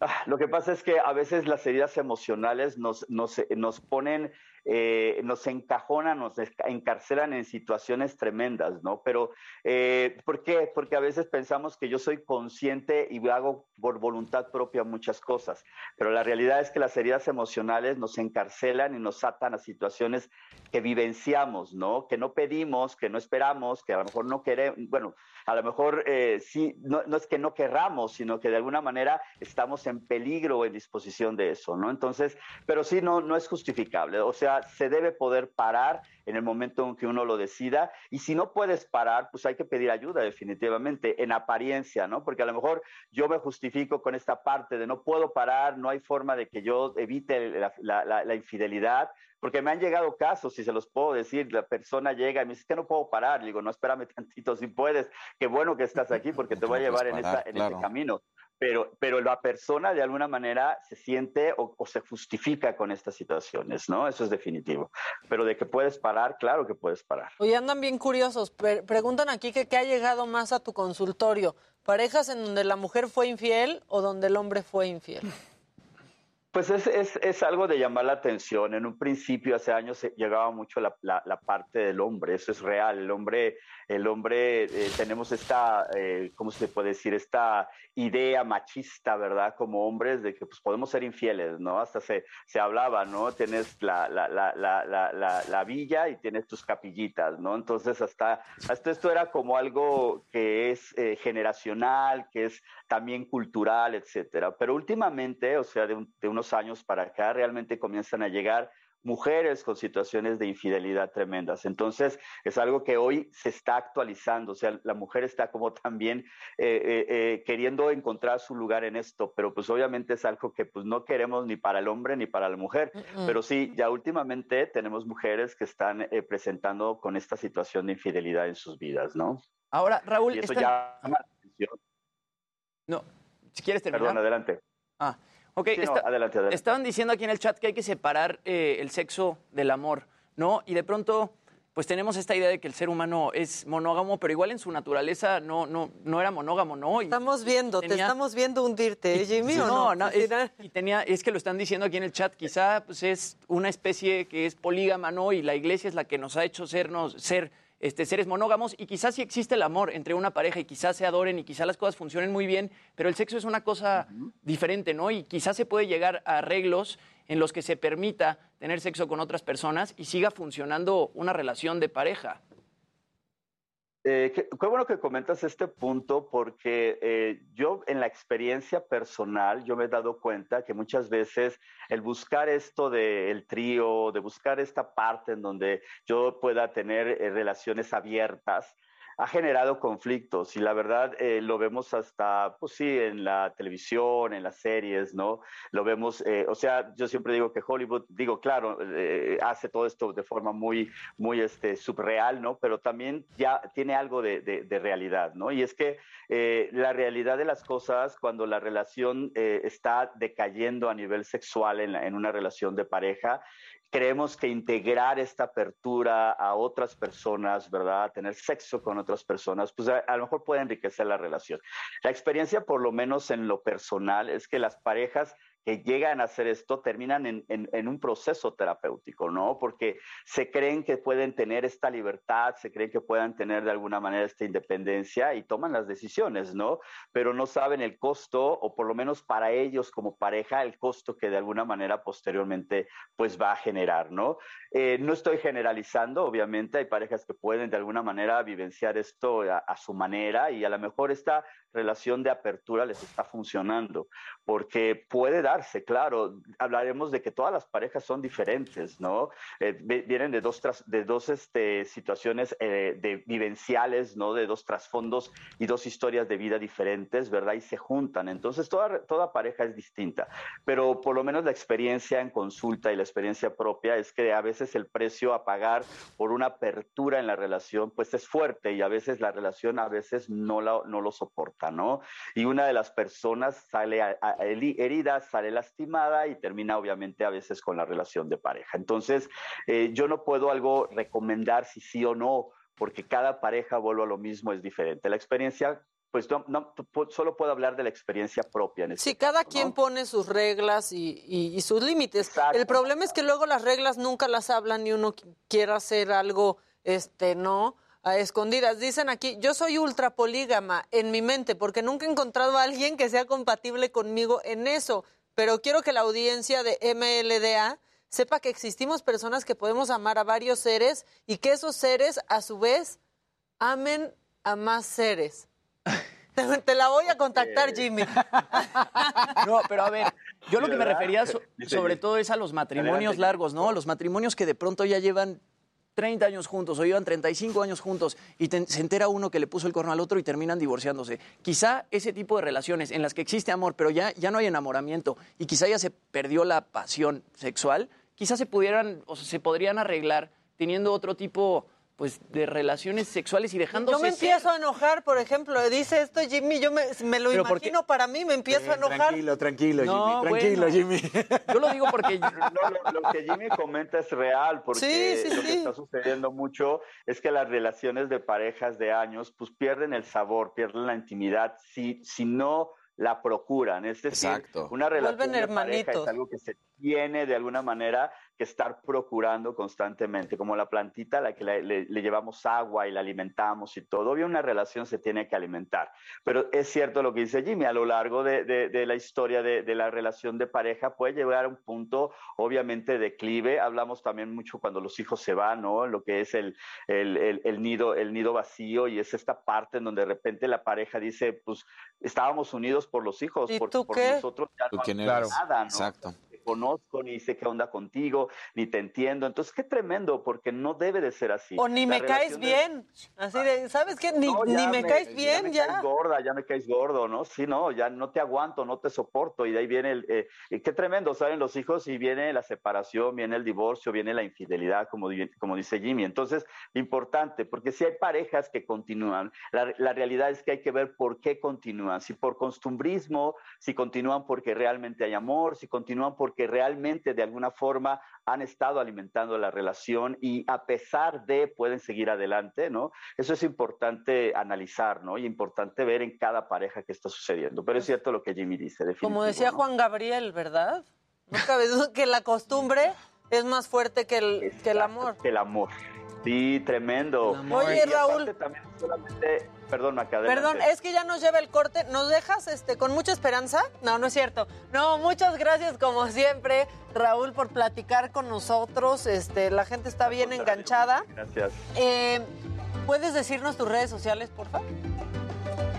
Ah, lo que pasa es que a veces las heridas emocionales nos, nos, nos ponen eh, nos encajonan, nos encarcelan en situaciones tremendas, ¿no? Pero, eh, ¿por qué? Porque a veces pensamos que yo soy consciente y hago por voluntad propia muchas cosas, pero la realidad es que las heridas emocionales nos encarcelan y nos atan a situaciones que vivenciamos, ¿no? Que no pedimos, que no esperamos, que a lo mejor no queremos, bueno, a lo mejor eh, sí, no, no, es que no querramos, sino que de alguna manera estamos en peligro o en disposición de eso, ¿no? Entonces, pero sí, no, no es justificable. O sea, se debe poder parar en el momento en que uno lo decida. Y si no puedes parar, pues hay que pedir ayuda definitivamente, en apariencia, ¿no? Porque a lo mejor yo me justifico con esta parte de no puedo parar, no hay forma de que yo evite la, la, la infidelidad, porque me han llegado casos, si se los puedo decir, la persona llega y me dice que no puedo parar, le digo, no, espérame tantito, si puedes, qué bueno que estás aquí porque te voy a llevar en, esta, en este camino. Pero, pero la persona de alguna manera se siente o, se justifica con estas situaciones, ¿no? Eso es definitivo. Pero de que puedes parar, claro que puedes parar. Oye, andan bien curiosos. Pre preguntan aquí que qué ha llegado más a tu consultorio. ¿Parejas en donde la mujer fue infiel o donde el hombre fue infiel? Pues es, es, es, algo de llamar la atención. En un principio, hace años, llegaba mucho la, la, parte del hombre. Eso es real. El hombre, el hombre eh, tenemos esta, eh, ¿cómo se puede decir? Esta idea machista, ¿verdad? Como hombres, de que pues, podemos ser infieles, ¿no? Hasta se, se hablaba, ¿no? Tienes la, la, villa y tienes tus capillitas, ¿no? Entonces, hasta, hasta esto era como algo que es eh, generacional, que es también cultural, etcétera. Pero últimamente, o sea, de, un, de unos años para acá, realmente comienzan a llegar mujeres con situaciones de infidelidad tremendas. Entonces, es algo que hoy se está actualizando, o sea, la mujer está como también eh, eh, eh, queriendo encontrar su lugar en esto, pero pues obviamente es algo que pues no queremos ni para el hombre ni para la mujer, uh -uh. pero sí, ya últimamente tenemos mujeres que están eh, presentando con esta situación de infidelidad en sus vidas, ¿no? Ahora, Raúl, y eso ya llama la atención. No, si quieres terminar. Perdón, adelante. Ah, ok. Sí, no, Está- adelante, adelante. Estaban diciendo aquí en el chat que hay que separar eh, el sexo del amor, ¿no? Y de pronto, pues tenemos esta idea de que el ser humano es monógamo, pero igual en su naturaleza no, no, no era monógamo, ¿no? Y Estamos viendo, te estamos viendo hundirte, ¿eh, Jimmy, ¿o no? no, es, y tenía, es que lo están diciendo aquí en el chat, quizá pues es una especie que es polígama, ¿no? Y la iglesia es la que nos ha hecho sernos, ser este, seres monógamos y quizás sí existe el amor entre una pareja y quizás se adoren y quizás las cosas funcionen muy bien, pero el sexo es una cosa diferente, ¿no? Y quizás se puede llegar a arreglos en los que se permita tener sexo con otras personas y siga funcionando una relación de pareja. Eh, qué, bueno que comentas este punto porque eh, yo en la experiencia personal yo me he dado cuenta que muchas veces el buscar esto del trío, de buscar esta parte en donde yo pueda tener eh, relaciones abiertas, ha generado conflictos y la verdad eh, lo vemos hasta, pues sí, en la televisión, en las series, ¿no? Lo vemos, eh, o sea, yo siempre digo que Hollywood, digo, claro, eh, hace todo esto de forma muy, muy este, subreal, ¿no? Pero también ya tiene algo de, de, de realidad, ¿no? Y es que la realidad de las cosas, cuando la relación está decayendo a nivel sexual en, la, en una relación de pareja, creemos que integrar esta apertura a otras personas, ¿verdad? Tener sexo con otras personas, pues a, a, lo mejor puede enriquecer la relación. La experiencia, por lo menos en lo personal, es que las parejas que llegan a hacer esto terminan en, en, un proceso terapéutico, ¿no? Porque se creen que pueden tener esta libertad, se creen que puedan tener de alguna manera esta independencia y toman las decisiones, ¿no? Pero no saben el costo, o por lo menos para ellos como pareja, el costo que de alguna manera posteriormente pues va a generar, ¿no? Eh, no estoy generalizando, obviamente, hay parejas que pueden de alguna manera vivenciar esto a, a su manera y a lo mejor esta relación de apertura les está funcionando, porque puede darse, claro, hablaremos de que todas las parejas son diferentes, ¿no? Eh, vienen de dos, tras, de dos este, situaciones eh, de vivenciales, ¿no? De dos trasfondos y dos historias de vida diferentes, ¿verdad? Y se juntan, entonces toda, toda pareja es distinta, pero por lo menos la experiencia en consulta y la experiencia propia es que a veces el precio a pagar por una apertura en la relación, pues es fuerte y a veces la relación a veces no, la, no lo soporta. ¿No? Y una de las personas sale a, a, herida, sale lastimada y termina obviamente a veces con la relación de pareja. Entonces, eh, yo no puedo algo recomendar si sí o no, porque cada pareja, vuelvo a lo mismo, es diferente. La experiencia pues no, solo puedo hablar de la experiencia propia. En este sí, cada quien pone sus reglas y, sus límites. El problema es que luego las reglas nunca las hablan y uno quiere hacer algo, este, ¿no? A escondidas. Dicen aquí, yo soy ultra polígama en mi mente porque nunca he encontrado a alguien que sea compatible conmigo en eso. Pero quiero que la audiencia de MLDA sepa que existimos personas que podemos amar a varios seres y que esos seres, a su vez, amen a más seres. Te, la voy a contactar, Jimmy. No, pero a ver, yo lo que me refería sobre todo es a los matrimonios largos, ¿no? Los matrimonios que de pronto ya llevan 30 años juntos o llevan 35 años juntos y se entera uno que le puso el corno al otro y terminan divorciándose. Quizá ese tipo de relaciones en las que existe amor, pero ya, ya no hay enamoramiento y quizá ya se perdió la pasión sexual, quizá se pudieran o se podrían arreglar teniendo otro tipo pues de relaciones sexuales y dejándose Yo me empiezo a enojar, por ejemplo, dice esto Jimmy, yo me, lo imagino para mí, me empiezo a enojar. Tranquilo, tranquilo, Jimmy, tranquilo, Jimmy. Yo lo digo porque... No, lo, que Jimmy comenta es real, porque lo que está sucediendo mucho es que las relaciones de parejas de años, pues pierden el sabor, pierden la intimidad, si, si no la procuran. Es decir, una relación de pareja es algo que se tiene de alguna manera que estar procurando constantemente, como la plantita a la que le, llevamos agua y la alimentamos y todo. Obvio, una relación se tiene que alimentar. Pero es cierto lo que dice Jimmy, a lo largo de, la historia de, la relación de pareja puede llegar a un punto, obviamente, de declive. Hablamos también mucho cuando los hijos se van, ¿no? Lo que es el, el, nido, el nido vacío y es esta parte en donde de repente la pareja dice, pues estábamos unidos por los hijos, ¿Y por, tú por qué? nosotros ya no hay nada, ¿no? Exacto conozco, ni sé qué onda contigo, ni te entiendo. Entonces, qué tremendo, porque no debe de ser así. O ni me caes bien. Así de, ¿sabes qué? Ni, me, caes bien, ya. Me caes gorda, ya me caes gordo, ¿no? Sí, no, ya no te aguanto, no te soporto. Y de ahí viene el. Eh, qué tremendo, ¿saben los hijos? Y viene la separación, viene el divorcio, viene la infidelidad, como, como dice Jimmy. Entonces, importante, porque si hay parejas que continúan, la, la realidad es que hay que ver por qué continúan. Si por costumbrismo, si continúan porque realmente hay amor, si continúan porque que realmente de alguna forma han estado alimentando la relación y a pesar de pueden seguir adelante, ¿no? Eso es importante analizar, ¿no? Y importante ver en cada pareja qué está sucediendo. Pero es cierto lo que Jimmy dice, Como decía Juan Gabriel, ¿verdad? No cabe duda que la costumbre es más fuerte que el, que el amor. Que el amor. Sí, tremendo. Oye, Raúl. También solamente Perdón, Perdón, es que ya nos lleva el corte. ¿Nos dejas este, con mucha esperanza? No, no es cierto. No, muchas gracias como siempre, Raúl, por platicar con nosotros. Este, la gente está bien enganchada. Gracias. Eh, ¿Puedes decirnos tus redes sociales, por favor?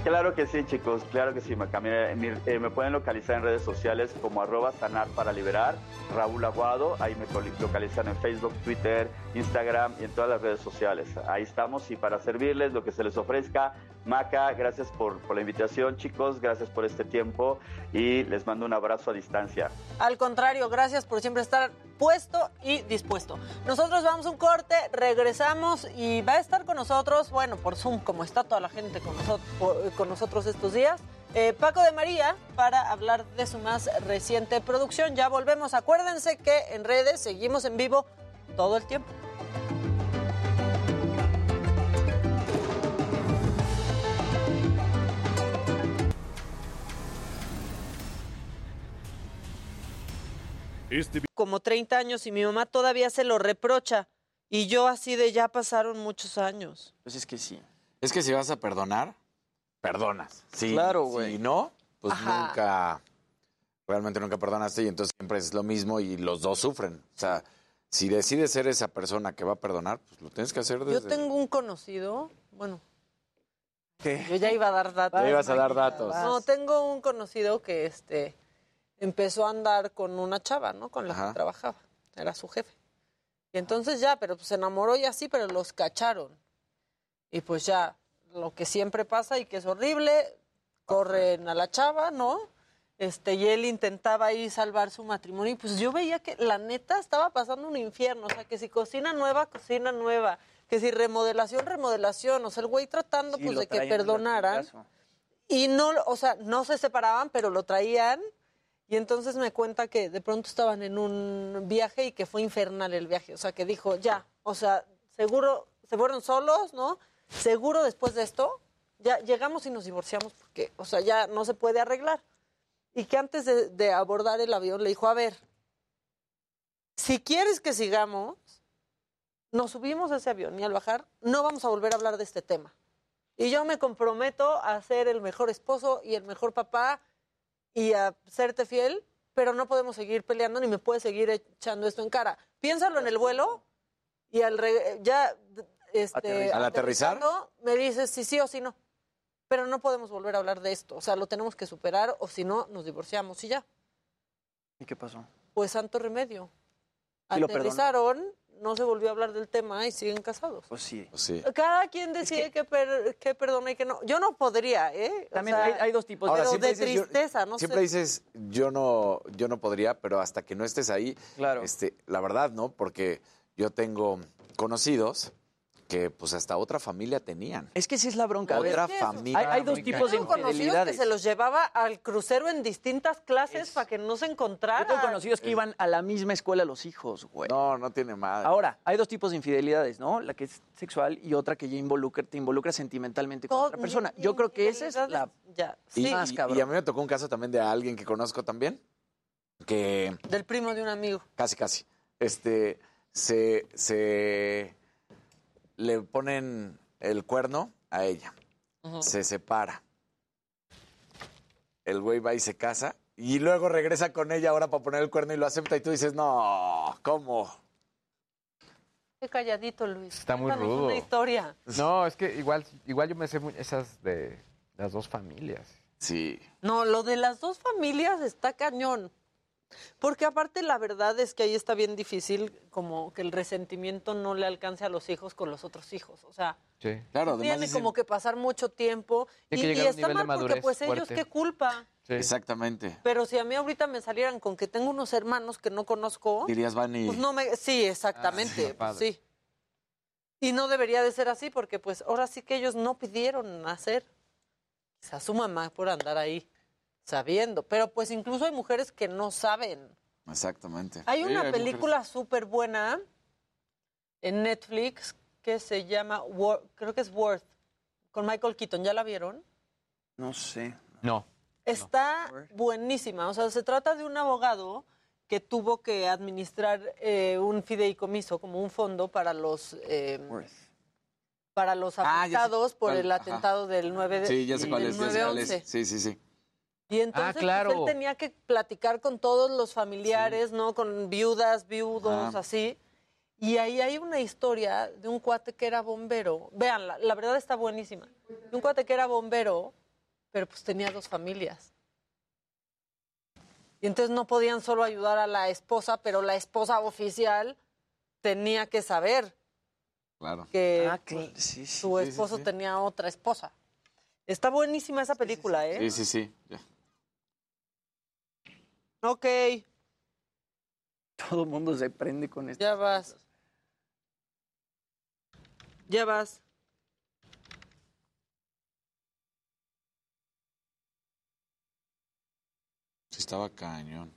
Claro que sí, chicos, claro que sí. Eh, me pueden localizar en redes sociales como arroba sanar para liberar, Raúl Aguado, ahí me localizan en Facebook, Twitter, Instagram y en todas las redes sociales. Ahí estamos y para servirles lo que se les ofrezca. Maca, gracias por, la invitación, chicos, gracias por este tiempo y les mando un abrazo a distancia. Al contrario, gracias por siempre estar puesto y dispuesto. Nosotros vamos a un corte, regresamos y va a estar con nosotros, bueno, por Zoom, como está toda la gente con nosotros con nosotros estos días. Eh, Paco de María para hablar de su más reciente producción. Ya volvemos. Acuérdense que en redes seguimos en vivo todo el tiempo. Este Como 30 años y mi mamá todavía se lo reprocha. Y yo así de ya pasaron muchos años. Pues es que sí. Es que si vas a perdonar, perdonas. Sí, claro, güey. Si no, pues nunca, realmente nunca perdonaste y entonces siempre es lo mismo y los dos sufren. O sea, si decides ser esa persona que va a perdonar, pues lo tienes que hacer desde... Yo tengo un conocido, bueno... ¿Qué? Yo ya iba a dar datos. Ya ibas a dar datos. No, tengo un conocido que este empezó a andar con una chava, ¿no? Con la que trabajaba. Era su jefe. Y entonces ya, pero pues se enamoró y así, pero los cacharon. Y pues ya, lo que siempre pasa y que es horrible, corren a la chava, ¿no? Este, y él intentaba ahí salvar su matrimonio y pues yo veía que la neta estaba pasando un infierno, o sea, que si cocina nueva, cocina nueva, que si remodelación, remodelación, o sea, el güey tratando pues de que perdonaran. Y no, o sea, no se separaban, pero lo traían. Y entonces me cuenta que de pronto estaban en un viaje y que fue infernal el viaje. O sea, que dijo, ya, o sea, seguro se fueron solos, ¿no? seguro después de esto ya llegamos y nos divorciamos porque, o sea, ya no se puede arreglar. Y que antes de, de abordar el avión le dijo, a ver, si quieres que sigamos, nos subimos a ese avión y al bajar no vamos a volver a hablar de este tema. Y yo me comprometo a ser el mejor esposo y el mejor papá y a serte fiel, pero no podemos seguir peleando ni me puedes seguir echando esto en cara. Piénsalo en el vuelo y al re- ya este, ¿Al aterrizar? me dices si sí o si no. Pero no podemos volver a hablar de esto. O sea, lo tenemos que superar o si no, nos divorciamos y ya. ¿Y qué pasó? Pues santo remedio. Aterrizaron, no se volvió a hablar del tema y siguen casados. Pues sí. Cada quien decide qué per- qué perdona y qué no. Yo no podría, ¿eh? O También sea, hay, hay dos tipos Ahora, pero siempre de dices, yo- tristeza, no siempre sé. dices, yo no, yo no podría, pero hasta que no estés ahí, este, la verdad, ¿no? Porque yo tengo conocidos que pues hasta otra familia tenían. Es que sí es la bronca. ver, Otra familia. Hay, hay dos tipos de conocidos que infidelidades. se los llevaba al crucero en distintas clases para que no se encontraran. Yo tengo conocidos que iban a la misma escuela los hijos, güey. No, no tiene madre. Ahora, hay dos tipos de infidelidades, ¿no? La que es sexual y otra que ya involucra, te involucra sentimentalmente con otra persona. Yo creo que esa es la Ya, Y, más cabrón. y a mí me tocó un caso también de alguien que conozco también, que Del primo de un amigo. casi, casi, este, se, se le ponen el cuerno a ella, se separa, el güey va y se casa y luego regresa con ella ahora para poner el cuerno y lo acepta y tú dices, no, ¿cómo? Qué calladito, Luis. Está muy Cuéntanos rudo. una historia. No, es que igual, igual yo me sé mu- esas de las dos familias. Sí. No, lo de las dos familias está cañón. Porque aparte la verdad es que ahí está bien difícil como que el resentimiento no le alcance a los hijos con los otros hijos. O sea, Sí. Claro, tiene como que pasar mucho tiempo y, está mal porque pues ellos qué culpa. Exactamente. Pero si a mí ahorita me salieran con que tengo unos hermanos que no conozco, Dirías, van y... pues no me sí, exactamente, Ah, pues sí. Y no debería de ser así porque pues ahora sí que ellos no pidieron nacer. Quizá su mamá por andar ahí sabiendo, pero pues incluso hay mujeres que no saben. Exactamente. Hay Sí, una película súper buena en Netflix que se llama, Wor- creo que es Worth, con Michael Keaton. ¿Ya la vieron? No sé. No. Está buenísima. O sea, se trata de un abogado que tuvo que administrar eh, un fideicomiso, como un fondo para los eh, para los Ah, afectados por el ajá. atentado del 9 de Sí, ya sé cuál ya sé cuál es. 9/11. Sí, sí, sí. Y entonces Ah, pues, claro. él tenía que platicar con todos los familiares, ¿no? Con viudas, viudos, Ah. así. Y ahí hay una historia de un cuate que era bombero. Vean, la, la verdad está buenísima. De un cuate que era bombero, pero pues tenía dos familias. Y entonces no podían solo ayudar a la esposa, pero la esposa oficial tenía que saber Claro. que Ah, pues, cl- sí, sí. su esposo sí. tenía otra esposa. Está buenísima esa película, ¿eh? Sí, sí, sí. ya. Ok, Todo el mundo se prende con esto. ya vas. Ya vas. Sí, estaba cañón.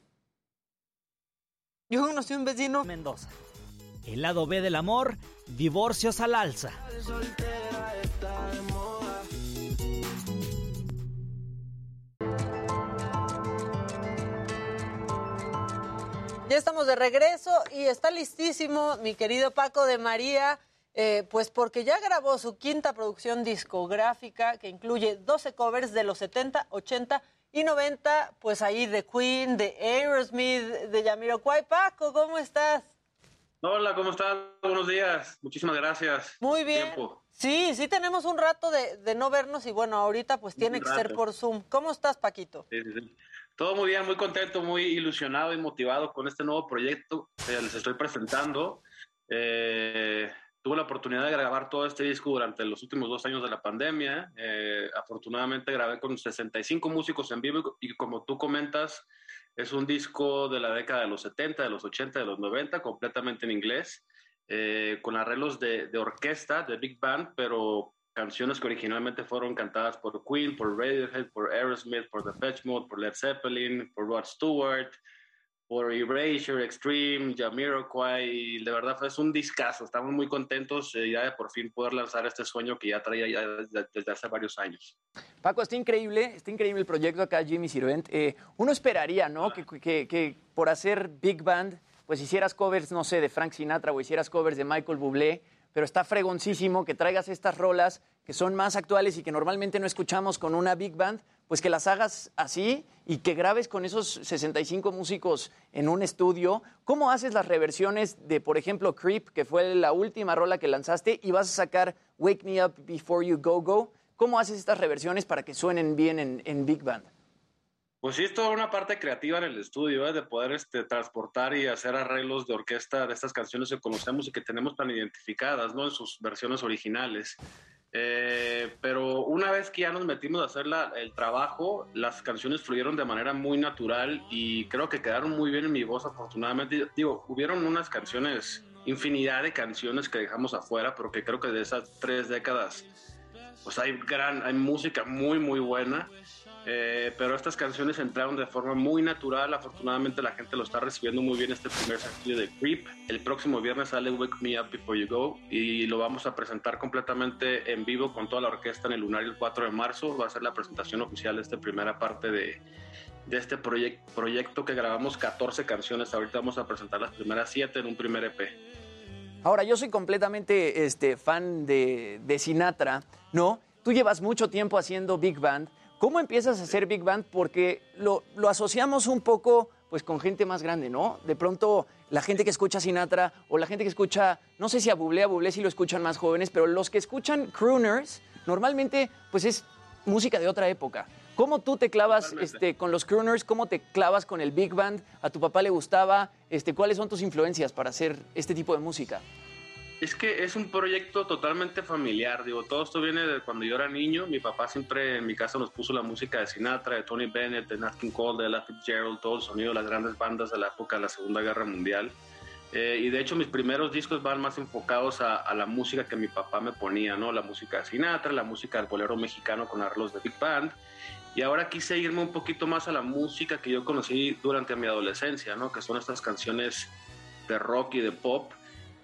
Yo conocí un vecino. Mendoza. El lado B del amor, divorcios al alza. Ya estamos de regreso y está listísimo mi querido Paco de María, eh, pues porque ya grabó su quinta producción discográfica que incluye 12 covers de los 70, 80 y 90, pues ahí de Queen, de Aerosmith, de Jamiroquai. Paco, ¿cómo estás? Hola, ¿cómo estás? Buenos días. Muchísimas gracias. Muy bien. Tiempo. Sí, sí tenemos un rato de, de no vernos y bueno, ahorita pues tiene que ser por Zoom. ¿Cómo estás, Paquito? Sí, sí, sí. Todo muy bien, muy contento, muy ilusionado y motivado con este nuevo proyecto que les estoy presentando. Eh, tuve la oportunidad de grabar todo este disco durante los últimos dos años de la pandemia. Eh, afortunadamente grabé con 65 músicos en vivo y como tú comentas, es un disco de la década de los 70, de los 80, de los 90, completamente en inglés, eh, con arreglos de, de orquesta, de big band, pero canciones que originalmente fueron cantadas por Queen, por Radiohead, por Aerosmith, por Depeche Mode, por Led Zeppelin, por Rod Stewart, por Erasure, Extreme, Jamiroquai, y de verdad es un discazo. Estamos muy contentos eh, ya de por fin poder lanzar este sueño que ya traía ya desde, desde hace varios años. Paco, está increíble, está increíble el proyecto acá, Jimmy Sirvent. Eh, uno esperaría, ¿no? Que, que- que por hacer Big Band, pues hicieras covers, no sé, de Frank Sinatra o hicieras covers de Michael Bublé, pero está fregoncísimo que traigas estas rolas que son más actuales y que normalmente no escuchamos con una Big Band, pues que las hagas así y que grabes con esos 65 músicos en un estudio. ¿Cómo haces las reversiones de, por ejemplo, Creep, que fue la última rola que lanzaste, y vas a sacar Wake Me Up Before You Go Go? ¿Cómo haces estas reversiones para que suenen bien en, en Big Band? Pues sí, es toda una parte creativa en el estudio, ¿eh? de poder este, transportar y hacer arreglos de orquesta de estas canciones que conocemos y que tenemos tan identificadas, ¿no? En sus versiones originales. Eh, pero una vez que ya nos metimos a hacer la- el trabajo, las canciones fluyeron de manera muy natural y creo que quedaron muy bien en mi voz, afortunadamente. Digo, hubieron unas canciones, infinidad de canciones que dejamos afuera, pero que creo que de esas tres décadas, pues hay gran, hay música muy, muy buena. Eh, pero estas canciones entraron de forma muy natural. Afortunadamente la gente lo está recibiendo muy bien este primer sencillo de Creep. El próximo viernes sale Wake Me Up Before You Go y lo vamos a presentar completamente en vivo con toda la orquesta en el Lunario el 4 de marzo. Va a ser la presentación oficial de esta primera parte de, este proyec- proyecto que grabamos 14 canciones. Ahorita vamos a presentar las primeras 7 en un primer EP. Ahora, yo soy completamente este, fan de, de Sinatra, ¿no? Tú llevas mucho tiempo haciendo Big Band. ¿Cómo empiezas a hacer Big Band? Porque lo, lo asociamos un poco pues con gente más grande, ¿no? De pronto la gente que escucha Sinatra o la gente que escucha, no sé si a Bublé, a Bublé sí lo escuchan más jóvenes, pero los que escuchan crooners normalmente pues es música de otra época. ¿Cómo tú te clavas este, con los crooners? ¿Cómo te clavas con el Big Band? ¿A tu papá le gustaba? Este, ¿Cuáles son tus influencias para hacer este tipo de música? Es que es un proyecto totalmente familiar, digo, todo esto viene de cuando yo era niño, mi papá siempre en mi casa nos puso la música de Sinatra, de Tony Bennett, de Nat King Cole, de Ella Fitzgerald, todo el sonido de las grandes bandas de la época de la Segunda Guerra Mundial. Eh, y de hecho mis primeros discos van más enfocados a, la música que mi papá me ponía, ¿no? La música de Sinatra, la música del bolero mexicano con arreglos de Big Band. Y ahora quise irme un poquito más a la música que yo conocí durante mi adolescencia, ¿no? Que son estas canciones de rock y de pop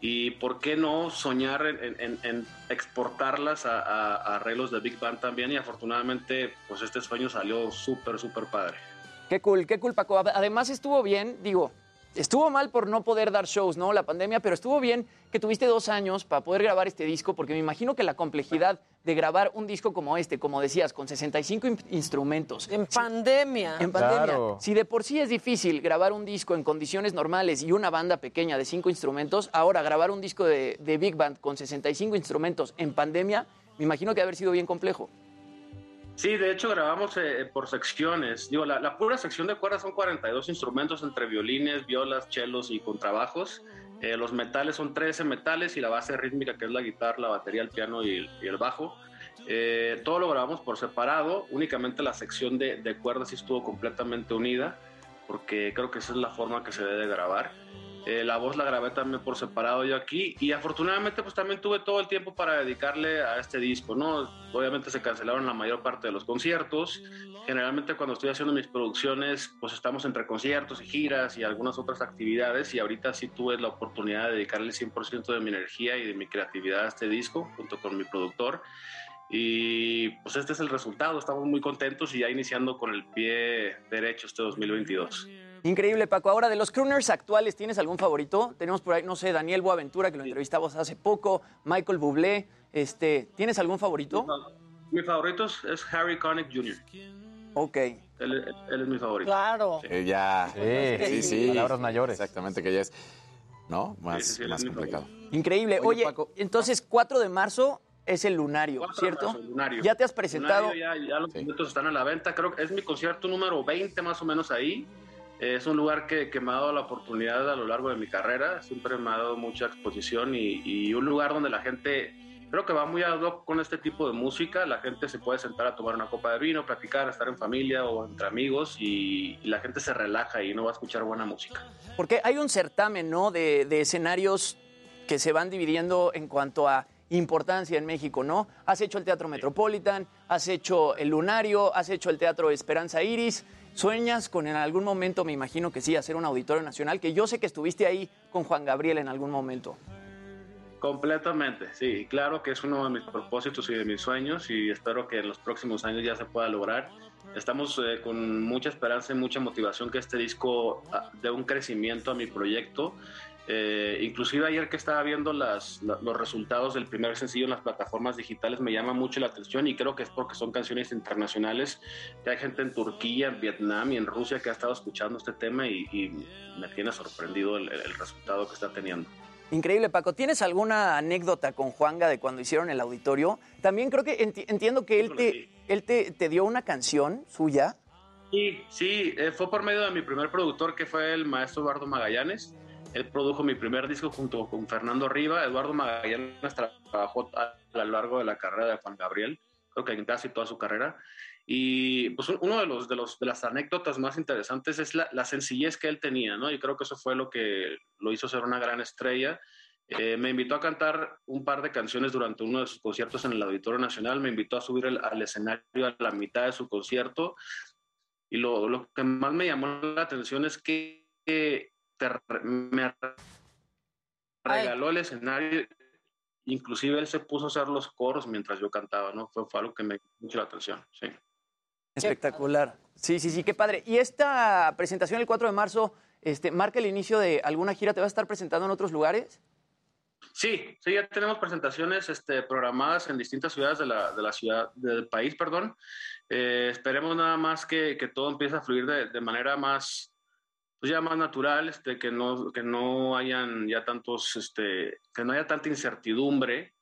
y por qué no soñar en, exportarlas a, a, a, arreglos de Big Band también y afortunadamente pues este sueño salió súper, súper padre. Qué cool, qué cool Paco. Además estuvo bien, digo, estuvo mal por no poder dar shows, ¿no? La pandemia, pero estuvo bien que tuviste dos años para poder grabar este disco, porque me imagino que la complejidad de grabar un disco como este, como decías, con 65 in instrumentos. En pandemia. En pandemia. Claro. Si de por sí es difícil grabar un disco en condiciones normales y una banda pequeña de cinco instrumentos, ahora grabar un disco de, de Big Band con 65 instrumentos en pandemia, me imagino que haber sido bien complejo. Sí, de hecho grabamos eh, por secciones. Digo, la, la, pura sección de cuerdas son 42 instrumentos entre violines, violas, chelos y contrabajos. Eh, los metales son 13 metales y la base rítmica que es la guitarra, la batería, el piano y y el bajo. Eh, todo lo grabamos por separado. Únicamente la sección de, de cuerdas sí estuvo completamente unida porque creo que esa es la forma que se debe grabar. Eh, la voz la grabé también por separado yo aquí y afortunadamente pues también tuve todo el tiempo para dedicarle a este disco, ¿no? Obviamente se cancelaron la mayor parte de los conciertos. Generalmente cuando estoy haciendo mis producciones pues estamos entre conciertos y giras y algunas otras actividades y ahorita sí tuve la oportunidad de dedicarle el 100% de mi energía y de mi creatividad a este disco junto con mi productor. Y pues este es el resultado, estamos muy contentos y ya iniciando con el pie derecho este 2022. Increíble, Paco. Ahora, de los crooners actuales, ¿tienes algún favorito? Tenemos por ahí, no sé, Daniel Boaventura, que lo entrevistamos hace poco, Michael Bublé. Este, ¿Tienes algún favorito? Mi favorito es Harry Connick Jr. Ok. Él, él, él es mi favorito. Claro. Sí, ya. Sí, sí, sí. Palabras mayores. Exactamente, que ya es, ¿no? Más, Sí, sí, sí, más complicado. Increíble. Oye, Oye, Paco. entonces, 4 de marzo es el lunario, 4 de ¿cierto? marzo, el Lunario. Ya te has presentado. Lunario, ya, ya los boletos están a la venta. Creo que es mi concierto número 20 más o menos ahí. Es un lugar que, que, me ha dado la oportunidad a lo largo de mi carrera, siempre me ha dado mucha exposición y, y un lugar donde la gente creo que va muy ad hoc con este tipo de música, la gente se puede sentar a tomar una copa de vino, platicar, estar en familia o entre amigos y, y la gente se relaja y no va a escuchar buena música. Porque hay un certamen, ¿no? De, de escenarios que se van dividiendo en cuanto a importancia en México, ¿no? Has hecho el Teatro Metropolitan, has hecho el Lunario, has hecho el Teatro Esperanza Iris. ¿Sueñas con en algún momento, me imagino que sí, hacer un auditorio nacional? Que yo sé que estuviste ahí con Juan Gabriel en algún momento. Completamente, sí. Claro que es uno de mis propósitos y de mis sueños y espero que en los próximos años ya se pueda lograr. Estamos eh, con mucha esperanza y mucha motivación que este disco ah, dé un crecimiento a mi proyecto. Eh, inclusive ayer que estaba viendo las, la- los resultados del primer sencillo en las plataformas digitales me llama mucho la atención y creo que es porque son canciones internacionales, que hay gente en Turquía, en Vietnam y en Rusia que ha estado escuchando este tema y, y me tiene sorprendido el- el resultado que está teniendo. Increíble, Paco. ¿Tienes alguna anécdota con Juanga de cuando hicieron el auditorio? También creo que enti- entiendo que él, te, él te, te dio una canción suya. Sí, sí, eh, fue por medio de mi primer productor que fue el maestro Eduardo Magallanes. Él produjo mi primer disco junto con Fernando Riva. Eduardo Magallanes trabajó a lo largo de la carrera de Juan Gabriel, creo que en casi toda su carrera. Y pues un- uno de los de los de las anécdotas más interesantes es la, la sencillez que él tenía, ¿no? Y creo que eso fue lo que lo hizo ser una gran estrella. Eh, me invitó a cantar un par de canciones durante uno de sus conciertos en el Auditorio Nacional. Me invitó a subir el- al escenario a la mitad de su concierto. Y lo, lo que más me llamó la atención es que re- me regaló el escenario. Inclusive él se puso a hacer los coros mientras yo cantaba, ¿no? Fue, fue algo que me llamó mucho la atención, sí. Espectacular. Sí, sí, sí, qué padre. Y esta presentación el 4 de marzo este, marca el inicio de alguna gira. ¿Te vas a estar presentando en otros lugares? Sí, sí, ya tenemos presentaciones este, programadas en distintas ciudades de la, de la ciudad, del país, perdón. Eh, esperemos nada más que, que todo empiece a fluir de, de manera más, pues ya más natural, este, que no, que no hayan ya tantos, este, que no haya tanta incertidumbre.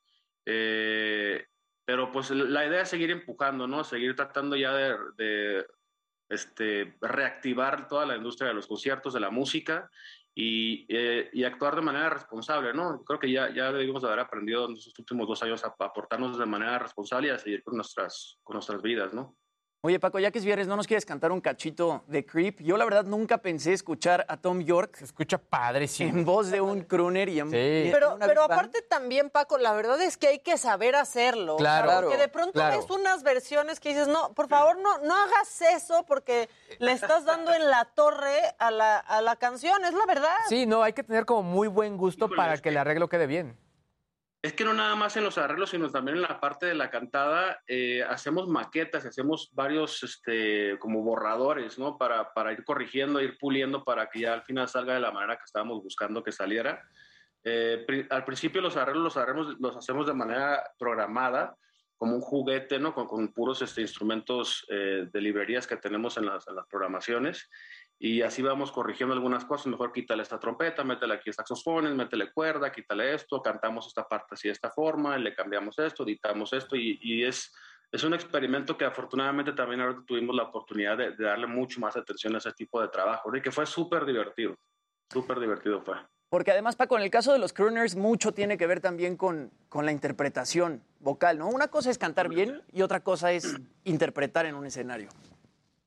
Eh, pero pues la idea es seguir empujando, ¿no? Seguir tratando ya de, este, reactivar toda la industria de los conciertos, de la música y, eh, actuar de manera responsable, ¿no? Creo que ya, ya debimos de haber aprendido en estos últimos dos años a, a portarnos de manera responsable y a seguir con nuestras, con nuestras vidas, ¿no? Oye, Paco, ya que es viernes, ¿no nos quieres cantar un cachito de Creep? Yo, la verdad, nunca pensé escuchar a Tom York. Se escucha padre, sí. En voz de un crooner y en, y en Pero, una pero aparte también, Paco, la verdad es que hay que saber hacerlo. Claro. Porque de pronto claro. ves unas versiones que dices, no, por favor, no, no hagas eso porque le estás dando en la torre a la, a la canción, es la verdad. Sí, no, hay que tener como muy buen gusto Híjole, para es que el arreglo quede bien. Es que no nada más en los arreglos, sino también en la parte de la cantada, eh, hacemos maquetas, hacemos varios este, como borradores, ¿no? Para, ir corrigiendo, ir puliendo para que ya al final salga de la manera que estábamos buscando que saliera. Eh, al principio los arreglos los, hacemos de manera programada, como un juguete, ¿no? Con, puros este, instrumentos eh, de librerías que tenemos en las programaciones. Y así vamos corrigiendo algunas cosas. Mejor quítale esta trompeta, métele aquí saxofones, métele cuerda, quítale esto, cantamos esta parte así de esta forma, le cambiamos esto, editamos esto. Y, y es, es un experimento que afortunadamente también ahora tuvimos la oportunidad de, de darle mucho más atención a ese tipo de trabajo, y que fue súper divertido. Súper divertido fue. Porque además, Paco, en el caso de los crooners, mucho tiene que ver también con, con la interpretación vocal, ¿no? Una cosa es cantar bien y otra cosa es interpretar en un escenario.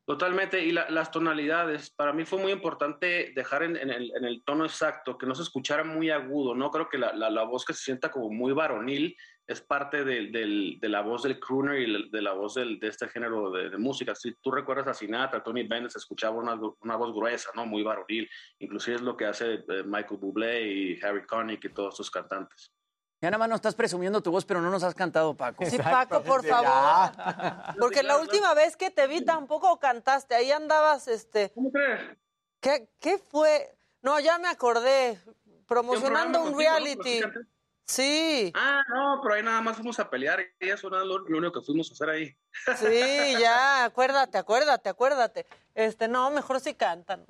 Totalmente, y la- las tonalidades, para mí fue muy importante dejar en, el, tono exacto, que no se escuchara muy agudo, ¿no? Creo que la, la- voz que se sienta como muy varonil es parte del- de la voz del crooner y de la voz del- de este género de, de música. Si tú recuerdas a Sinatra, Tony Bennett se escuchaba una, una voz gruesa, ¿no? Muy varonil, inclusive es lo que hace eh, Michael Bublé y Harry Connick y todos sus cantantes. Ya nada más nos estás presumiendo tu voz, pero no nos has cantado, Paco. Sí, Paco, por favor. Porque la última vez que te vi tampoco cantaste, ahí andabas, este... ¿Cómo crees? ¿Qué, qué fue? No, ya me acordé, promocionando un, programa contigo, ¿no? reality. Sí. Ah, no, pero ahí nada más fuimos a pelear y eso era lo, lo único que fuimos a hacer ahí. Sí, ya, acuérdate, acuérdate, acuérdate. Este, no, mejor si cantan.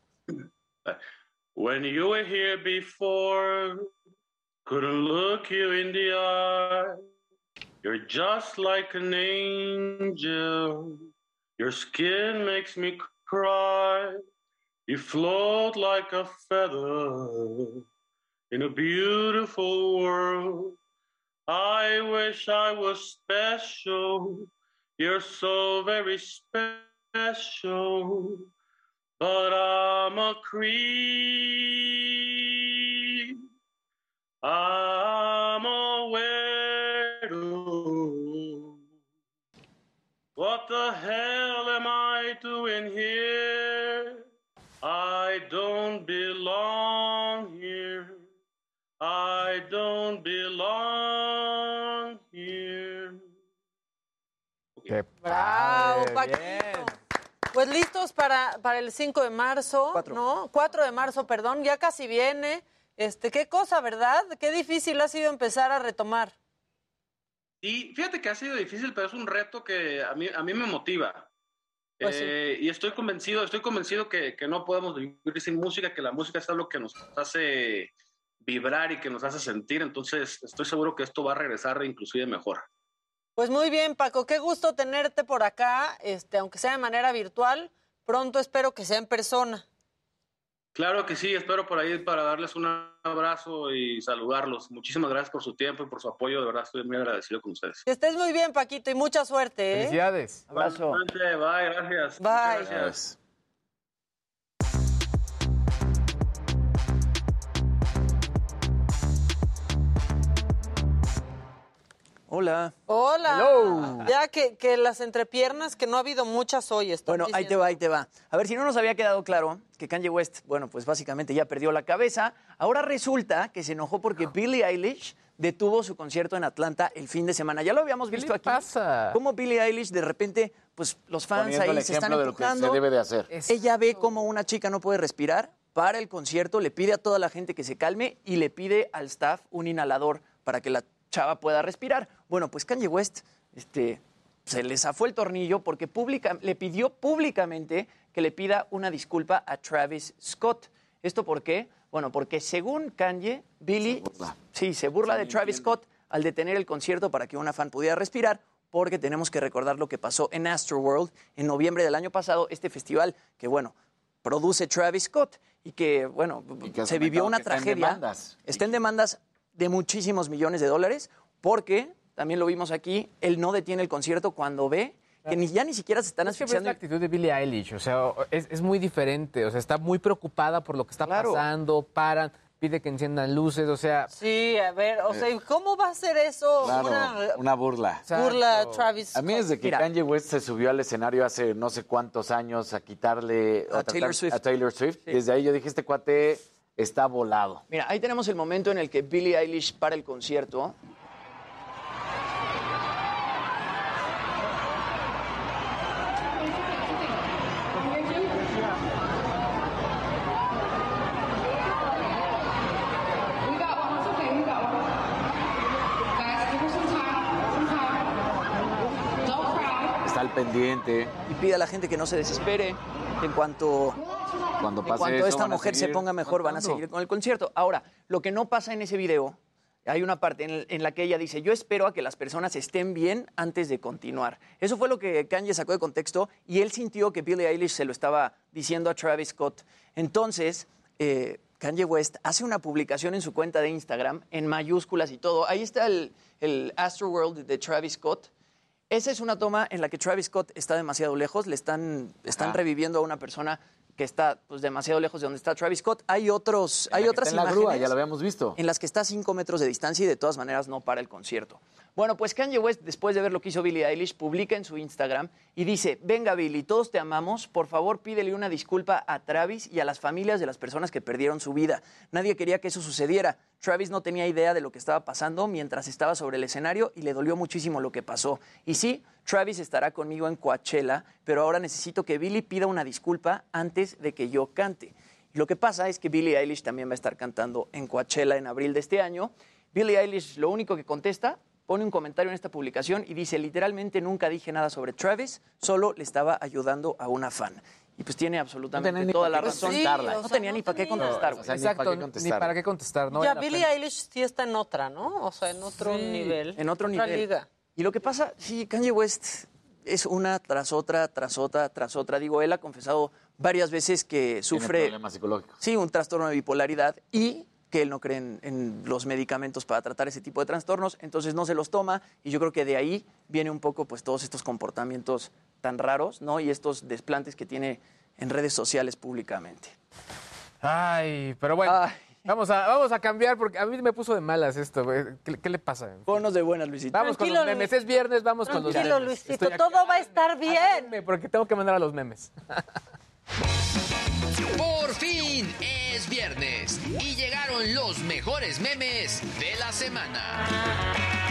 When you were here before, couldn't look you in the eye. You're just like an angel. Your skin makes me cry. You float like a feather in a beautiful world. I wish I was special. You're so very special. But I'm a creep. I'm a weirdo. What the hell am I doing here? belong here. I don't belong here. Qué Bravo, Paquito. bien. Pues listos para, para el 5 de marzo, ¿no? 4 de marzo, perdón, ya casi viene. Este, qué cosa, ¿verdad? Qué difícil ha sido empezar a retomar. Y fíjate que ha sido difícil, pero es un reto que a mí, a mí me motiva. Pues sí. Eh, Y estoy convencido, estoy convencido que, que no podemos vivir sin música, que la música es lo que nos hace vibrar y que nos hace sentir. Entonces, estoy seguro que esto va a regresar inclusive mejor. Pues muy bien, Paco, qué gusto tenerte por acá, este, aunque sea de manera virtual. Pronto espero que sea en persona. Claro que sí, espero por ahí para darles un abrazo y saludarlos. Muchísimas gracias por su tiempo y por su apoyo. De verdad, estoy muy agradecido con ustedes. Que estés muy bien, Paquito, y mucha suerte. ¿eh? Felicidades. Abrazo. Bye, gracias. Bye. Muchas gracias. Hola. Hola. Hello. Ya que, que las entrepiernas, que no ha habido muchas hoy. Bueno, ahí te va, ahí te va. A ver, si no nos había quedado claro que Kanye West, bueno, pues básicamente ya perdió la cabeza, ahora resulta que se enojó porque Billie Eilish detuvo su concierto en Atlanta el fin de semana. Ya lo habíamos visto le aquí. pasa? Cómo Billie Eilish de repente, pues los fans Poniendo el ahí se están de lo que se debe de hacer. Ella ve cómo una chica no puede respirar, para el concierto, le pide a toda la gente que se calme y le pide al staff un inhalador para que la chava pueda respirar. Bueno, pues Kanye West este, se le zafó el tornillo porque le pidió públicamente que le pida una disculpa a Travis Scott. ¿Esto por qué? Bueno, porque según Kanye, Billy sí, se burla de Travis Scott al detener el concierto para que una fan pudiera respirar, porque tenemos que recordar lo que pasó en Astroworld en noviembre del año pasado, este festival que, bueno, produce Travis Scott y que, bueno, que se vivió una que está en tragedia. demandas. Está en demandas de muchísimos millones de dólares porque, también lo vimos aquí, él no detiene el concierto cuando ve que ni, ya ni siquiera se están Es asfixiando. la actitud de Billie Eilish, o sea, es, es muy diferente, o sea, está muy preocupada por lo que está Claro. pasando, paran, pide que enciendan luces, o sea... Sí, a ver, o sea, ¿cómo va a ser eso? Claro, Una una burla. burla a Travis A mí desde que Mira. Kanye West se subió al escenario hace no sé cuántos años a quitarle A Taylor Swift. a Taylor Swift, desde ahí yo dije, este cuate está volado. Mira, ahí tenemos el momento en el que Billie Eilish para el concierto. Está y pide a la gente que no se desespere. En cuanto, Cuando en pase cuanto eso, esta mujer se ponga mejor, van a seguir con el concierto. Ahora, lo que no pasa en ese video, hay una parte en, en la que ella dice, yo espero a que las personas estén bien antes de continuar. Eso fue lo que Kanye sacó de contexto y él sintió que Billie Eilish se lo estaba diciendo a Travis Scott. Entonces, eh, Kanye West hace una publicación en su cuenta de Instagram, en mayúsculas y todo. Ahí está el, el Astroworld de Travis Scott. Esa es una toma en la que Travis Scott está demasiado lejos, le están, están Ajá. reviviendo a una persona que está pues, demasiado lejos de donde está Travis Scott. Hay otros, En hay otras en la imágenes grúa, ya lo habíamos visto. en las que está a 5 metros de distancia y de todas maneras no para el concierto. Bueno, pues Kanye West, después de ver lo que hizo Billie Eilish, publica en su Instagram y dice, venga Billie, todos te amamos, por favor pídele una disculpa a Travis y a las familias de las personas que perdieron su vida. Nadie quería que eso sucediera. Travis no tenía idea de lo que estaba pasando mientras estaba sobre el escenario y le dolió muchísimo lo que pasó. Y sí, Travis estará conmigo en Coachella, pero ahora necesito que Billie pida una disculpa antes de que yo cante. Lo que pasa es que Billie Eilish también va a estar cantando en Coachella en abril de este año. Billie Eilish lo único que contesta, pone un comentario en esta publicación y dice, literalmente nunca dije nada sobre Travis, solo le estaba ayudando a una fan. Y pues tiene absolutamente No toda la razón. contestarla. no tenía ni para qué contestar. o güey. sea, ni Exacto, para qué ni contestar. para qué contestar, ¿no? ya Billie. Eilish sí está en otra, ¿no? O sea, en otro Sí, nivel. En otro otra nivel. liga. Y lo que pasa, sí, Kanye West es una tras otra, tras otra, tras otra. Digo, él ha confesado varias veces que Tiene sufre problemas psicológicos. sí, un trastorno de bipolaridad y que él no cree en, en los medicamentos para tratar ese tipo de trastornos, entonces no se los toma y yo creo que de ahí viene un poco pues todos estos comportamientos tan raros, ¿no? Y estos desplantes que tiene en redes sociales públicamente. Ay, pero bueno, Ay. Vamos, a, vamos a cambiar porque a mí me puso de malas esto. güey. ¿Qué, qué le pasa? Ponnos de buenas, Luisito. Vamos con los memes. Luis. Es viernes, vamos con los Tranquilo, memes. Luisito, Estoy todo va a estar bien. Porque tengo que mandar a los memes. Fin es viernes y llegaron los mejores memes de la semana.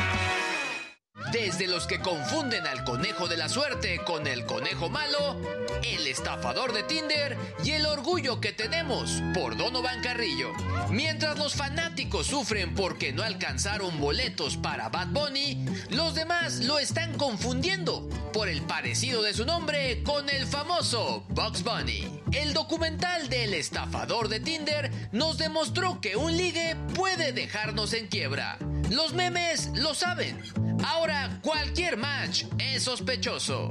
Desde los que confunden al conejo de la suerte con el conejo malo, el estafador de Tinder y el orgullo que tenemos por Donovan Carrillo. Mientras los fanáticos sufren porque no alcanzaron boletos para Bad Bunny, los demás lo están confundiendo por el parecido de su nombre con el famoso Bugs Bunny. El documental del estafador de Tinder nos demostró que un ligue puede dejarnos en quiebra. Los memes lo saben. Ahora cualquier match es sospechoso.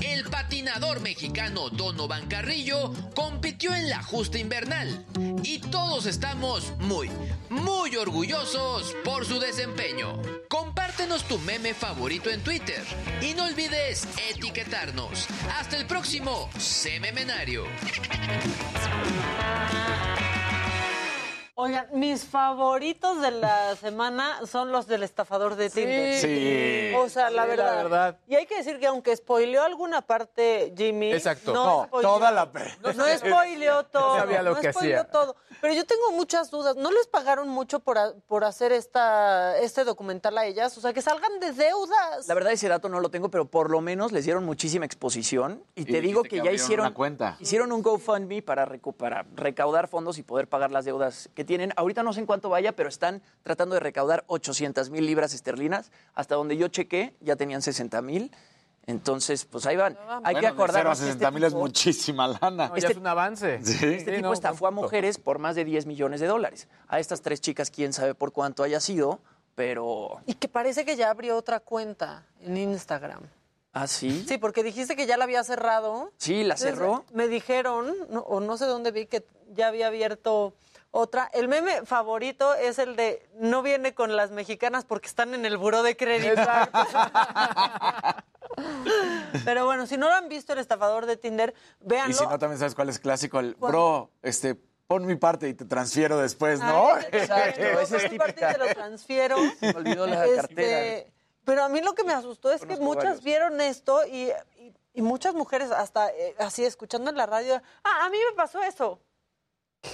El patinador mexicano Donovan Carrillo compitió en la justa invernal y todos estamos muy, muy orgullosos por su desempeño. Compártenos tu meme favorito en Twitter y no olvides etiquetarnos. Hasta el próximo Sememenario. Oigan, mis favoritos de la semana son los del estafador de Tinder. Sí. O sea, la, Sí, la verdad. verdad. Y hay que decir que aunque spoileó alguna parte, Jimmy. Exacto. No, No, spoileó- toda la- No, no spoileó todo. sabía lo no que spoileó hacía. todo. Pero yo tengo muchas dudas. ¿No les pagaron mucho por, a- por hacer esta, este documental a ellas? O sea, que salgan de deudas. La verdad ese dato no lo tengo, pero por lo menos les dieron muchísima exposición. Y, Y te digo que, que ya hicieron una cuenta. hicieron un GoFundMe para, recu- para recaudar fondos y poder pagar las deudas que tienen. Ahorita no sé en cuánto vaya, pero están tratando de recaudar 800 mil libras esterlinas. Hasta donde yo chequé, ya tenían 60 mil. Entonces, pues ahí van. Hay que Bueno, de acordar cero a 60 mil es muchísima lana. ya es un avance. Este tipo estafó a mujeres por más de 10 millones de dólares. A estas tres chicas, quién sabe por cuánto haya sido, pero... Y que parece que ya abrió otra cuenta en Instagram. ¿Ah, sí? Sí, porque dijiste que ya la había cerrado. Sí, la Entonces, cerró. Me dijeron, no- o no sé dónde vi que ya había abierto otra. El meme favorito es el de no viene con las mexicanas porque están en el buró de crédito. Pero bueno, si no lo han visto el estafador de Tinder, véanlo. Y si no, también sabes cuál es clásico. El, ¿Cuál? bro, este, pon mi parte y te transfiero después, ¿no? Ah, ese- Exacto, no, esa es mi parte típica. te lo transfiero. Se me olvidó la Este, cartera. Pero a mí lo que me asustó es que muchas varios. vieron esto y, y- y muchas mujeres hasta eh, así escuchando en la radio, ah, a mí me pasó eso.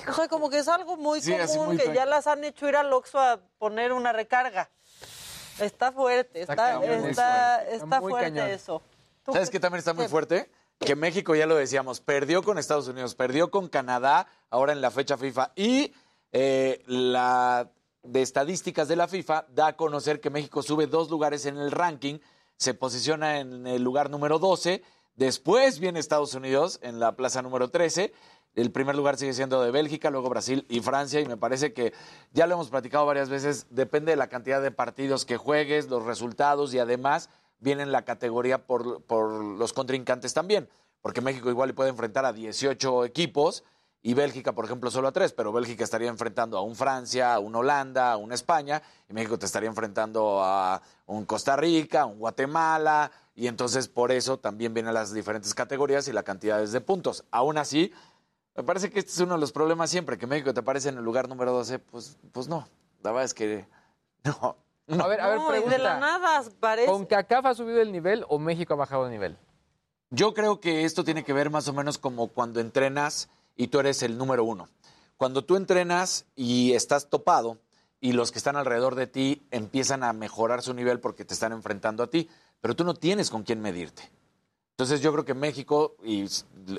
O sea, como que es algo muy Sí, común muy que ya las han hecho ir al Oxxo a poner una recarga. Está fuerte, está, cañón, está, fuerte. está Está muy fuerte cañón. eso. ¿Tú ¿Sabes qué- también está muy fuerte? Que México, ya lo decíamos, perdió con Estados Unidos, perdió con Canadá, ahora en la fecha FIFA. Y eh, la de estadísticas de la FIFA da a conocer que México sube dos lugares en el ranking, se posiciona en el lugar número 12, después viene Estados Unidos en la plaza número 13. El primer lugar sigue siendo de Bélgica, luego Brasil y Francia, y me parece que ya lo hemos platicado varias veces, depende de la cantidad de partidos que juegues, los resultados y además viene en la categoría por, por los contrincantes también, porque México igual puede enfrentar a 18 equipos y Bélgica, por ejemplo, solo a tres, pero Bélgica estaría enfrentando a un Francia, a un Holanda, a un España, y México te estaría enfrentando a un Costa Rica, a un Guatemala, y entonces por eso también vienen las diferentes categorías y la cantidad de puntos. Aún así, me parece que este es uno de los problemas siempre, que México te aparece en el lugar número 12, pues, pues no, la verdad es que no. A ver, a ver, No, pregunta. de la nada parece. ¿Con CACAF ha subido el nivel o México ha bajado el nivel? Yo creo que esto tiene que ver más o menos como cuando entrenas y tú eres el número uno. Cuando tú entrenas y estás topado y los que están alrededor de ti empiezan a mejorar su nivel porque te están enfrentando a ti, pero tú no tienes con quién medirte. Entonces yo creo que México, y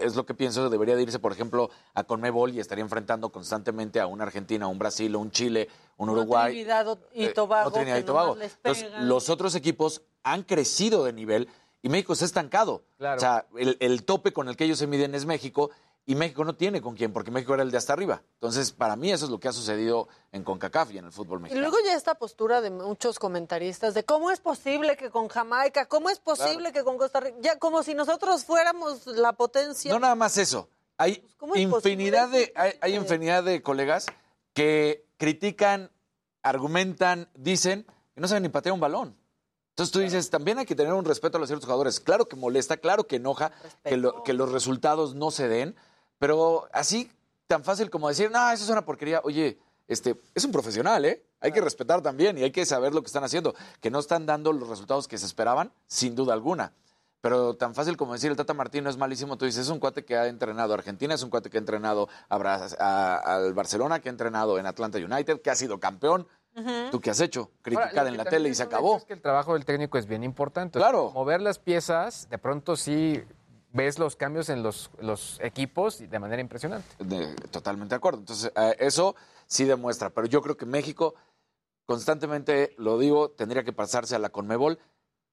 es lo que pienso, debería de irse, por ejemplo, a Conmebol y estaría enfrentando constantemente a una Argentina, un Brasil, un Chile, un Uruguay. Trinidad y Eh, Tobago, no, Trinidad y Tobago. Entonces, los otros equipos han crecido de nivel y México se ha estancado. Claro. O sea, el, el tope con el que ellos se miden es México y México no tiene con quién, porque México era el de hasta arriba. Entonces, para mí eso es lo que ha sucedido en CONCACAF y en el fútbol Y mexicano. luego ya esta postura de muchos comentaristas de cómo es posible que con Jamaica, cómo es posible que con Costa Rica, ya como si nosotros fuéramos la potencia. No nada más eso. Hay Pues, ¿cómo es infinidad posible? de, hay, hay infinidad de colegas que critican, argumentan, dicen que no saben ni patear un balón. Entonces tú dices, también hay que tener un respeto a los ciertos jugadores. Claro que molesta, claro que enoja que, lo- que los resultados no se den, pero así tan fácil como decir, no, eso es una porquería. Oye, este, es un profesional, ¿eh? Hay que respetar también y hay que saber lo que están haciendo. Que no están dando los resultados que se esperaban, sin duda alguna. Pero tan fácil como decir el Tata Martino es malísimo, tú dices, es un cuate que ha entrenado a Argentina, es un cuate que ha entrenado al Barcelona, que ha entrenado en Atlanta United, que ha sido campeón. ¿Tú qué has hecho? Criticar Ahora, en la tele y se acabó. Es que el trabajo del técnico es bien importante. Claro. Mover las piezas, de pronto sí ves los cambios en los, los equipos de manera impresionante. De- totalmente de acuerdo. Entonces, eh, eso sí demuestra. Pero yo creo que México, constantemente, lo digo, tendría que pasarse a la Conmebol.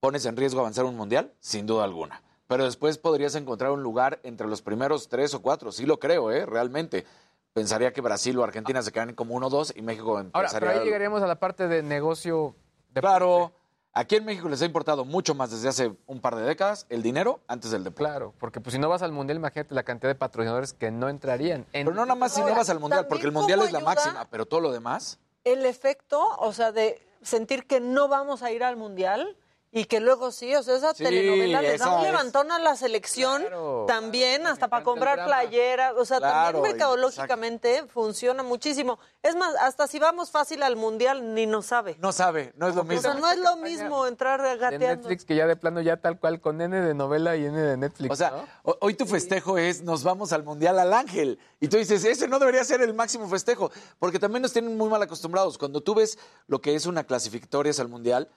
Pones en riesgo avanzar un mundial, sin duda alguna. Pero después podrías encontrar un lugar entre los primeros tres o cuatro. Sí lo creo, ¿eh? Realmente. Pensaría que Brasil o Argentina se quedan como uno o dos y México Ahora, empezaría... pero ahí llegaríamos a la parte de negocio. De Claro. Aquí en México les ha importado mucho más desde hace un par de décadas el dinero antes del deporte. Claro, porque pues si no vas al mundial, imagínate la cantidad de patrocinadores que no entrarían. En... Pero no nada más si no vas al mundial, porque el mundial es la máxima, pero todo lo demás... El efecto, o sea, de sentir que no vamos a ir al mundial y que luego sí, o sea, esa Sí, telenovela les da esa un es- levantón a la selección también, hasta para comprar playeras, o sea, Claro, también mercadológicamente funciona muchísimo. Es más, hasta si vamos fácil al mundial, ni nos sabe. No sabe, no es lo O mismo. sea, no es lo mismo entrar de gateando. Netflix, que ya de plano ya tal cual con N de novela y N de Netflix. O sea, ho- hoy tu festejo es nos vamos al Mundial al Ángel. Y tú dices, ese no debería ser el máximo festejo, porque también nos tienen muy mal acostumbrados. Cuando tú ves lo que es una clasificatoria al Mundial,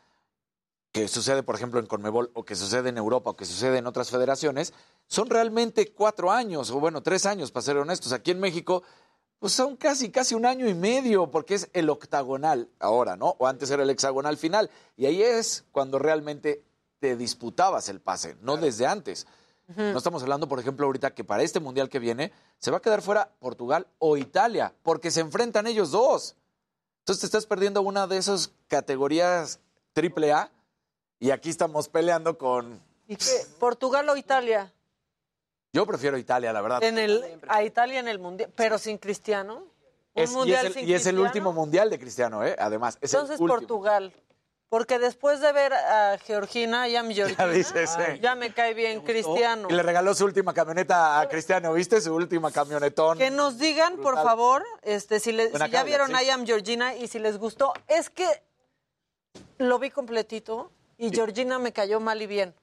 que sucede, por ejemplo, en Conmebol, o que sucede en Europa, o que sucede en otras federaciones, son realmente cuatro años, o bueno, tres años, para ser honestos. Aquí en México, pues son casi, casi un año y medio, porque es el octagonal ahora, ¿no? O antes era el hexagonal final. Y ahí es cuando realmente te disputabas el pase, no desde antes. No estamos hablando, por ejemplo, ahorita que para este mundial que viene se va a quedar fuera Portugal o Italia, porque se enfrentan ellos dos. Entonces te estás perdiendo una de esas categorías triple A y aquí estamos peleando con... ¿Y qué? ¿Portugal o Italia? Yo prefiero Italia, la verdad. En el, a Italia en el mundial, pero sin Cristiano. Un Es- y, mundial es el, sin y es el último mundial de Cristiano, ¿eh? Además, es Entonces el. Portugal. Porque después de ver a Georgina, ya mi Georgina, dices, eh. ya me cae bien Cristiano. Y le regaló su última camioneta a Cristiano, ¿viste? Su última camionetón. Que nos digan, por favor, este, si, le- si ya vieron sí. I Am Georgina y si les gustó. Es que lo vi completito y Georgina me cayó mal y bien.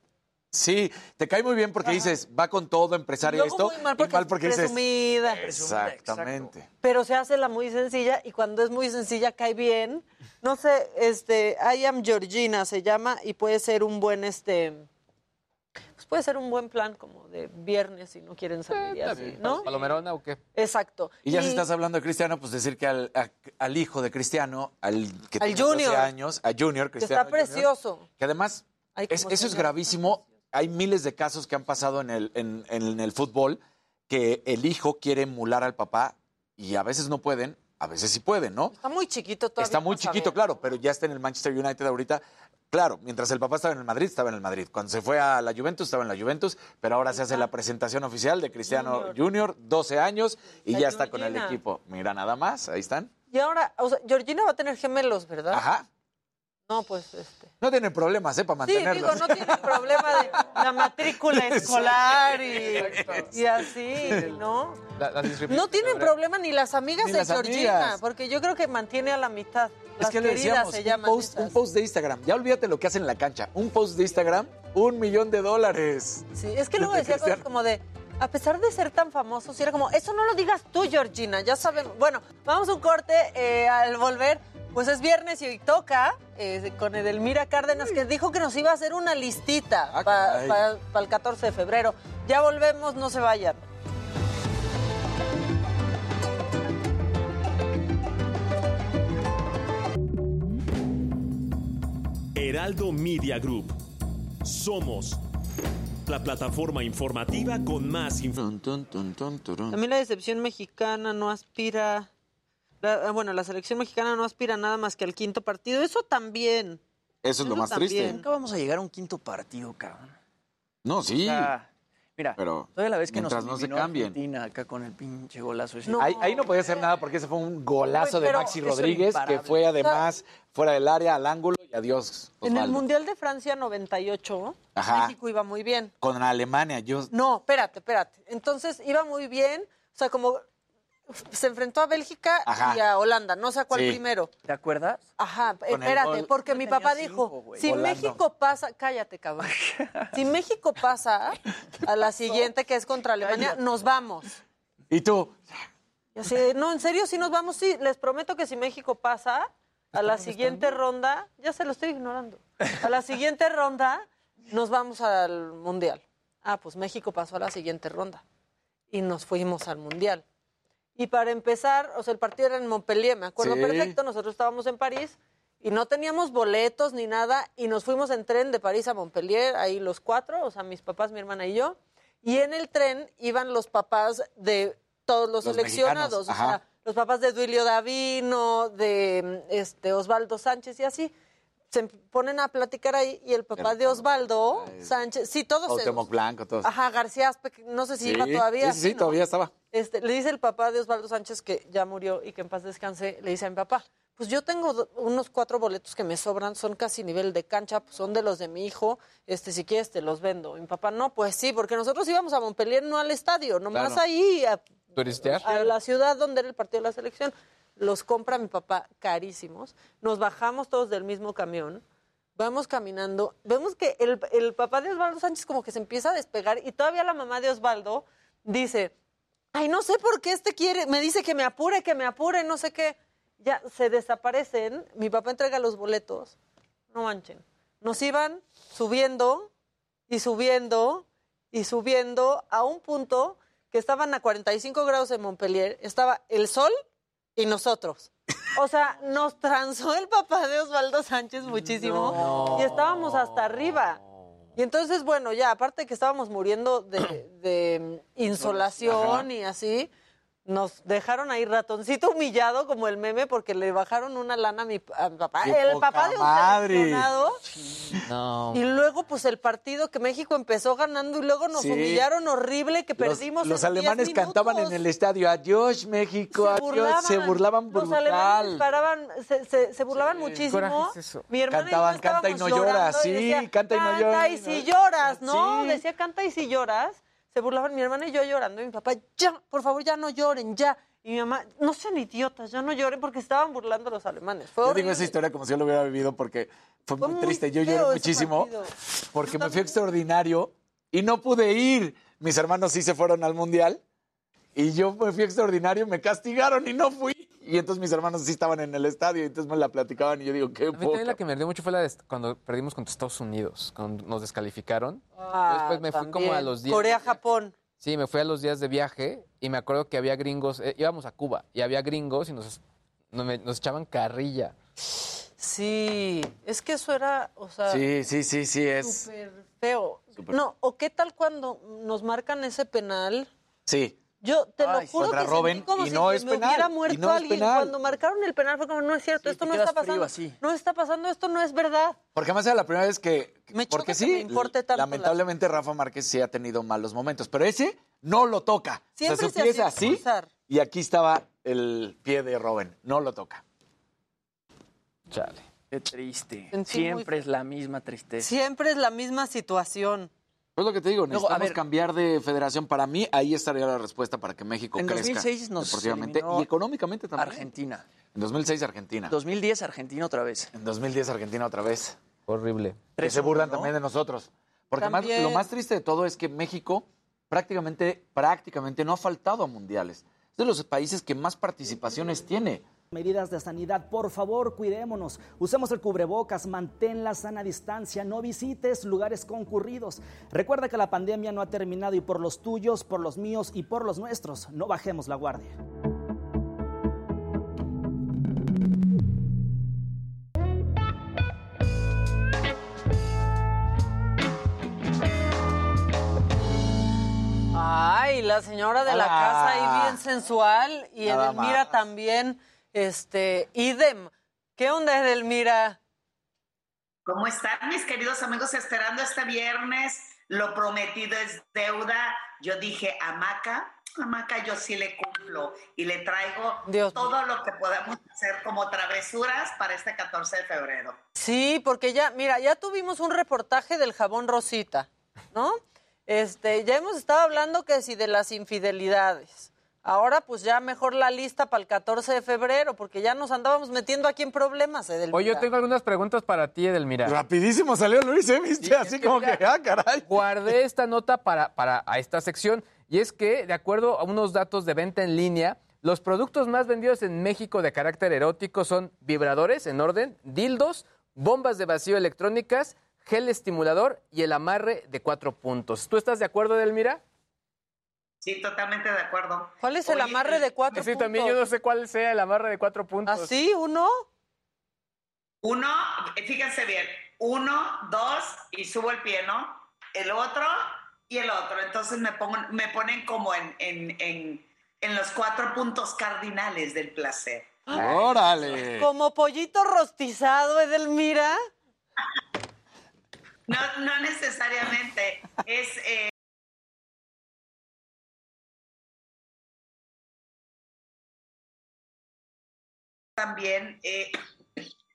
Sí, te cae muy bien porque dices, va con todo, empresario Luego esto. muy mal y porque, mal es porque dices, presumida. Exactamente. Pero se hace la muy sencilla y cuando es muy sencilla cae bien. No sé, este, I Am Georgina se llama y puede ser un buen, este, puede ser un buen plan como de viernes si no quieren salir y así, ¿no? ¿Palomerona o qué? Exacto. Y ya si estás hablando de Cristiano, pues decir que al, a- al hijo de Cristiano, al que Al tiene 12 Junior. años, a Junior, que Cristiano está Junior, precioso. que además, Ay, es- cómo eso es gravísimo. Hay miles de casos que han pasado en el, en, en el fútbol que el hijo quiere emular al papá y a veces no pueden, a veces sí pueden, ¿no? Está muy chiquito todavía. Está muy chiquito, saber. claro, pero ya está en el Manchester United ahorita. Claro, mientras el papá estaba en el Madrid, estaba en el Madrid. Cuando se fue a la Juventus, estaba en la Juventus, pero ahora se hace la presentación oficial de Cristiano Junior, 12 años, y La ya está con el equipo. Mira, nada más, ahí están. Y ahora, o sea, Georgina va a tener gemelos, ¿verdad? Ajá. No, pues este. No tienen problemas, ¿eh? Para Sí, mantenerlos. digo, no tiene problema de la matrícula escolar y, y así, ¿no? La- las inscripciones No en tienen problema ni las amigas Ni de las Georgina, amigas. porque yo creo que mantiene a la mitad. Es Las que le queridas decíamos, se un llaman. post, esas. un post de Instagram. Ya olvídate lo que hacen en la cancha. Un post de Instagram, un millón de dólares. Sí, es que luego de decía cosas como de, a pesar de ser tan famoso, sí era como, eso no lo digas tú, Georgina, ya sabemos. Bueno, vamos a un corte eh, al volver. Pues es viernes y hoy toca eh, con Edelmira Cárdenas, que dijo que nos iba a hacer una listita Ah, para el 14 de febrero. Ya volvemos, no se vayan. Heraldo Media Group. Somos la plataforma informativa con más información. También la decepción mexicana no aspira, la- ah, bueno, la selección mexicana no aspira nada más que al quinto partido. Eso también. Eso es lo Eso más también. triste. Nunca vamos a llegar a un quinto partido, cabrón. No, sí. O sea, mira, pero toda la vez que mientras nos no se cambien. Argentina acá con el pinche golazo ese. Ahí, ahí no podía hacer nada porque ese fue un golazo de Maxi Rodríguez, que fue además fuera del área, al ángulo y adiós. En el. Mundial de Francia 98, Ajá. México iba muy bien. Con Alemania, yo... No, espérate, espérate. Entonces iba muy bien. O sea, como se enfrentó a Bélgica Ajá. y a Holanda, no sé a cuál Sí. primero. ¿Te acuerdas? Ajá, Con espérate, porque mi papá cinco, dijo, si Volando. México pasa, cállate, cabrón. si México pasa a la siguiente que es contra Alemania, nos vamos. ¿Y tú? Y así, no, en serio, si nos vamos, sí, les prometo que si México pasa a la siguiente ronda, ya se lo estoy ignorando, a la siguiente ronda nos vamos al Mundial. Ah, pues México pasó a la siguiente ronda y nos fuimos al Mundial. Y para empezar, o sea, el partido era en Montpellier, me acuerdo Sí. perfecto, nosotros estábamos en París y no teníamos boletos ni nada y nos fuimos en tren de París a Montpellier, ahí los cuatro, o sea, mis papás, mi hermana y yo. Y en el tren iban los papás de todos los, Los seleccionados, o sea, los papás de Duilio Davino, de este Osvaldo Sánchez y así. Se ponen a platicar ahí y el papá de Osvaldo Sánchez, sí, todos Cuauhtémoc Blanco, todos. Ajá, García no sé si Sí, iba todavía. Sí, sí, sí, ¿no? todavía estaba. Este, le dice el papá de Osvaldo Sánchez que ya murió y que en paz descanse, le dice a mi papá, pues yo tengo unos cuatro boletos que me sobran, son casi nivel de cancha, pues son de los de mi hijo, este, si quieres te los vendo. Y mi papá, no, pues sí, porque nosotros íbamos a Montpellier, no al estadio, nomás Claro. ahí, a, a la ciudad donde era el partido de la selección. Los compra mi papá carísimos, nos bajamos todos del mismo camión, vamos caminando, vemos que el, papá de Osvaldo Sánchez como que se empieza a despegar y todavía la mamá de Osvaldo dice, ay, no sé por qué este quiere, me dice que me apure, que me apure, no sé qué. Ya se desaparecen, mi papá entrega los boletos, no manchen. Nos iban subiendo y subiendo y subiendo a un punto que estaban a 45 grados en Montpellier, estaba el sol y nosotros. O sea, nos transó el papá de Osvaldo Sánchez muchísimo y estábamos hasta arriba. Y entonces, bueno, ya, aparte que estábamos muriendo de, de insolación Ajá. y así, nos dejaron ahí ratoncito humillado como el meme porque le bajaron una lana a mi, a mi papá. ¡Qué El papá de un madre! seleccionado. No. Y luego, pues el partido que México empezó ganando y luego nos Sí. humillaron horrible que Los, perdimos. los en 10 alemanes cantaban en el estadio, adiós México, adiós, se burlaban Los alemanes brutal. paraban, se, se- se burlaban muchísimo. coraje es eso. Mi hermana Cantaban, y yo "Canta y no lloras", y sí, decía, "Canta y no Canta lloras", y si lloras, ¿no? Sí. Decía, canta y si lloras. Se burlaban mi hermana y yo llorando. Y mi papá, ya, por favor, ya no lloren, ya. Y mi mamá, no sean idiotas, ya no lloren porque estaban burlando los alemanes. Fue Yo horrible. digo esa historia como si yo lo hubiera vivido porque fue, Fue muy triste. Yo lloré muchísimo porque me fui extraordinario y no pude ir. Mis hermanos sí se fueron al mundial y yo me fui extraordinario, me castigaron y no fui. Y entonces mis hermanos sí estaban en el estadio y entonces me la platicaban y yo digo, qué A mí también poca. la que me dio mucho fue la de cuando perdimos contra Estados Unidos, cuando nos descalificaron. Ah, Después me fui como a los días. Corea-Japón. Sí, me fui a los días de viaje y me acuerdo que había gringos, eh, íbamos a Cuba y había gringos y nos, nos, echaban carrilla. Sí, es que eso era, o sea, Sí, sí, sí, sí, es. súper feo. No, o qué tal cuando nos marcan ese penal. Sí. Yo te lo juro que sentí como y si no se es me penal, hubiera muerto no alguien. penal. Cuando marcaron el penal fue como, no es cierto, esto no está pasando. así. No está pasando, esto no es verdad. Porque además era la primera vez que. Me porque que sí, me importe tanto lamentablemente Rafa Márquez sí ha tenido malos momentos, pero ese no lo toca. Siempre o sea, su se hacía así expulsar. y aquí estaba el pie de Robin, no lo toca. Chale. Qué triste. Sentí muy Siempre es la misma tristeza. Siempre es la misma situación. Pues lo que te digo, a necesitamos ver- cambiar de federación. Para mí, ahí estaría la respuesta para que México En crezca 2006 nos deportivamente y económicamente también. Argentina. En 2006 Argentina. 2010 Argentina otra vez. En 2010 Argentina otra vez. Horrible. Que se 3-1, burlan ¿no? también de nosotros. Porque más- lo más triste de todo es que México prácticamente, prácticamente no ha faltado a mundiales. Es de los países que más participaciones tiene. Medidas de sanidad, por favor, cuidémonos. Usemos el cubrebocas, mantén la sana distancia, no visites lugares concurridos. Recuerda que la pandemia no ha terminado y por los tuyos, por los míos y por los nuestros, no bajemos la guardia. Ay, la señora de la casa ahí bien sensual y Nada Edelmira más. también, este, idem. ¿Qué onda, Edelmira? ¿Cómo están mis queridos amigos? Esperando este viernes, lo prometido es deuda. Yo dije, Amaca, Amaca, yo sí le cumplo y le traigo Dios todo lo que podamos hacer como travesuras para este 14 de febrero. Sí, porque ya, mira, ya tuvimos un reportaje del jabón Rosita, ¿no? Este, ya hemos estado hablando que si de las infidelidades, Ahora pues ya mejor la lista para el 14 de febrero, porque ya nos andábamos metiendo aquí en problemas, Edelmira. Oye, yo tengo algunas preguntas para ti, Edelmira. Rapidísimo salió Luis, ¿eh? ¿Viste? Así como que, ah, caray. Guardé esta nota para, para a esta sección y es que, de acuerdo a unos datos de venta en línea, los productos más vendidos en México de carácter erótico son vibradores, en orden, dildos, bombas de vacío electrónicas, gel estimulador y el amarre de cuatro puntos. ¿Tú estás de acuerdo, Edelmira? Sí, totalmente de acuerdo. ¿Cuál es el amarre de cuatro Sí, puntos? también yo no sé cuál sea el amarre de cuatro puntos. ¿Ah, sí? ¿Uno? Uno, fíjense bien, uno, dos, y subo el pie, ¿no? El otro y el otro. Entonces me, pongo, me ponen como en, en, en, en los cuatro puntos cardinales del placer. Órale. Como pollito rostizado, Edelmira. No, no necesariamente. Es. eh, también. eh,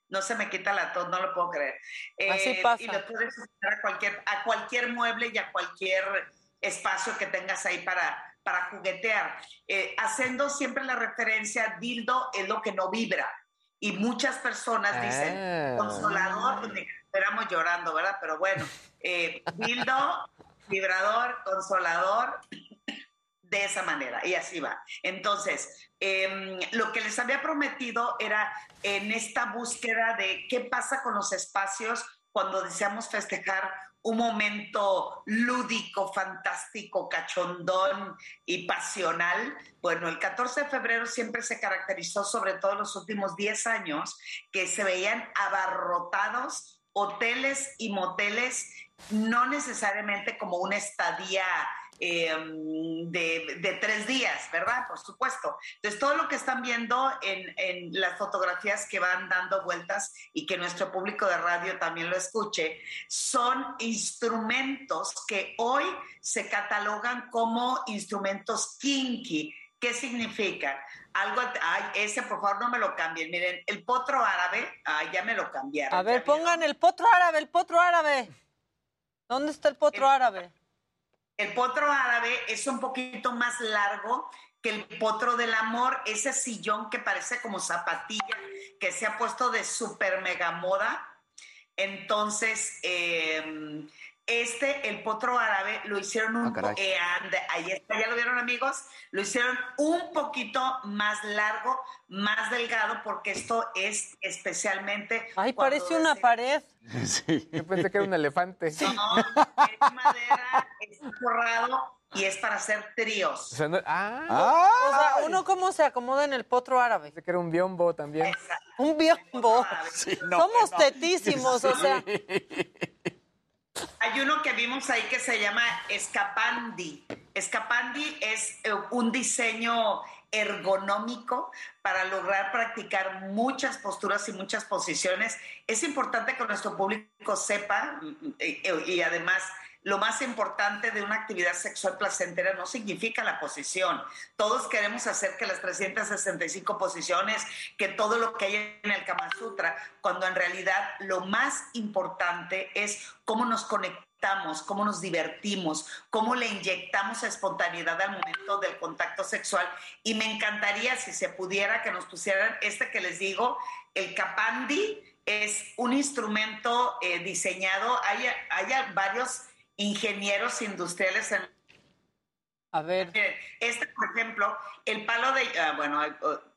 no se me quita la tos, no lo puedo creer. Eh, Así pasa. Y lo puedes usar a cualquier, a cualquier mueble y a cualquier espacio que tengas ahí para, para juguetear. Eh, haciendo siempre la referencia, dildo es lo que no vibra. Y muchas personas dicen, Ah. consolador, estuviéramos llorando, ¿verdad? Pero bueno, eh, dildo, vibrador, consolador, de esa manera, y así va. Entonces, em, lo que les había prometido era en esta búsqueda de qué pasa con los espacios cuando deseamos festejar un momento lúdico, fantástico, cachondón y pasional. Bueno, el 14 de febrero siempre se caracterizó, sobre todo en los últimos 10 años, que se veían abarrotados hoteles y moteles, no necesariamente como una estadía eh, de, de tres días, ¿verdad? Por supuesto. Entonces, todo lo que están viendo en, en las fotografías que van dando vueltas y que nuestro público de radio también lo escuche, son instrumentos que hoy se catalogan como instrumentos kinky. ¿Qué significa? Algo, ay, ese por favor no me lo cambien. Miren, el potro árabe, ay, ya me lo cambiaron. A ver, pongan el potro árabe, el potro árabe. ¿Dónde está el potro árabe? El potro árabe es un poquito más largo que el potro del amor, ese sillón que parece como zapatilla, que se ha puesto de super mega moda. Entonces, eh, este, el potro árabe, lo hicieron un Ah, eh, and- ahí está, ya lo vieron amigos, lo hicieron un poquito más largo, más delgado, porque esto es especialmente... Ay, parece una pared. Sí. Yo pensé que era un elefante. No, es madera, es forrado y es para hacer tríos. O sea, no- ah, O sea, ¿uno cómo se acomoda en el potro árabe? pensé que era un biombo también. Un biombo. no, Somos no. tetísimos, o sea. Hay uno que vimos ahí que se llama Escapandi. Escapandi es eh, un diseño ergonómico para lograr practicar muchas posturas y muchas posiciones. Es importante que nuestro público sepa mm, eh, y además lo más importante de una actividad sexual placentera no significa la posición. Todos queremos hacer que las 365 posiciones, que todo lo que hay en el Kama Sutra, cuando en realidad lo más importante es cómo nos conectamos, cómo nos divertimos, cómo le inyectamos espontaneidad al momento del contacto sexual. Y me encantaría si se pudiera que nos pusieran este que les digo, el Kapandi es un instrumento eh, diseñado, hay, hay varios ingenieros industriales en A ver, Este, por ejemplo, el palo de... ah, bueno, eh,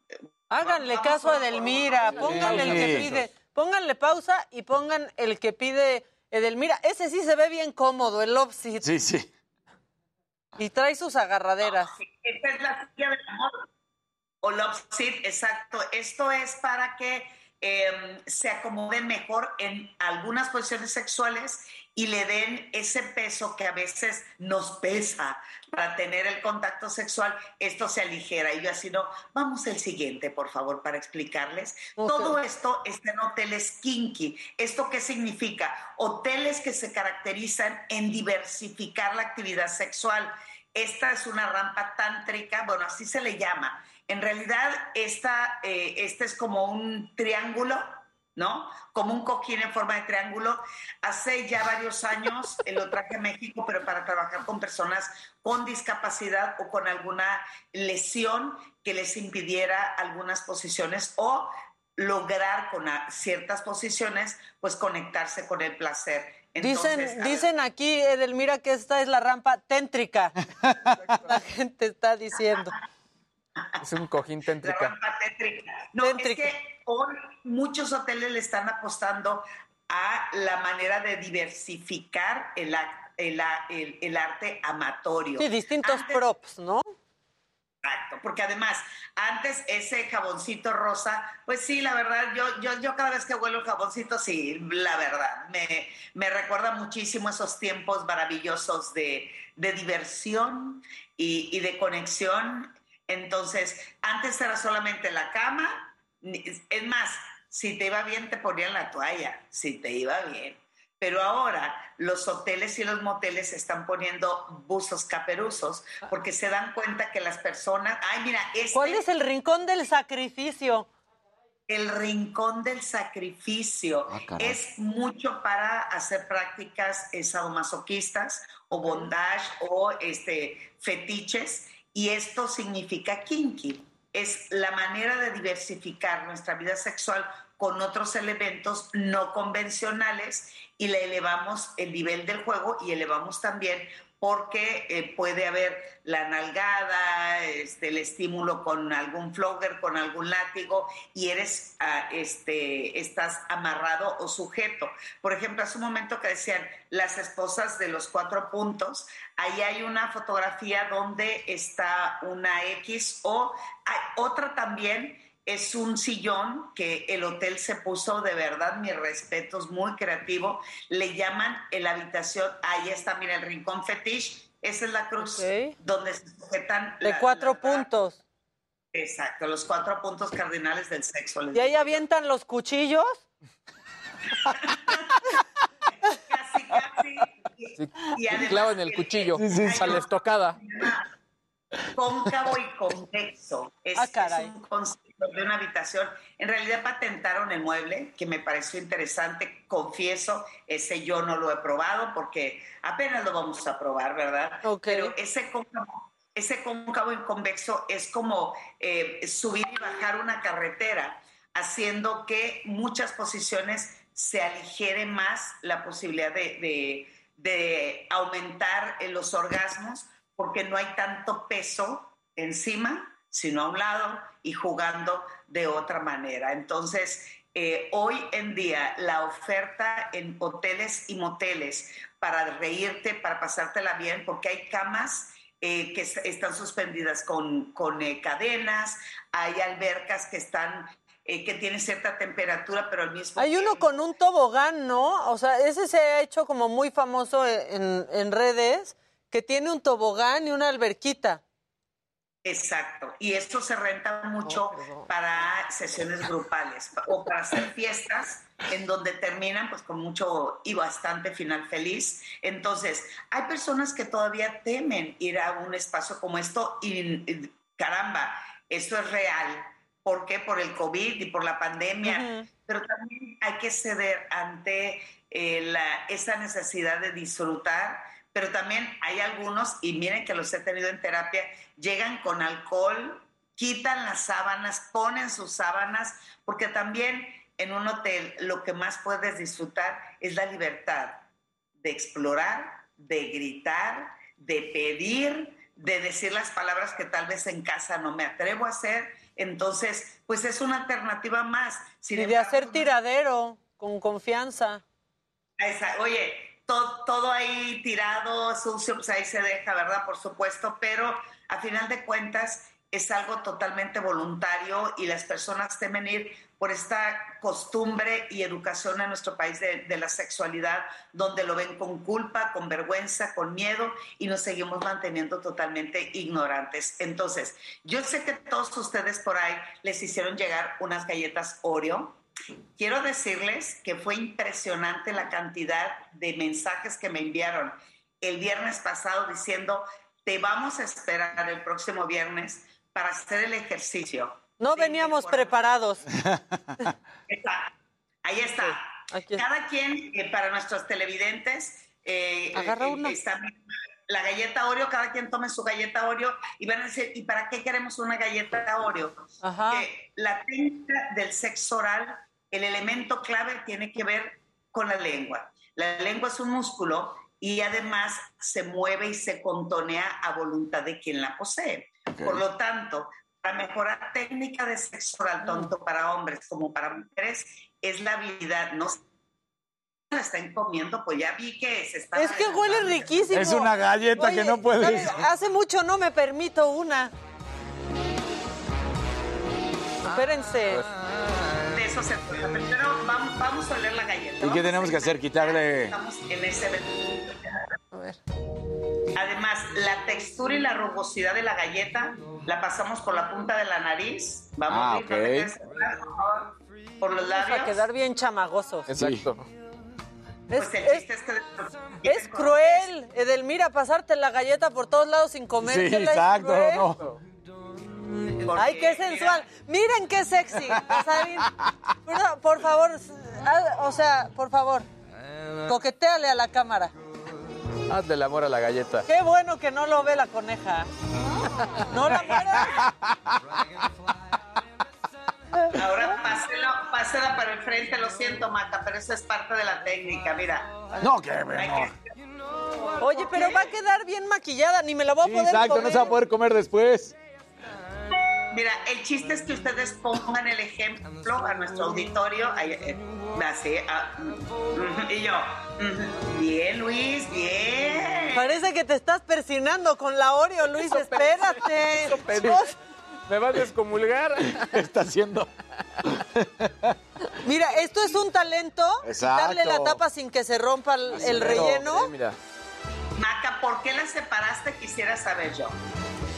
eh, háganle vamos caso a Edelmira, pónganle el que pide, pónganle pausa y pongan el que pide Edelmira. Ese sí se ve bien cómodo, el love seat, Sí, sí. y trae sus agarraderas. Esta es la silla del amor. O love seat, exacto. Esto es para que eh, se acomode mejor en algunas posiciones sexuales y le den ese peso que a veces nos pesa para tener el contacto sexual. Esto se aligera. Y yo así no, vamos al siguiente, por favor, para explicarles. Todo esto está en hoteles kinky. ¿Esto qué significa? Hoteles que se caracterizan en diversificar la actividad sexual. Esta es una rampa tántrica, bueno, así se le llama. En realidad, esta, eh, este es como un triángulo ¿no? Como un cojín en forma de triángulo. Hace ya varios años lo traje a México, pero para trabajar con personas con discapacidad o con alguna lesión que les impidiera algunas posiciones o lograr con ciertas posiciones, pues conectarse con el placer. dicen, dicen aquí, Edelmira, que esta es la rampa téntrica. la gente está diciendo. Es un cojín téntrica. La rampa téntrica. No, es que hoy muchos hoteles le están apostando a la manera de diversificar el, el, el, arte amatorio. Sí, distintos props, ¿no? Exacto, porque además, antes ese jaboncito rosa, pues sí, la verdad, yo, yo, yo cada vez que huelo el jaboncito, sí, la verdad, me, me recuerda muchísimo esos tiempos maravillosos de, de diversión y, y, de conexión. Entonces, antes era solamente la cama, es más, si te iba bien, te ponían la toalla, si te iba bien. Pero ahora los hoteles y los moteles están poniendo buzos caperuzos porque se dan cuenta que las personas, ay mira, este, ¿cuál es el rincón del sacrificio? El rincón del sacrificio ah, es mucho para hacer prácticas sadomasoquistas o bondage o este fetiches y esto significa kinky. Es la manera de diversificar nuestra vida sexual con otros elementos no convencionales y le elevamos el nivel del juego y elevamos también porque eh, puede haber la nalgada, este, el estímulo con algún flogger, con algún látigo, y eres, ah, este, estás amarrado o sujeto. Por ejemplo, hace un momento que decían las esposas de los cuatro puntos, ahí hay una fotografía donde está una X o hay otra también es un sillón que el hotel se puso de verdad, mis respetos, muy creativo. Le llaman el habitación, ahí está, mira, el rincón fetiche. Esa es la cruz donde se sujetan. De cuatro puntos. Exacto, los cuatro puntos cardinales del sexo. ¿Y ahí avientan los cuchillos? casi, casi. Y, además, en el cuchillo, a la estocada. Cóncavo y convexo. Es, ah, es un concepto de una habitación. En realidad patentaron el mueble, que me pareció interesante. Confieso, ese yo no lo he probado porque apenas lo vamos a probar, ¿verdad? Pero ese cóncavo, ese cóncavo y convexo es como eh, subir y bajar una carretera, haciendo que muchas posiciones se aligere más la posibilidad de, de, de aumentar los orgasmos porque no hay tanto peso encima, sino a un lado y jugando de otra manera. Entonces, eh, hoy en día la oferta en hoteles y moteles para reírte, para pasártela bien, porque hay camas eh, que están suspendidas con, con eh, cadenas, hay albercas que están que tienen cierta temperatura, pero al mismo Hay uno con un tobogán, ¿no? O sea, ese se ha hecho como muy famoso en, en redes que tiene un tobogán y una alberquita. Exacto, y esto se renta mucho para sesiones grupales o para hacer fiestas en donde terminan pues con mucho y bastante final feliz. Entonces, hay personas que todavía temen ir a un espacio como esto y, caramba, esto es real. ¿Por qué? Por el COVID y por la pandemia. Pero también hay que ceder ante eh, la, esa necesidad de disfrutar pero también hay algunos, y miren que los he tenido en terapia, llegan con alcohol, quitan las sábanas, ponen sus sábanas, porque también en un hotel lo que más puedes disfrutar es la libertad de explorar, de gritar, de pedir, de decir las palabras que tal vez en casa no me atrevo a hacer. Entonces, pues es una alternativa más. y de hacer tiradero con confianza. oye, todo, ahí tirado, sucio, pues ahí se deja, ¿verdad? Por supuesto, pero a final de cuentas es algo totalmente voluntario y las personas temen ir por esta costumbre y educación en nuestro país de, de, la sexualidad, donde lo ven con culpa, con vergüenza, con miedo y nos seguimos manteniendo totalmente ignorantes. Entonces, yo sé que todos ustedes por ahí les hicieron llegar unas galletas Oreo Quiero decirles que fue impresionante la cantidad de mensajes que me enviaron el viernes pasado diciendo, te vamos a esperar el próximo viernes para hacer el ejercicio. No veníamos preparados. Ahí está. Cada quien, eh, para nuestros televidentes, eh, Agarra eh, una. está la galleta Oreo, cada quien tome su galleta Oreo y van a decir, ¿y para qué queremos una galleta Oreo? Que la técnica del sexo oral, el elemento clave tiene que ver con la lengua. La lengua es un músculo y además se mueve y se contonea a voluntad de quien la posee. Por lo tanto, para mejorar técnica de sexo oral, tanto para hombres como para mujeres, es la habilidad, no se la están comiendo, pues ya vi que se está... Es que huele riquísimo. Es una galleta que no puedes-. Hace mucho no me permito una. Espérense. De eso se trata. Primero vamos, vamos a oler la galleta. ¿Y qué Vamos tenemos a que hacer? Quitarle... Estamos en ese... Además, la textura y la rugosidad de la galleta la pasamos por la punta de la nariz. Vamos Ah, a ir, no te ok. quedes atrás, por los Vamos labios. a quedar bien chamagosos. Exacto. Es, Pues es- es que... es cruel, Edelmira, pasarte la galleta por todos lados sin comer. Sí, exacto, no. Ay, qué sensual. Miren qué sexy. Rosalín. Por, por favor, haz- o sea, por favor, coqueteale a la cámara. Hazle el amor a la galleta. Qué bueno que no lo ve la coneja. No la mueras. Ahora páselo, pásela para el frente, lo siento, Maca, pero eso es parte de la técnica, mira. No, que no. Oye, pero va a quedar bien maquillada, ni me la voy a Sí, poder exacto, no se va a poder comer después. Mira, el chiste es que ustedes pongan el ejemplo a nuestro auditorio. Ay, eh, así, ah, y yo, bien, Luis, bien. Parece que te estás persinando con la Oreo, Luis, espérate. ¿Me vas a descomulgar? Está haciendo. Mira, esto es un talento. Exacto. Darle la tapa sin que se rompa el, el relleno. mira. Maca, ¿por qué la separaste? Quisiera saber yo.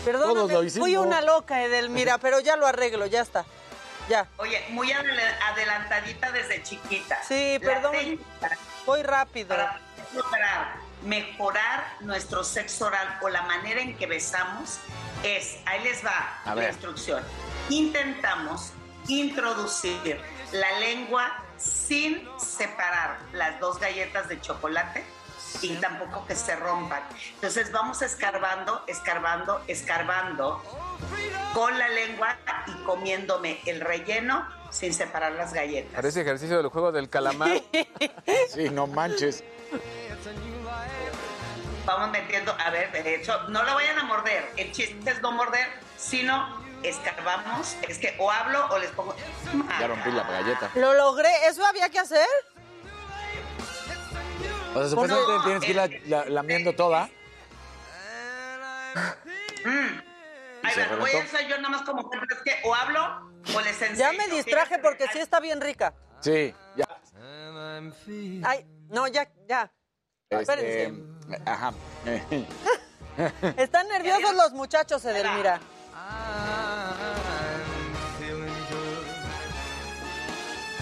Perdóname, fui una loca, Edelmira, pero ya lo arreglo, ya está. Ya. Oye, muy adel- adelantadita desde chiquita. Sí, La perdón. Voy rápido. Para lograr mejorar nuestro sexo oral o la manera en que besamos es, ahí les va A la ver. instrucción. Intentamos introducir la lengua sin separar las dos galletas de chocolate y tampoco que se rompan. Entonces vamos escarbando, escarbando, escarbando con la lengua y comiéndome el relleno sin separar las galletas. Parece ejercicio del juego del calamar. Sí, no manches. Vamos metiendo, a ver, de hecho, no lo vayan a morder. El chiste es no morder, sino escarbamos. Es que o hablo o les pongo. Ya rompí la galleta. Lo logré. ¿Eso había que hacer? O sea, supuestamente No, tienes que ir la- la- lamiendo toda. Mm. Ay, se va, voy a hacer yo nada más como es que o hablo o les enseño. Ya me distraje porque sí está bien rica. Sí, ya. Ay, no, ya, ya. Espérense. Este, ajá. Están nerviosos los muchachos, Edelmira.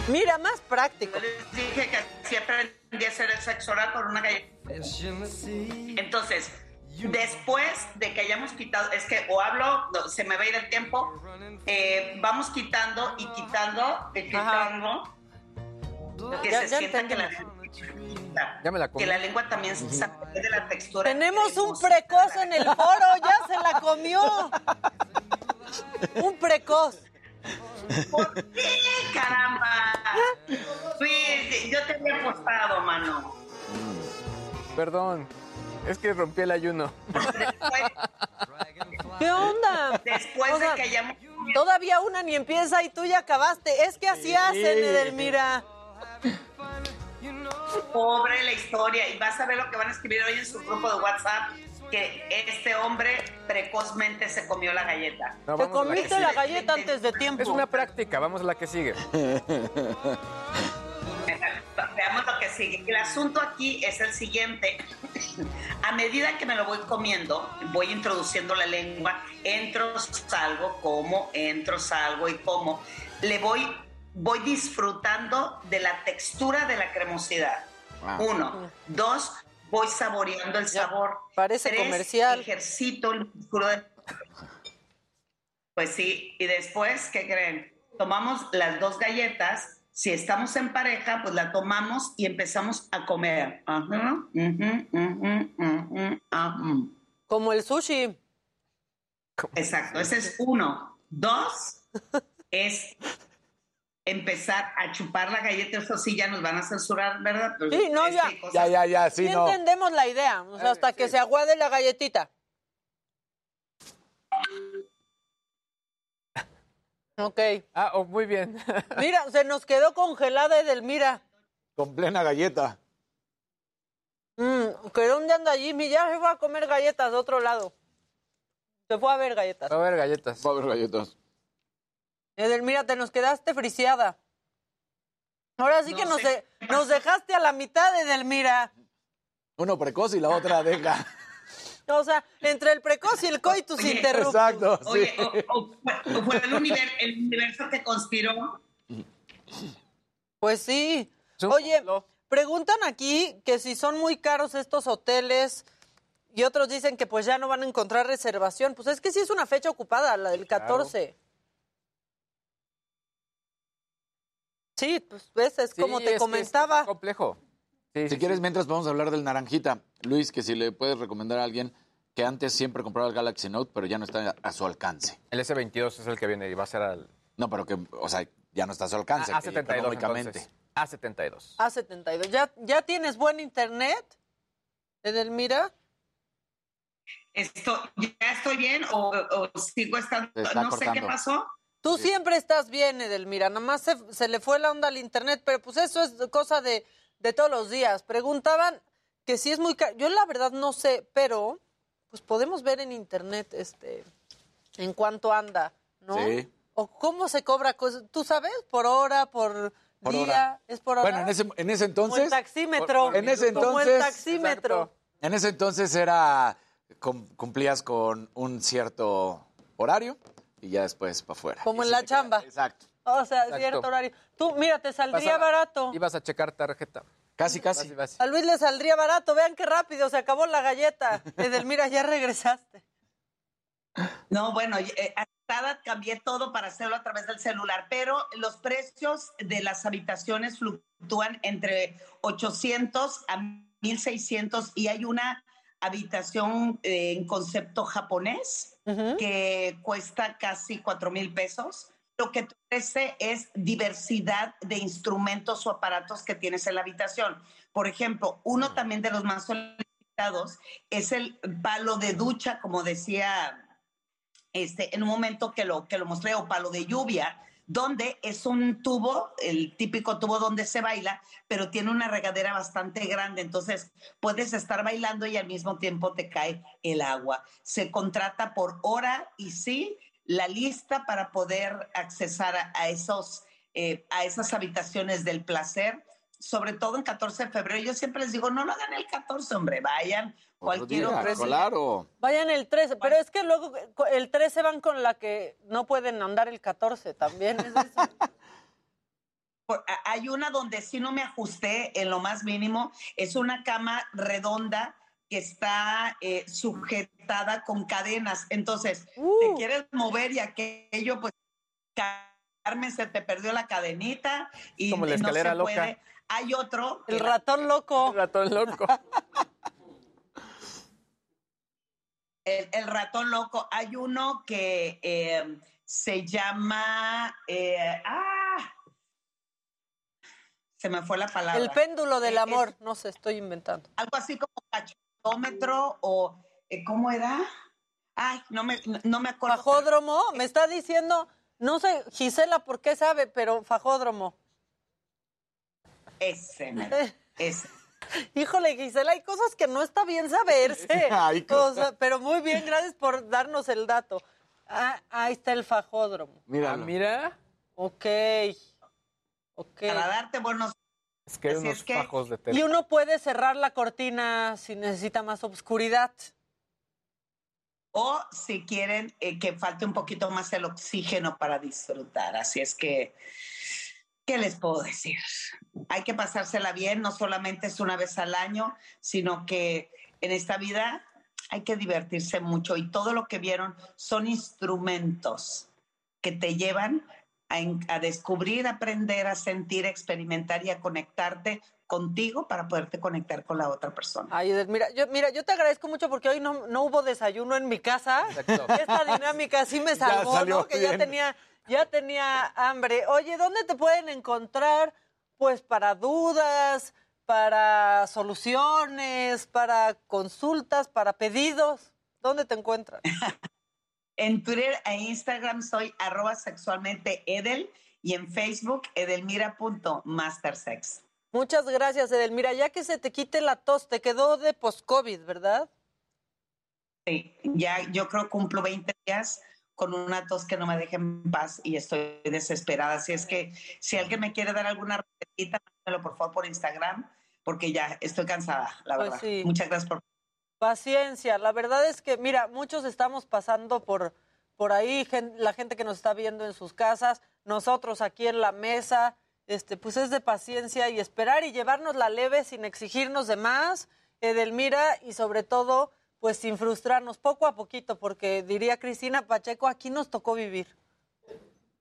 Mira, más práctico. Les dije que siempre aprendí a hacer el sexo oral con una galleta. Entonces, después de que hayamos quitado, es que o hablo, no, se me va a ir el tiempo, eh, vamos quitando y quitando, y quitando, que Ya- se ya sienta que la, Ya me la comí. que la lengua también se sacude de la textura. Tenemos un precoz en el foro, ya se la comió. Un precoz. ¡Sí, caramba! Luis, yo te había apostado, mano. Perdón. Es que rompí el ayuno. ¿Qué onda? Después O de que hayamos... Todavía una ni empieza y tú ya acabaste. Es que así hacen, Edelmira. Pobre la historia. Y vas a ver lo que van a escribir hoy en su grupo de WhatsApp, que este hombre precozmente se comió la galleta. No, Te la comiste la galleta antes de tiempo. Es una práctica, vamos a la que sigue. Veamos lo que sigue. El asunto aquí es el siguiente. A medida que me lo voy comiendo, voy introduciendo la lengua, entro, salgo, como, entro, salgo y como. Le voy, voy disfrutando de la textura de la cremosidad. Ah. Uno. Dos, voy saboreando el sabor. parece Tres, comercial. Ejercito el músculo de... Pues sí, y después, ¿qué creen? Tomamos las dos galletas, Si estamos en pareja, pues la tomamos y empezamos a comer. Ajá. Como el sushi. Exacto, ese es uno. Dos es empezar a chupar la galleta. Eso sí, ya nos van a censurar, ¿verdad? Pero Sí, no, ya. Ya, ya, ya, sí, Sí no. entendemos la idea, o sea, hasta que se aguade la galletita. Ok. Ah, oh, muy bien. Mira, se nos quedó congelada Edelmira. Con plena galleta. Mm, ¿que dónde anda Jimmy? Ya se fue a comer galletas de otro lado. Se fue a ver galletas. Va a haber galletas. Va a haber galletas. Edelmira, te nos quedaste friciada. Ahora sí No que nos, de- nos dejaste a la mitad, Edelmira. Uno precoz y la otra deja. O sea, entre el precoz y el coitus Oye, interruptus. Exacto, sí. Oye, o, o o fue el, univer- el universo que conspiró. Pues sí. Oye, preguntan aquí que si son muy caros estos hoteles y otros dicen que pues ya no van a encontrar reservación. Pues es que sí es una fecha ocupada, la del 14. Sí, pues ves, es Sí, como te es- comentaba. Es complejo. Sí, Si sí, quieres, sí. mientras podemos hablar del naranjita. Luis, que si le puedes recomendar a alguien que antes siempre compraba el Galaxy Note, pero ya no está a su alcance. El S22 es el que viene y va a ser al No, pero que, o sea, ya no está a su alcance. A- que A72 económicamente. entonces. A72. A72. ¿Ya, ¿Ya tienes buen internet, Edelmira? Esto, ¿Ya estoy bien o, o sigo estando? No sé qué pasó. Tú siempre estás bien, Edelmira. Nada más se, se le fue la onda al internet, pero pues eso es cosa de, de todos los días. Preguntaban que si es muy caro. Yo la verdad no sé, pero pues podemos ver en internet este en cuánto anda, ¿no? Sí. O cómo se cobra cosas. ¿Tú sabes? ¿Por hora? ¿Por, Por día? hora. ¿Es por hora? Bueno, en ese, en ese Como el entonces. taxímetro. En ese Como el entonces. taxímetro. En ese entonces era. cum- cumplías con un cierto horario y ya después para afuera. Como en la chamba. Exacto. O sea, Exacto. cierto horario. Tú, mira, te saldría a- barato. Ibas a checar tarjeta. Casi, casi. Vas y vas. A Luis le saldría barato. Vean qué rápido se acabó la galleta. Edelmira, ya regresaste. No, bueno, eh, hasta cambié todo para hacerlo a través del celular, pero los precios de las habitaciones fluctúan entre 800 a 1600 y hay una habitación eh, en concepto japonés que cuesta casi 4 mil pesos. Lo que te ofrece es diversidad de instrumentos o aparatos que tienes en la habitación. Por ejemplo, uno también de los más solicitados es el palo de ducha, como decía este, en un momento que lo, que lo mostré, o palo de lluvia, donde es un tubo, el típico tubo donde se baila, pero tiene una regadera bastante grande, entonces puedes estar bailando y al mismo tiempo te cae el agua. Se contrata por hora y sí, la lista para poder accesar a, esos, eh, a esas habitaciones del placer, sobre todo en 14 de febrero. Yo siempre les digo, no lo hagan el 14, hombre, vayan cualquier día, otro. Claro. Vayan el 13, pero es que luego el 13 van con la que no pueden andar el 14 también. es eso. Hay una donde sí no me ajusté en lo más mínimo. Es una cama redonda que está eh, sujetada con cadenas. Entonces, te quieres mover y aquello, pues, Carmen, se te perdió la cadenita y Como la no escalera se loca. puede. Hay otro. El ratón loco. El ratón loco. El, el ratón loco. Hay uno que eh, se llama. eh, ¡Ah! Se me fue la palabra. El péndulo del Eh, amor. es No sé, estoy inventando. algo así como cachotómetro o. eh, ¿Cómo era? Ay, no me, no, no me acuerdo. Fajódromo, me está diciendo, no sé, Gisela, por qué sabe, pero fajódromo. Ese, Eh. ese. Híjole, Gisela, hay cosas que no está bien saberse. Pero muy bien, gracias por darnos el dato. Ah, ahí está el fajódromo. Mira, Ah, mira. Ok. Ok. Para darte buenos. Es que hay unos es que- fajos de Y uno puede cerrar la cortina si necesita más obscuridad. O si quieren eh, que falte un poquito más el oxígeno para disfrutar. Así es que, ¿qué les puedo decir? Hay que pasársela bien, no solamente es una vez al año, sino que en esta vida hay que divertirse mucho y todo lo que vieron son instrumentos que te llevan a, a descubrir, aprender, a sentir, experimentar y a conectarte contigo para poderte conectar con la otra persona. Ay, mira, yo, mira, yo te agradezco mucho porque hoy no, no hubo desayuno en mi casa. Esta dinámica sí me salvó, ¿no? Que ya bien. tenía, ya tenía hambre. Oye, ¿dónde te pueden encontrar? Pues para dudas, para soluciones, para consultas, para pedidos. ¿Dónde te encuentran? En Twitter e Instagram soy arroba sexualmente Edel y en Facebook edelmira.mastersex. Muchas gracias, Edelmira. Ya que se te quite la tos, te quedó de post-COVID, ¿verdad? Sí, ya yo creo cumplo 20 días con una tos que no me deja en paz y estoy desesperada. Así es que si alguien me quiere dar alguna recetita, mándamelo por favor por Instagram, porque ya estoy cansada, la Pues verdad. sí. Muchas gracias por... Paciencia, la verdad es que, mira, muchos estamos pasando por, por ahí, la gente que nos está viendo en sus casas, nosotros aquí en la mesa, este, pues es de paciencia y esperar y llevarnos la leve sin exigirnos de más, Edelmira, y sobre todo, pues sin frustrarnos poco a poquito, porque diría Cristina Pacheco, aquí nos tocó vivir.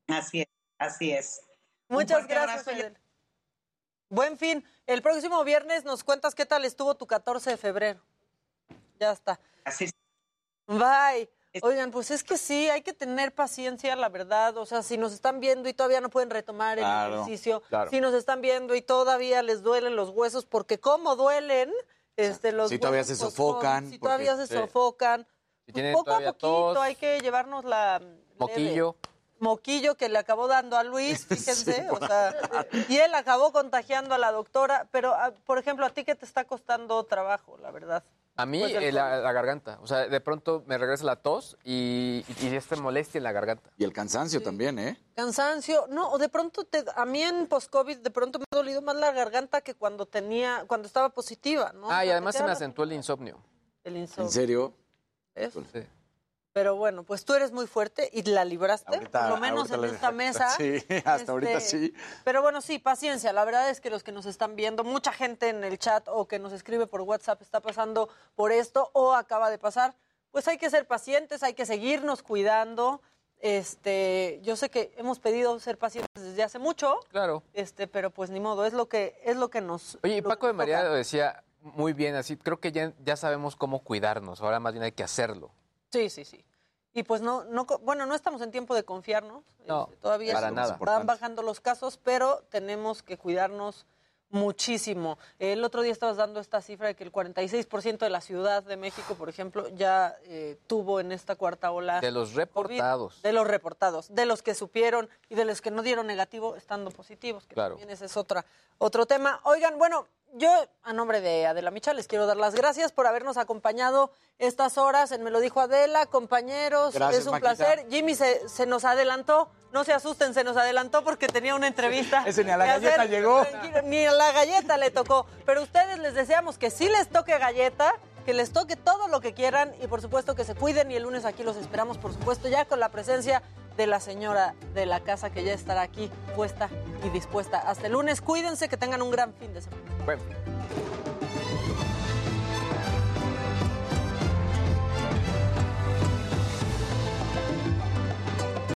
Así es, así es. Muchas gracias, abrazo. Buen fin. El próximo viernes nos cuentas qué tal estuvo tu 14 de febrero. Ya está. Así Bye. Oigan, pues es que sí, hay que tener paciencia, la verdad. O sea, si nos están viendo y todavía no pueden retomar el Claro, ejercicio, claro. si nos están viendo y todavía les duelen los huesos, porque cómo duelen, este, los Si todavía se sofocan, Si todavía se sí. sofocan. Si Pues poco a poquito tos, hay que llevarnos la leve. moquillo. Moquillo que le acabó dando a Luis, fíjense, Sí, o sea, y él acabó contagiando a la doctora, pero ah, por ejemplo, a ti que te está costando trabajo, la verdad. A mí, Pues eh, la, la garganta. O sea, de pronto me regresa la tos y, y, y esta molestia en la garganta. Y el cansancio también, ¿eh? Cansancio, no, o de pronto te, a mí en post-COVID de pronto me ha dolido más la garganta que cuando tenía, cuando estaba positiva, ¿no? Ah, O y además se me acentuó el insomnio. el insomnio. ¿En serio? Sí. Pero bueno, pues tú eres muy fuerte y la libraste, Ahorita- por lo menos en esta mesa. Sí, hasta ahorita Este, sí. Pero bueno, sí, paciencia. La verdad es que los que nos están viendo, mucha gente en el chat o que nos escribe por WhatsApp está pasando por esto o acaba de pasar. Pues hay que ser pacientes, hay que seguirnos cuidando. Este, yo sé que hemos pedido ser pacientes desde hace mucho, Claro. este, pero pues ni modo, es lo que es lo que nos. Oye, y Paco de María lo decía muy bien, así creo que ya, ya sabemos cómo cuidarnos, ahora más bien hay que hacerlo. Sí, sí, sí. Y pues no, no, co- bueno, no estamos en tiempo de confiarnos. No, este, todavía para nada. van bajando los casos, pero tenemos que cuidarnos muchísimo. El otro día estabas dando esta cifra de que el 46% de la Ciudad de México, por ejemplo, ya eh, tuvo en esta cuarta ola De los COVID, reportados. de los reportados, de los que supieron y de los que no dieron negativo estando positivos, que Claro. también ese es otra, otro tema. Oigan, bueno, yo a nombre de Adela Micha les quiero dar las gracias por habernos acompañado estas horas en Me lo dijo Adela, compañeros, Gracias, es un Maquita. placer. Jimmy se, se nos adelantó, no se asusten, se nos adelantó porque tenía una entrevista. Ese ni a la galleta llegó. Ni a la galleta le tocó, pero ustedes les deseamos que sí les toque galleta, que les toque todo lo que quieran y por supuesto que se cuiden y el lunes aquí los esperamos, por supuesto, ya con la presencia de la señora de la casa que ya estará aquí puesta y dispuesta. Hasta el lunes, cuídense, que tengan un gran fin de semana. Bueno.